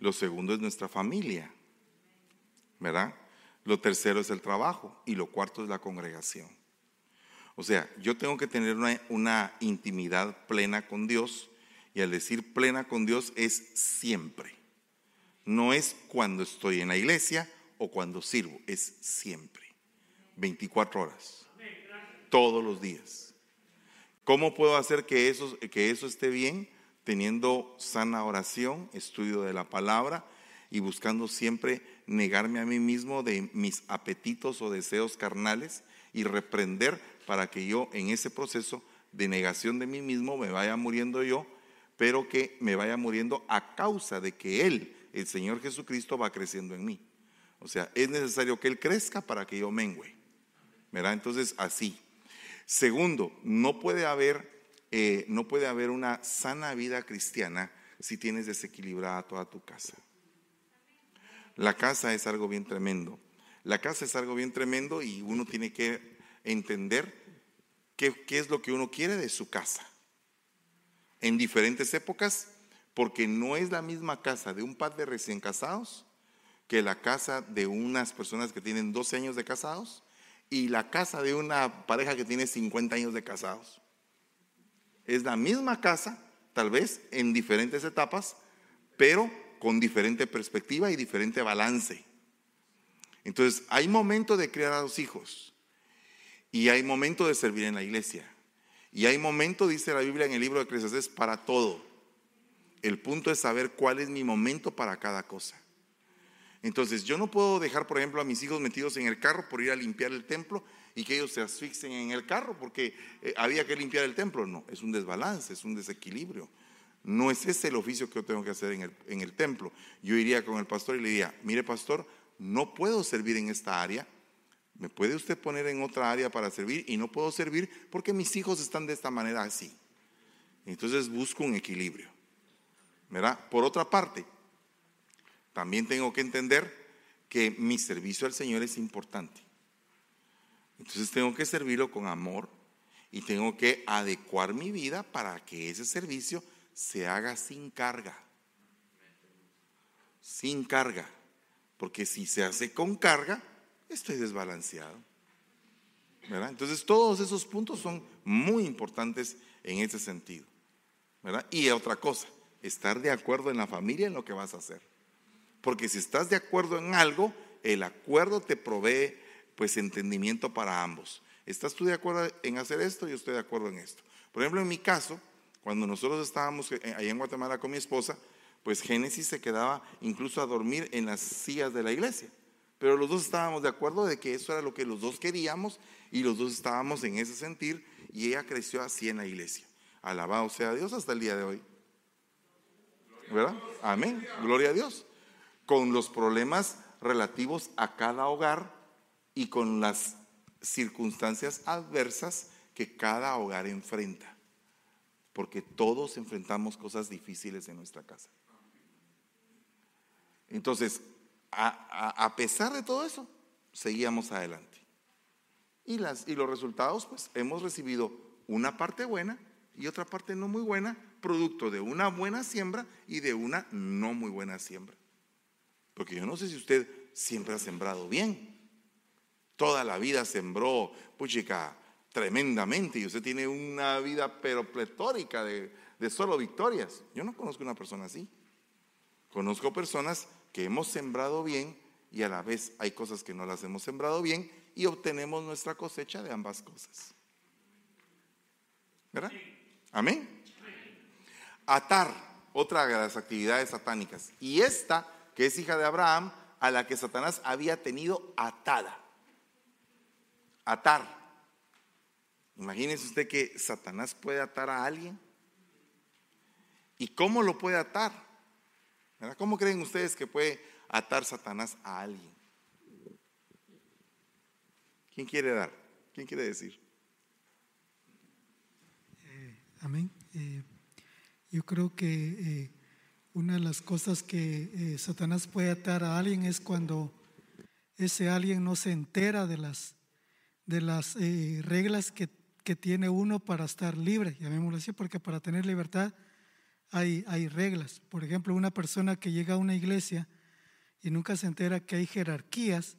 Lo segundo es nuestra familia, ¿verdad? Lo tercero es el trabajo y lo cuarto es la congregación. O sea, yo tengo que tener una intimidad plena con Dios y al decir plena con Dios es siempre. No es cuando estoy en la iglesia o cuando sirvo, es siempre. 24 horas. Todos los días. ¿Cómo puedo hacer que eso, que eso esté bien? Teniendo sana oración, estudio de la palabra y buscando siempre negarme a mí mismo de mis apetitos o deseos carnales y reprender para que yo en ese proceso de negación de mí mismo me vaya muriendo yo, pero que me vaya muriendo a causa de que Él, el Señor Jesucristo, va creciendo en mí. O sea, es necesario que Él crezca para que yo mengüe. ¿Verdad? Entonces, así. Segundo, no puede haber, eh, no puede haber una sana vida cristiana si tienes desequilibrada toda tu casa. La casa es algo bien tremendo. La casa es algo bien tremendo y uno tiene que entender qué, qué es lo que uno quiere de su casa. En diferentes épocas, porque no es la misma casa de un par de recién casados que la casa de unas personas que tienen 12 años de casados y la casa de una pareja que tiene 50 años de casados. Es la misma casa, tal vez en diferentes etapas, pero con diferente perspectiva y diferente balance. Entonces, hay momento de criar a los hijos y hay momento de servir en la iglesia. Y hay momento, dice la Biblia en el libro de Eclesiastés, para todo. El punto es saber cuál es mi momento para cada cosa. Entonces, yo no puedo dejar, por ejemplo, a mis hijos metidos en el carro por ir a limpiar el templo y que ellos se asfixien en el carro porque eh, había que limpiar el templo. No, es un desbalance, es un desequilibrio. No es ese el oficio que yo tengo que hacer en el, en el templo. Yo iría con el pastor y le diría, mire pastor, no puedo servir en esta área, me puede usted poner en otra área para servir y no puedo servir porque mis hijos están de esta manera así. Entonces busco un equilibrio. ¿Verdad? Por otra parte, también tengo que entender que mi servicio al Señor es importante. Entonces tengo que servirlo con amor y tengo que adecuar mi vida para que ese servicio se haga sin carga. Sin carga. Porque si se hace con carga, estoy desbalanceado. Entonces todos esos puntos son muy importantes en ese sentido. Y otra cosa, estar de acuerdo en la familia en lo que vas a hacer. Porque si estás de acuerdo en algo, el acuerdo te provee pues entendimiento para ambos. ¿Estás tú de acuerdo en hacer esto? Yo estoy de acuerdo en esto. Por ejemplo, en mi caso, cuando nosotros estábamos allá en Guatemala con mi esposa, pues Génesis se quedaba incluso a dormir en las sillas de la iglesia. Pero los dos estábamos de acuerdo de que eso era lo que los dos queríamos y los dos estábamos en ese sentir y ella creció así en la iglesia. Alabado sea Dios hasta el día de hoy. ¿Verdad? Amén. Gloria a Dios. Con los problemas relativos a cada hogar y con las circunstancias adversas que cada hogar enfrenta. Porque todos enfrentamos cosas difíciles en nuestra casa. Entonces, a, pesar de todo eso, seguíamos adelante. Y, y los resultados, pues hemos recibido una parte buena y otra parte no muy buena, producto de una buena siembra y de una no muy buena siembra. Porque yo no sé si usted siempre ha sembrado bien. Toda la vida sembró, puchica, tremendamente y usted tiene una vida pero pletórica de, solo victorias. Yo no conozco una persona así. Conozco personas que hemos sembrado bien y a la vez hay cosas que no las hemos sembrado bien y obtenemos nuestra cosecha de ambas cosas. ¿Verdad? Amén. Atar, otra de las actividades satánicas. Y esta, que es hija de Abraham, a la que Satanás había tenido atada. Atar. Imagínese usted que Satanás puede atar a alguien. ¿Y cómo lo puede atar? ¿Cómo creen ustedes que puede atar Satanás a alguien? ¿Quién quiere dar? ¿Quién quiere decir? Eh, amén. Eh, yo creo que eh, una de las cosas que Satanás puede atar a alguien es cuando ese alguien no se entera de las, de las reglas que, que, tiene uno para estar libre, llamémoslo así, porque para tener libertad hay, reglas. Por ejemplo, una persona que llega a una iglesia y nunca se entera que hay jerarquías,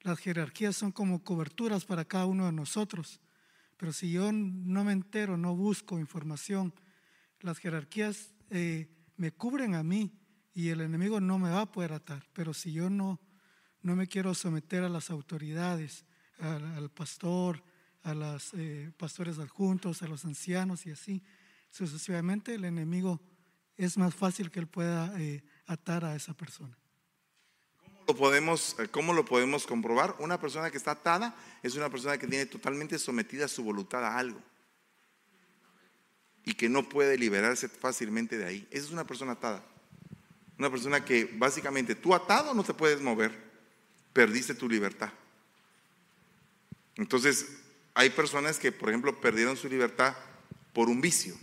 las jerarquías son como coberturas para cada uno de nosotros. Pero si yo no me entero, no busco información, las jerarquías eh, me cubren a mí y el enemigo no me va a poder atar. Pero si yo no, no me quiero someter a las autoridades, al, pastor, a los eh, pastores adjuntos, a los ancianos y así, sucesivamente el enemigo es más fácil que él pueda eh, atar a esa persona. ¿Cómo lo, podemos, eh, ¿Cómo lo podemos comprobar? Una persona que está atada es una persona que tiene totalmente sometida su voluntad a algo y que no puede liberarse fácilmente de ahí. Esa es una persona atada. Una persona que básicamente tú atado no te puedes mover, perdiste tu libertad. Entonces, hay personas que, por ejemplo, perdieron su libertad por un vicio.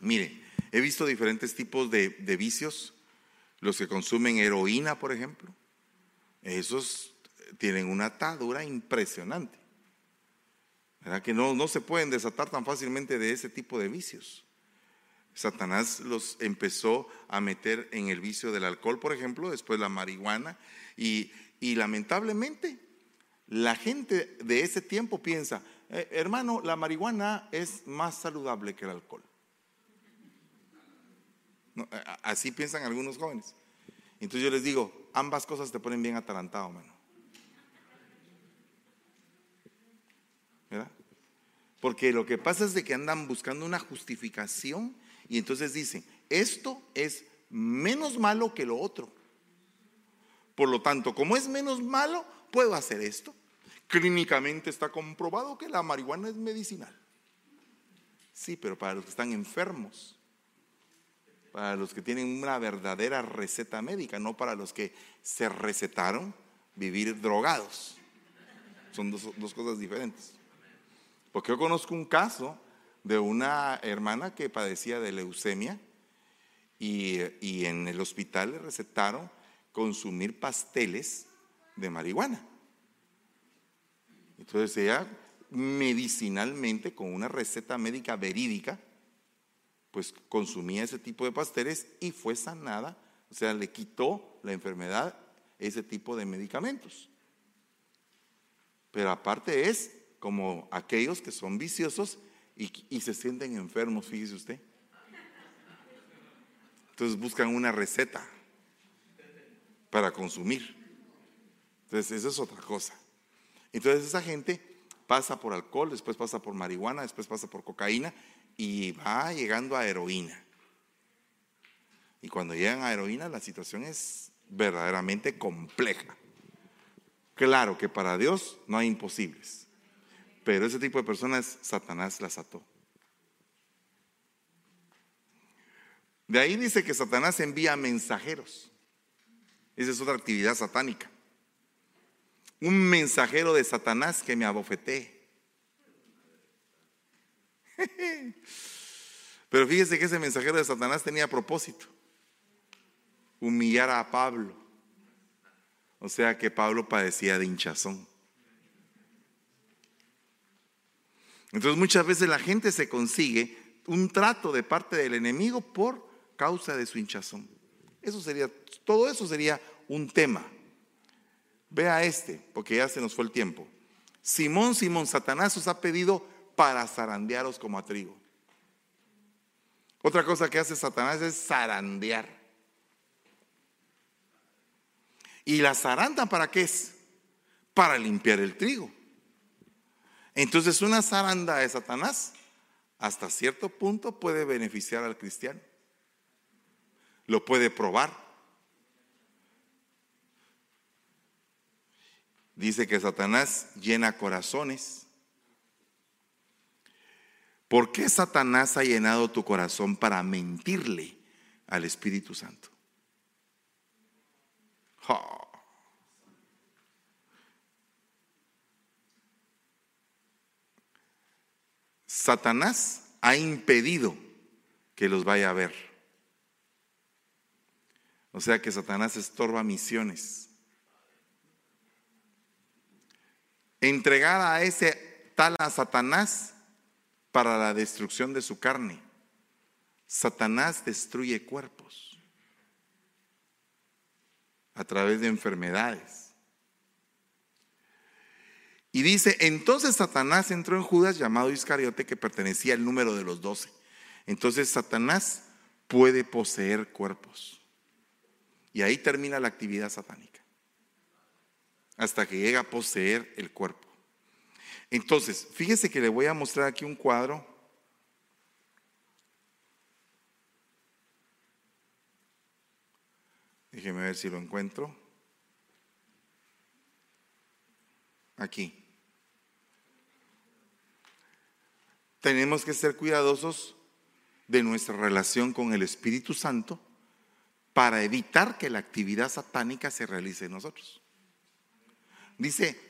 Mire, He visto diferentes tipos de, vicios. Los que consumen heroína, por ejemplo. Esos tienen una atadura impresionante. ¿Verdad? Que no, no se pueden desatar tan fácilmente de ese tipo de vicios. Satanás los empezó a meter en el vicio del alcohol, por ejemplo, después la marihuana, y, lamentablemente la gente de ese tiempo piensa, eh, hermano, la marihuana es más saludable que el alcohol así piensan algunos jóvenes. Entonces yo les digo, ambas cosas te ponen bien atalantado, mano. ¿Verdad? Porque lo que pasa es de que andan buscando una justificación y entonces dicen, esto es menos malo que lo otro. Por lo tanto, como es menos malo, puedo hacer esto. Clínicamente está comprobado que la marihuana es medicinal. Sí, pero para los que están enfermos, para los que tienen una verdadera receta médica, no para los que se recetaron vivir drogados. Son dos, dos cosas diferentes. Porque yo conozco un caso de una hermana que padecía de leucemia y, en el hospital le recetaron consumir pasteles de marihuana. Entonces ella medicinalmente, con una receta médica verídica, pues consumía ese tipo de pasteles y fue sanada, o sea, le quitó la enfermedad ese tipo de medicamentos. Pero aparte es como aquellos que son viciosos y, se sienten enfermos, fíjese usted. Entonces buscan una receta para consumir. Entonces, eso es otra cosa. Entonces, esa gente pasa por alcohol, después pasa por marihuana, después pasa por cocaína y va llegando a heroína. Y cuando llegan a heroína, la situación es verdaderamente compleja. Claro que para Dios no hay imposibles, pero ese tipo de personas Satanás las ató. De ahí dice que Satanás envía mensajeros. Esa es otra actividad satánica. Un mensajero de Satanás que me abofetee. Pero fíjese que ese mensajero de Satanás tenía propósito. Humillar a Pablo. O sea que Pablo padecía de hinchazón. Entonces muchas veces la gente se consigue un trato de parte del enemigo por causa de su hinchazón. Eso sería, todo eso sería un tema. Vea este, porque ya se nos fue el tiempo. Simón, Simón, Satanás os ha pedido para zarandearos como a trigo. Otra cosa que hace Satanás es zarandear. ¿Y la zaranda para qué es? Para limpiar el trigo. Entonces una zaranda de Satanás hasta cierto punto puede beneficiar al cristiano lo puede probar. Dice que Satanás llena corazones. ¿Por qué Satanás ha llenado tu corazón para mentirle al Espíritu Santo? Satanás ha impedido que los vaya a ver. O sea que Satanás estorba misiones. Entregar a ese tal a Satanás para la destrucción de su carne. Satanás destruye cuerpos a través de enfermedades. Y dice, entonces Satanás entró en Judas llamado Iscariote que pertenecía al número de los doce. Entonces Satanás puede poseer cuerpos. Y ahí termina la actividad satánica. Hasta que llega a poseer el cuerpo. Entonces, fíjese que le voy a mostrar aquí un cuadro. Déjeme ver si lo encuentro. Aquí. Tenemos que ser cuidadosos de nuestra relación con el Espíritu Santo para evitar que la actividad satánica se realice en nosotros. Dice,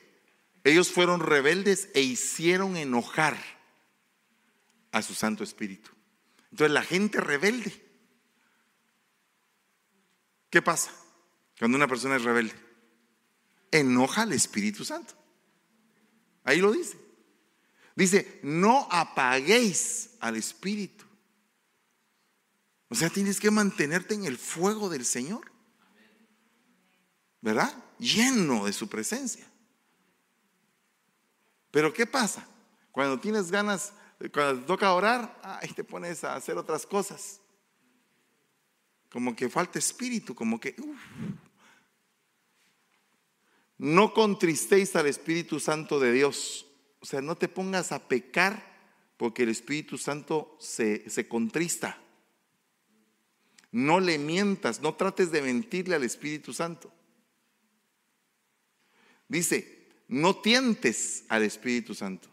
ellos fueron rebeldes e hicieron enojar a su Santo Espíritu. Entonces la gente rebelde, ¿qué pasa cuando una persona es rebelde? Enoja al Espíritu Santo. Ahí lo dice. Dice, no apaguéis al Espíritu. O sea, tienes que mantenerte en el fuego del Señor. ¿Verdad? Lleno de su presencia. Pero ¿qué pasa? Cuando tienes ganas, cuando te toca orar, ahí te pones a hacer otras cosas. Como que falta espíritu, como que... No contristéis al Espíritu Santo de Dios. O sea, no te pongas a pecar porque el Espíritu Santo se, se contrista. No le mientas, no trates de mentirle al Espíritu Santo. Dice, no tientes al Espíritu Santo.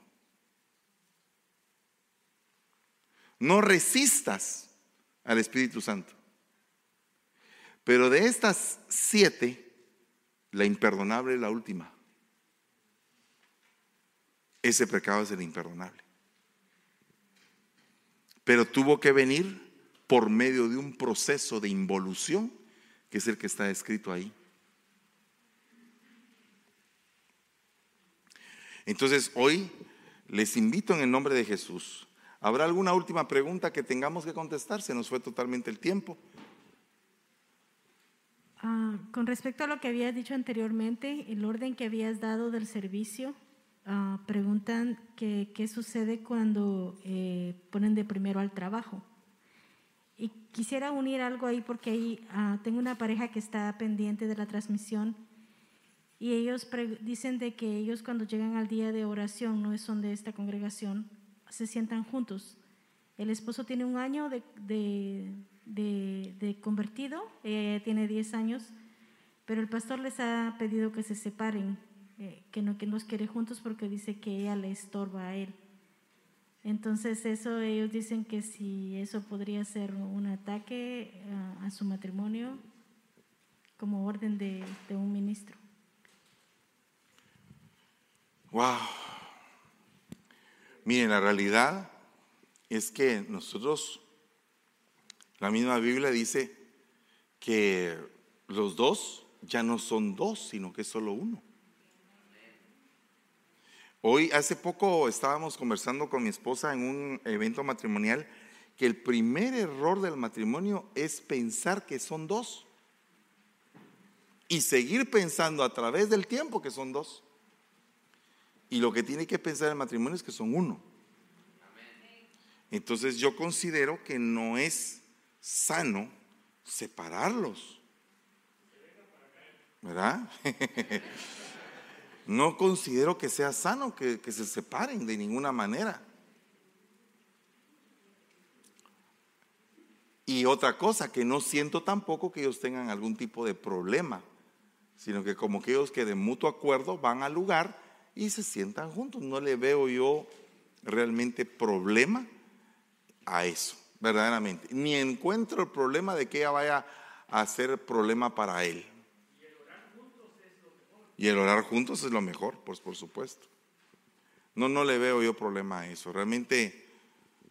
No resistas al Espíritu Santo. Pero de estas siete, la imperdonable es la última. Ese pecado es el imperdonable. Pero tuvo que venir por medio de un proceso de involución, que es el que está escrito ahí. Entonces hoy les invito en el nombre de Jesús. ¿Habrá alguna última pregunta que tengamos que contestar? Se nos fue totalmente el tiempo. Ah, con respecto a lo que habías dicho anteriormente, el orden que habías dado del servicio, ah, preguntan que, qué sucede cuando eh, ponen de primero al trabajo. Y quisiera unir algo ahí porque ahí ah, tengo una pareja que está pendiente de la transmisión y ellos dicen de que ellos cuando llegan al día de oración, no son de esta congregación, se sientan juntos. El esposo tiene un año de, de, convertido, ella tiene 10 años, pero el pastor les ha pedido que se separen, eh, que no que los quiere juntos porque dice que ella le estorba a él. Entonces eso ellos dicen que si eso podría ser un ataque a, su matrimonio como orden de, de un ministro. Wow. Miren, la realidad es que nosotros, la misma Biblia dice que los dos ya no son dos, sino que es solo uno. Hoy, hace poco estábamos conversando con mi esposa en un evento matrimonial que el primer error del matrimonio es pensar que son dos y seguir pensando a través del tiempo que son dos. Y lo que tiene que pensar el matrimonio es que son uno. Entonces yo considero que no es sano separarlos. ¿Verdad? no considero que sea sano que, se separen de ninguna manera. Y otra cosa, que no siento tampoco que ellos tengan algún tipo de problema, sino que como que ellos que de mutuo acuerdo van al lugar y se sientan juntos. No le veo yo realmente problema a eso, verdaderamente. Ni encuentro el problema de que ella vaya a ser problema para él. Y el orar juntos es lo mejor, pues por supuesto. No, no le veo yo problema a eso. Realmente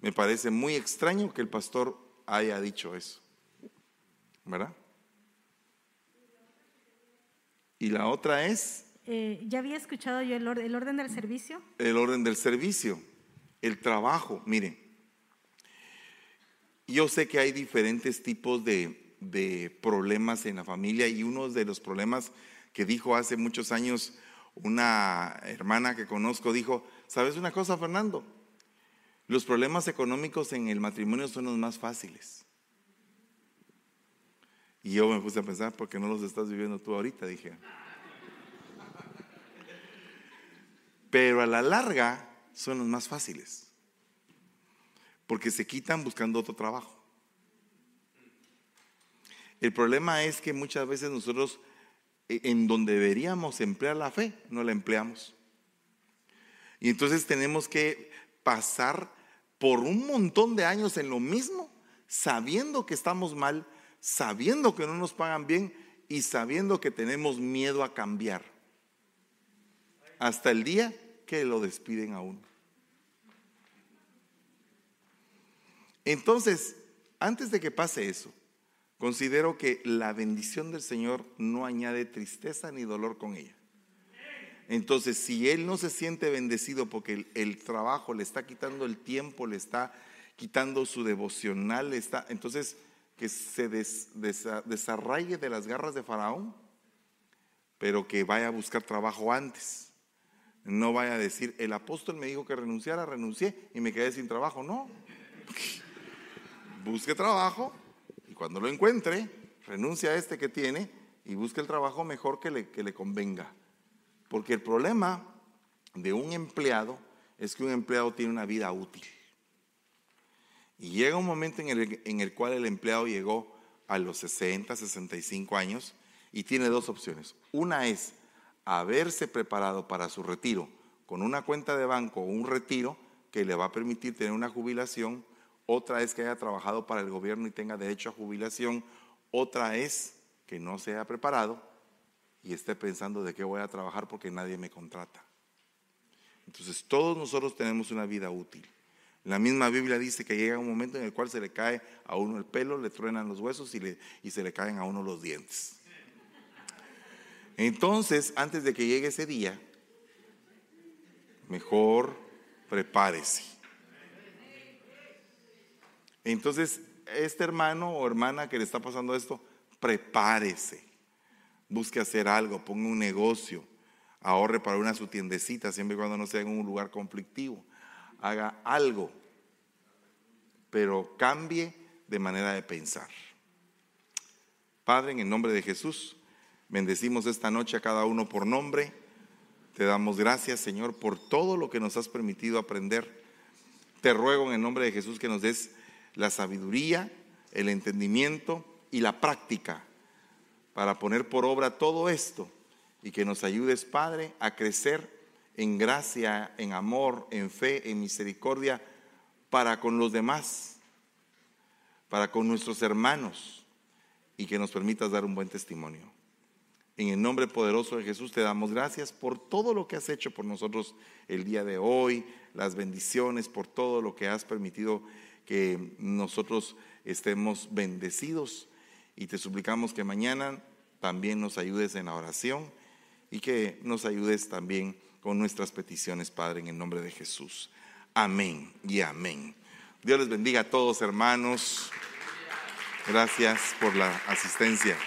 me parece muy extraño que el pastor haya dicho eso. ¿Verdad? Y la otra es... Eh, ya había escuchado yo el, el orden del servicio. El orden del servicio, el trabajo. Miren, yo sé que hay diferentes tipos de, de problemas en la familia y uno de los problemas que dijo hace muchos años una hermana que conozco, dijo, ¿sabes una cosa, Fernando? Los problemas económicos en el matrimonio son los más fáciles. Y yo me puse a pensar, ¿por qué no los estás viviendo tú ahorita? Dije. Pero a la larga son los más fáciles. Porque se quitan buscando otro trabajo. El problema es que muchas veces nosotros en donde deberíamos emplear la fe, no la empleamos. Y entonces tenemos que pasar por un montón de años en lo mismo, sabiendo que estamos mal, sabiendo que no nos pagan bien y sabiendo que tenemos miedo a cambiar. Hasta el día que lo despiden a uno. Entonces, antes de que pase eso, Considero que la bendición del Señor no añade tristeza ni dolor con ella. Entonces, si él no se siente bendecido porque el, trabajo le está quitando el tiempo, le está quitando su devocional, le está, entonces que se desarraigue de las garras de Faraón, pero que vaya a buscar trabajo antes. No vaya a decir, el apóstol me dijo que renunciara, renuncié y me quedé sin trabajo. No. Busque trabajo y cuando lo encuentre, renuncia a este que tiene y busque el trabajo mejor que le, que le convenga. Porque el problema de un empleado es que un empleado tiene una vida útil. Y llega un momento en el, en el cual el empleado llegó a los 60, 65 años y tiene dos opciones. Una es haberse preparado para su retiro con una cuenta de banco o un retiro que le va a permitir tener una jubilación, otra es que haya trabajado para el gobierno y tenga derecho a jubilación, otra es que no se haya preparado y esté pensando de qué voy a trabajar porque nadie me contrata. Entonces todos nosotros tenemos una vida útil. La misma Biblia dice que llega un momento en el cual se le cae a uno el pelo, le truenan los huesos y, y se le caen a uno los dientes. Entonces, antes de que llegue ese día, mejor prepárese. Entonces, este hermano o hermana que le está pasando esto, prepárese. Busque hacer algo, ponga un negocio, ahorre para una su tiendecita, siempre y cuando no sea en un lugar conflictivo. Haga algo, pero cambie de manera de pensar. Padre, en el nombre de Jesús, bendecimos esta noche a cada uno por nombre. Te damos gracias, Señor, por todo lo que nos has permitido aprender. Te ruego en el nombre de Jesús que nos des la sabiduría, el entendimiento y la práctica para poner por obra todo esto y que nos ayudes, Padre, a crecer en gracia, en amor, en fe, en misericordia para con los demás, para con nuestros hermanos y que nos permitas dar un buen testimonio. En el nombre poderoso de Jesús te damos gracias por todo lo que has hecho por nosotros el día de hoy, las bendiciones, por todo lo que has permitido que nosotros estemos bendecidos. Y te suplicamos que mañana también nos ayudes en la oración y que nos ayudes también con nuestras peticiones, Padre, en el nombre de Jesús. Amén y amén. Dios les bendiga a todos, hermanos. Gracias por la asistencia.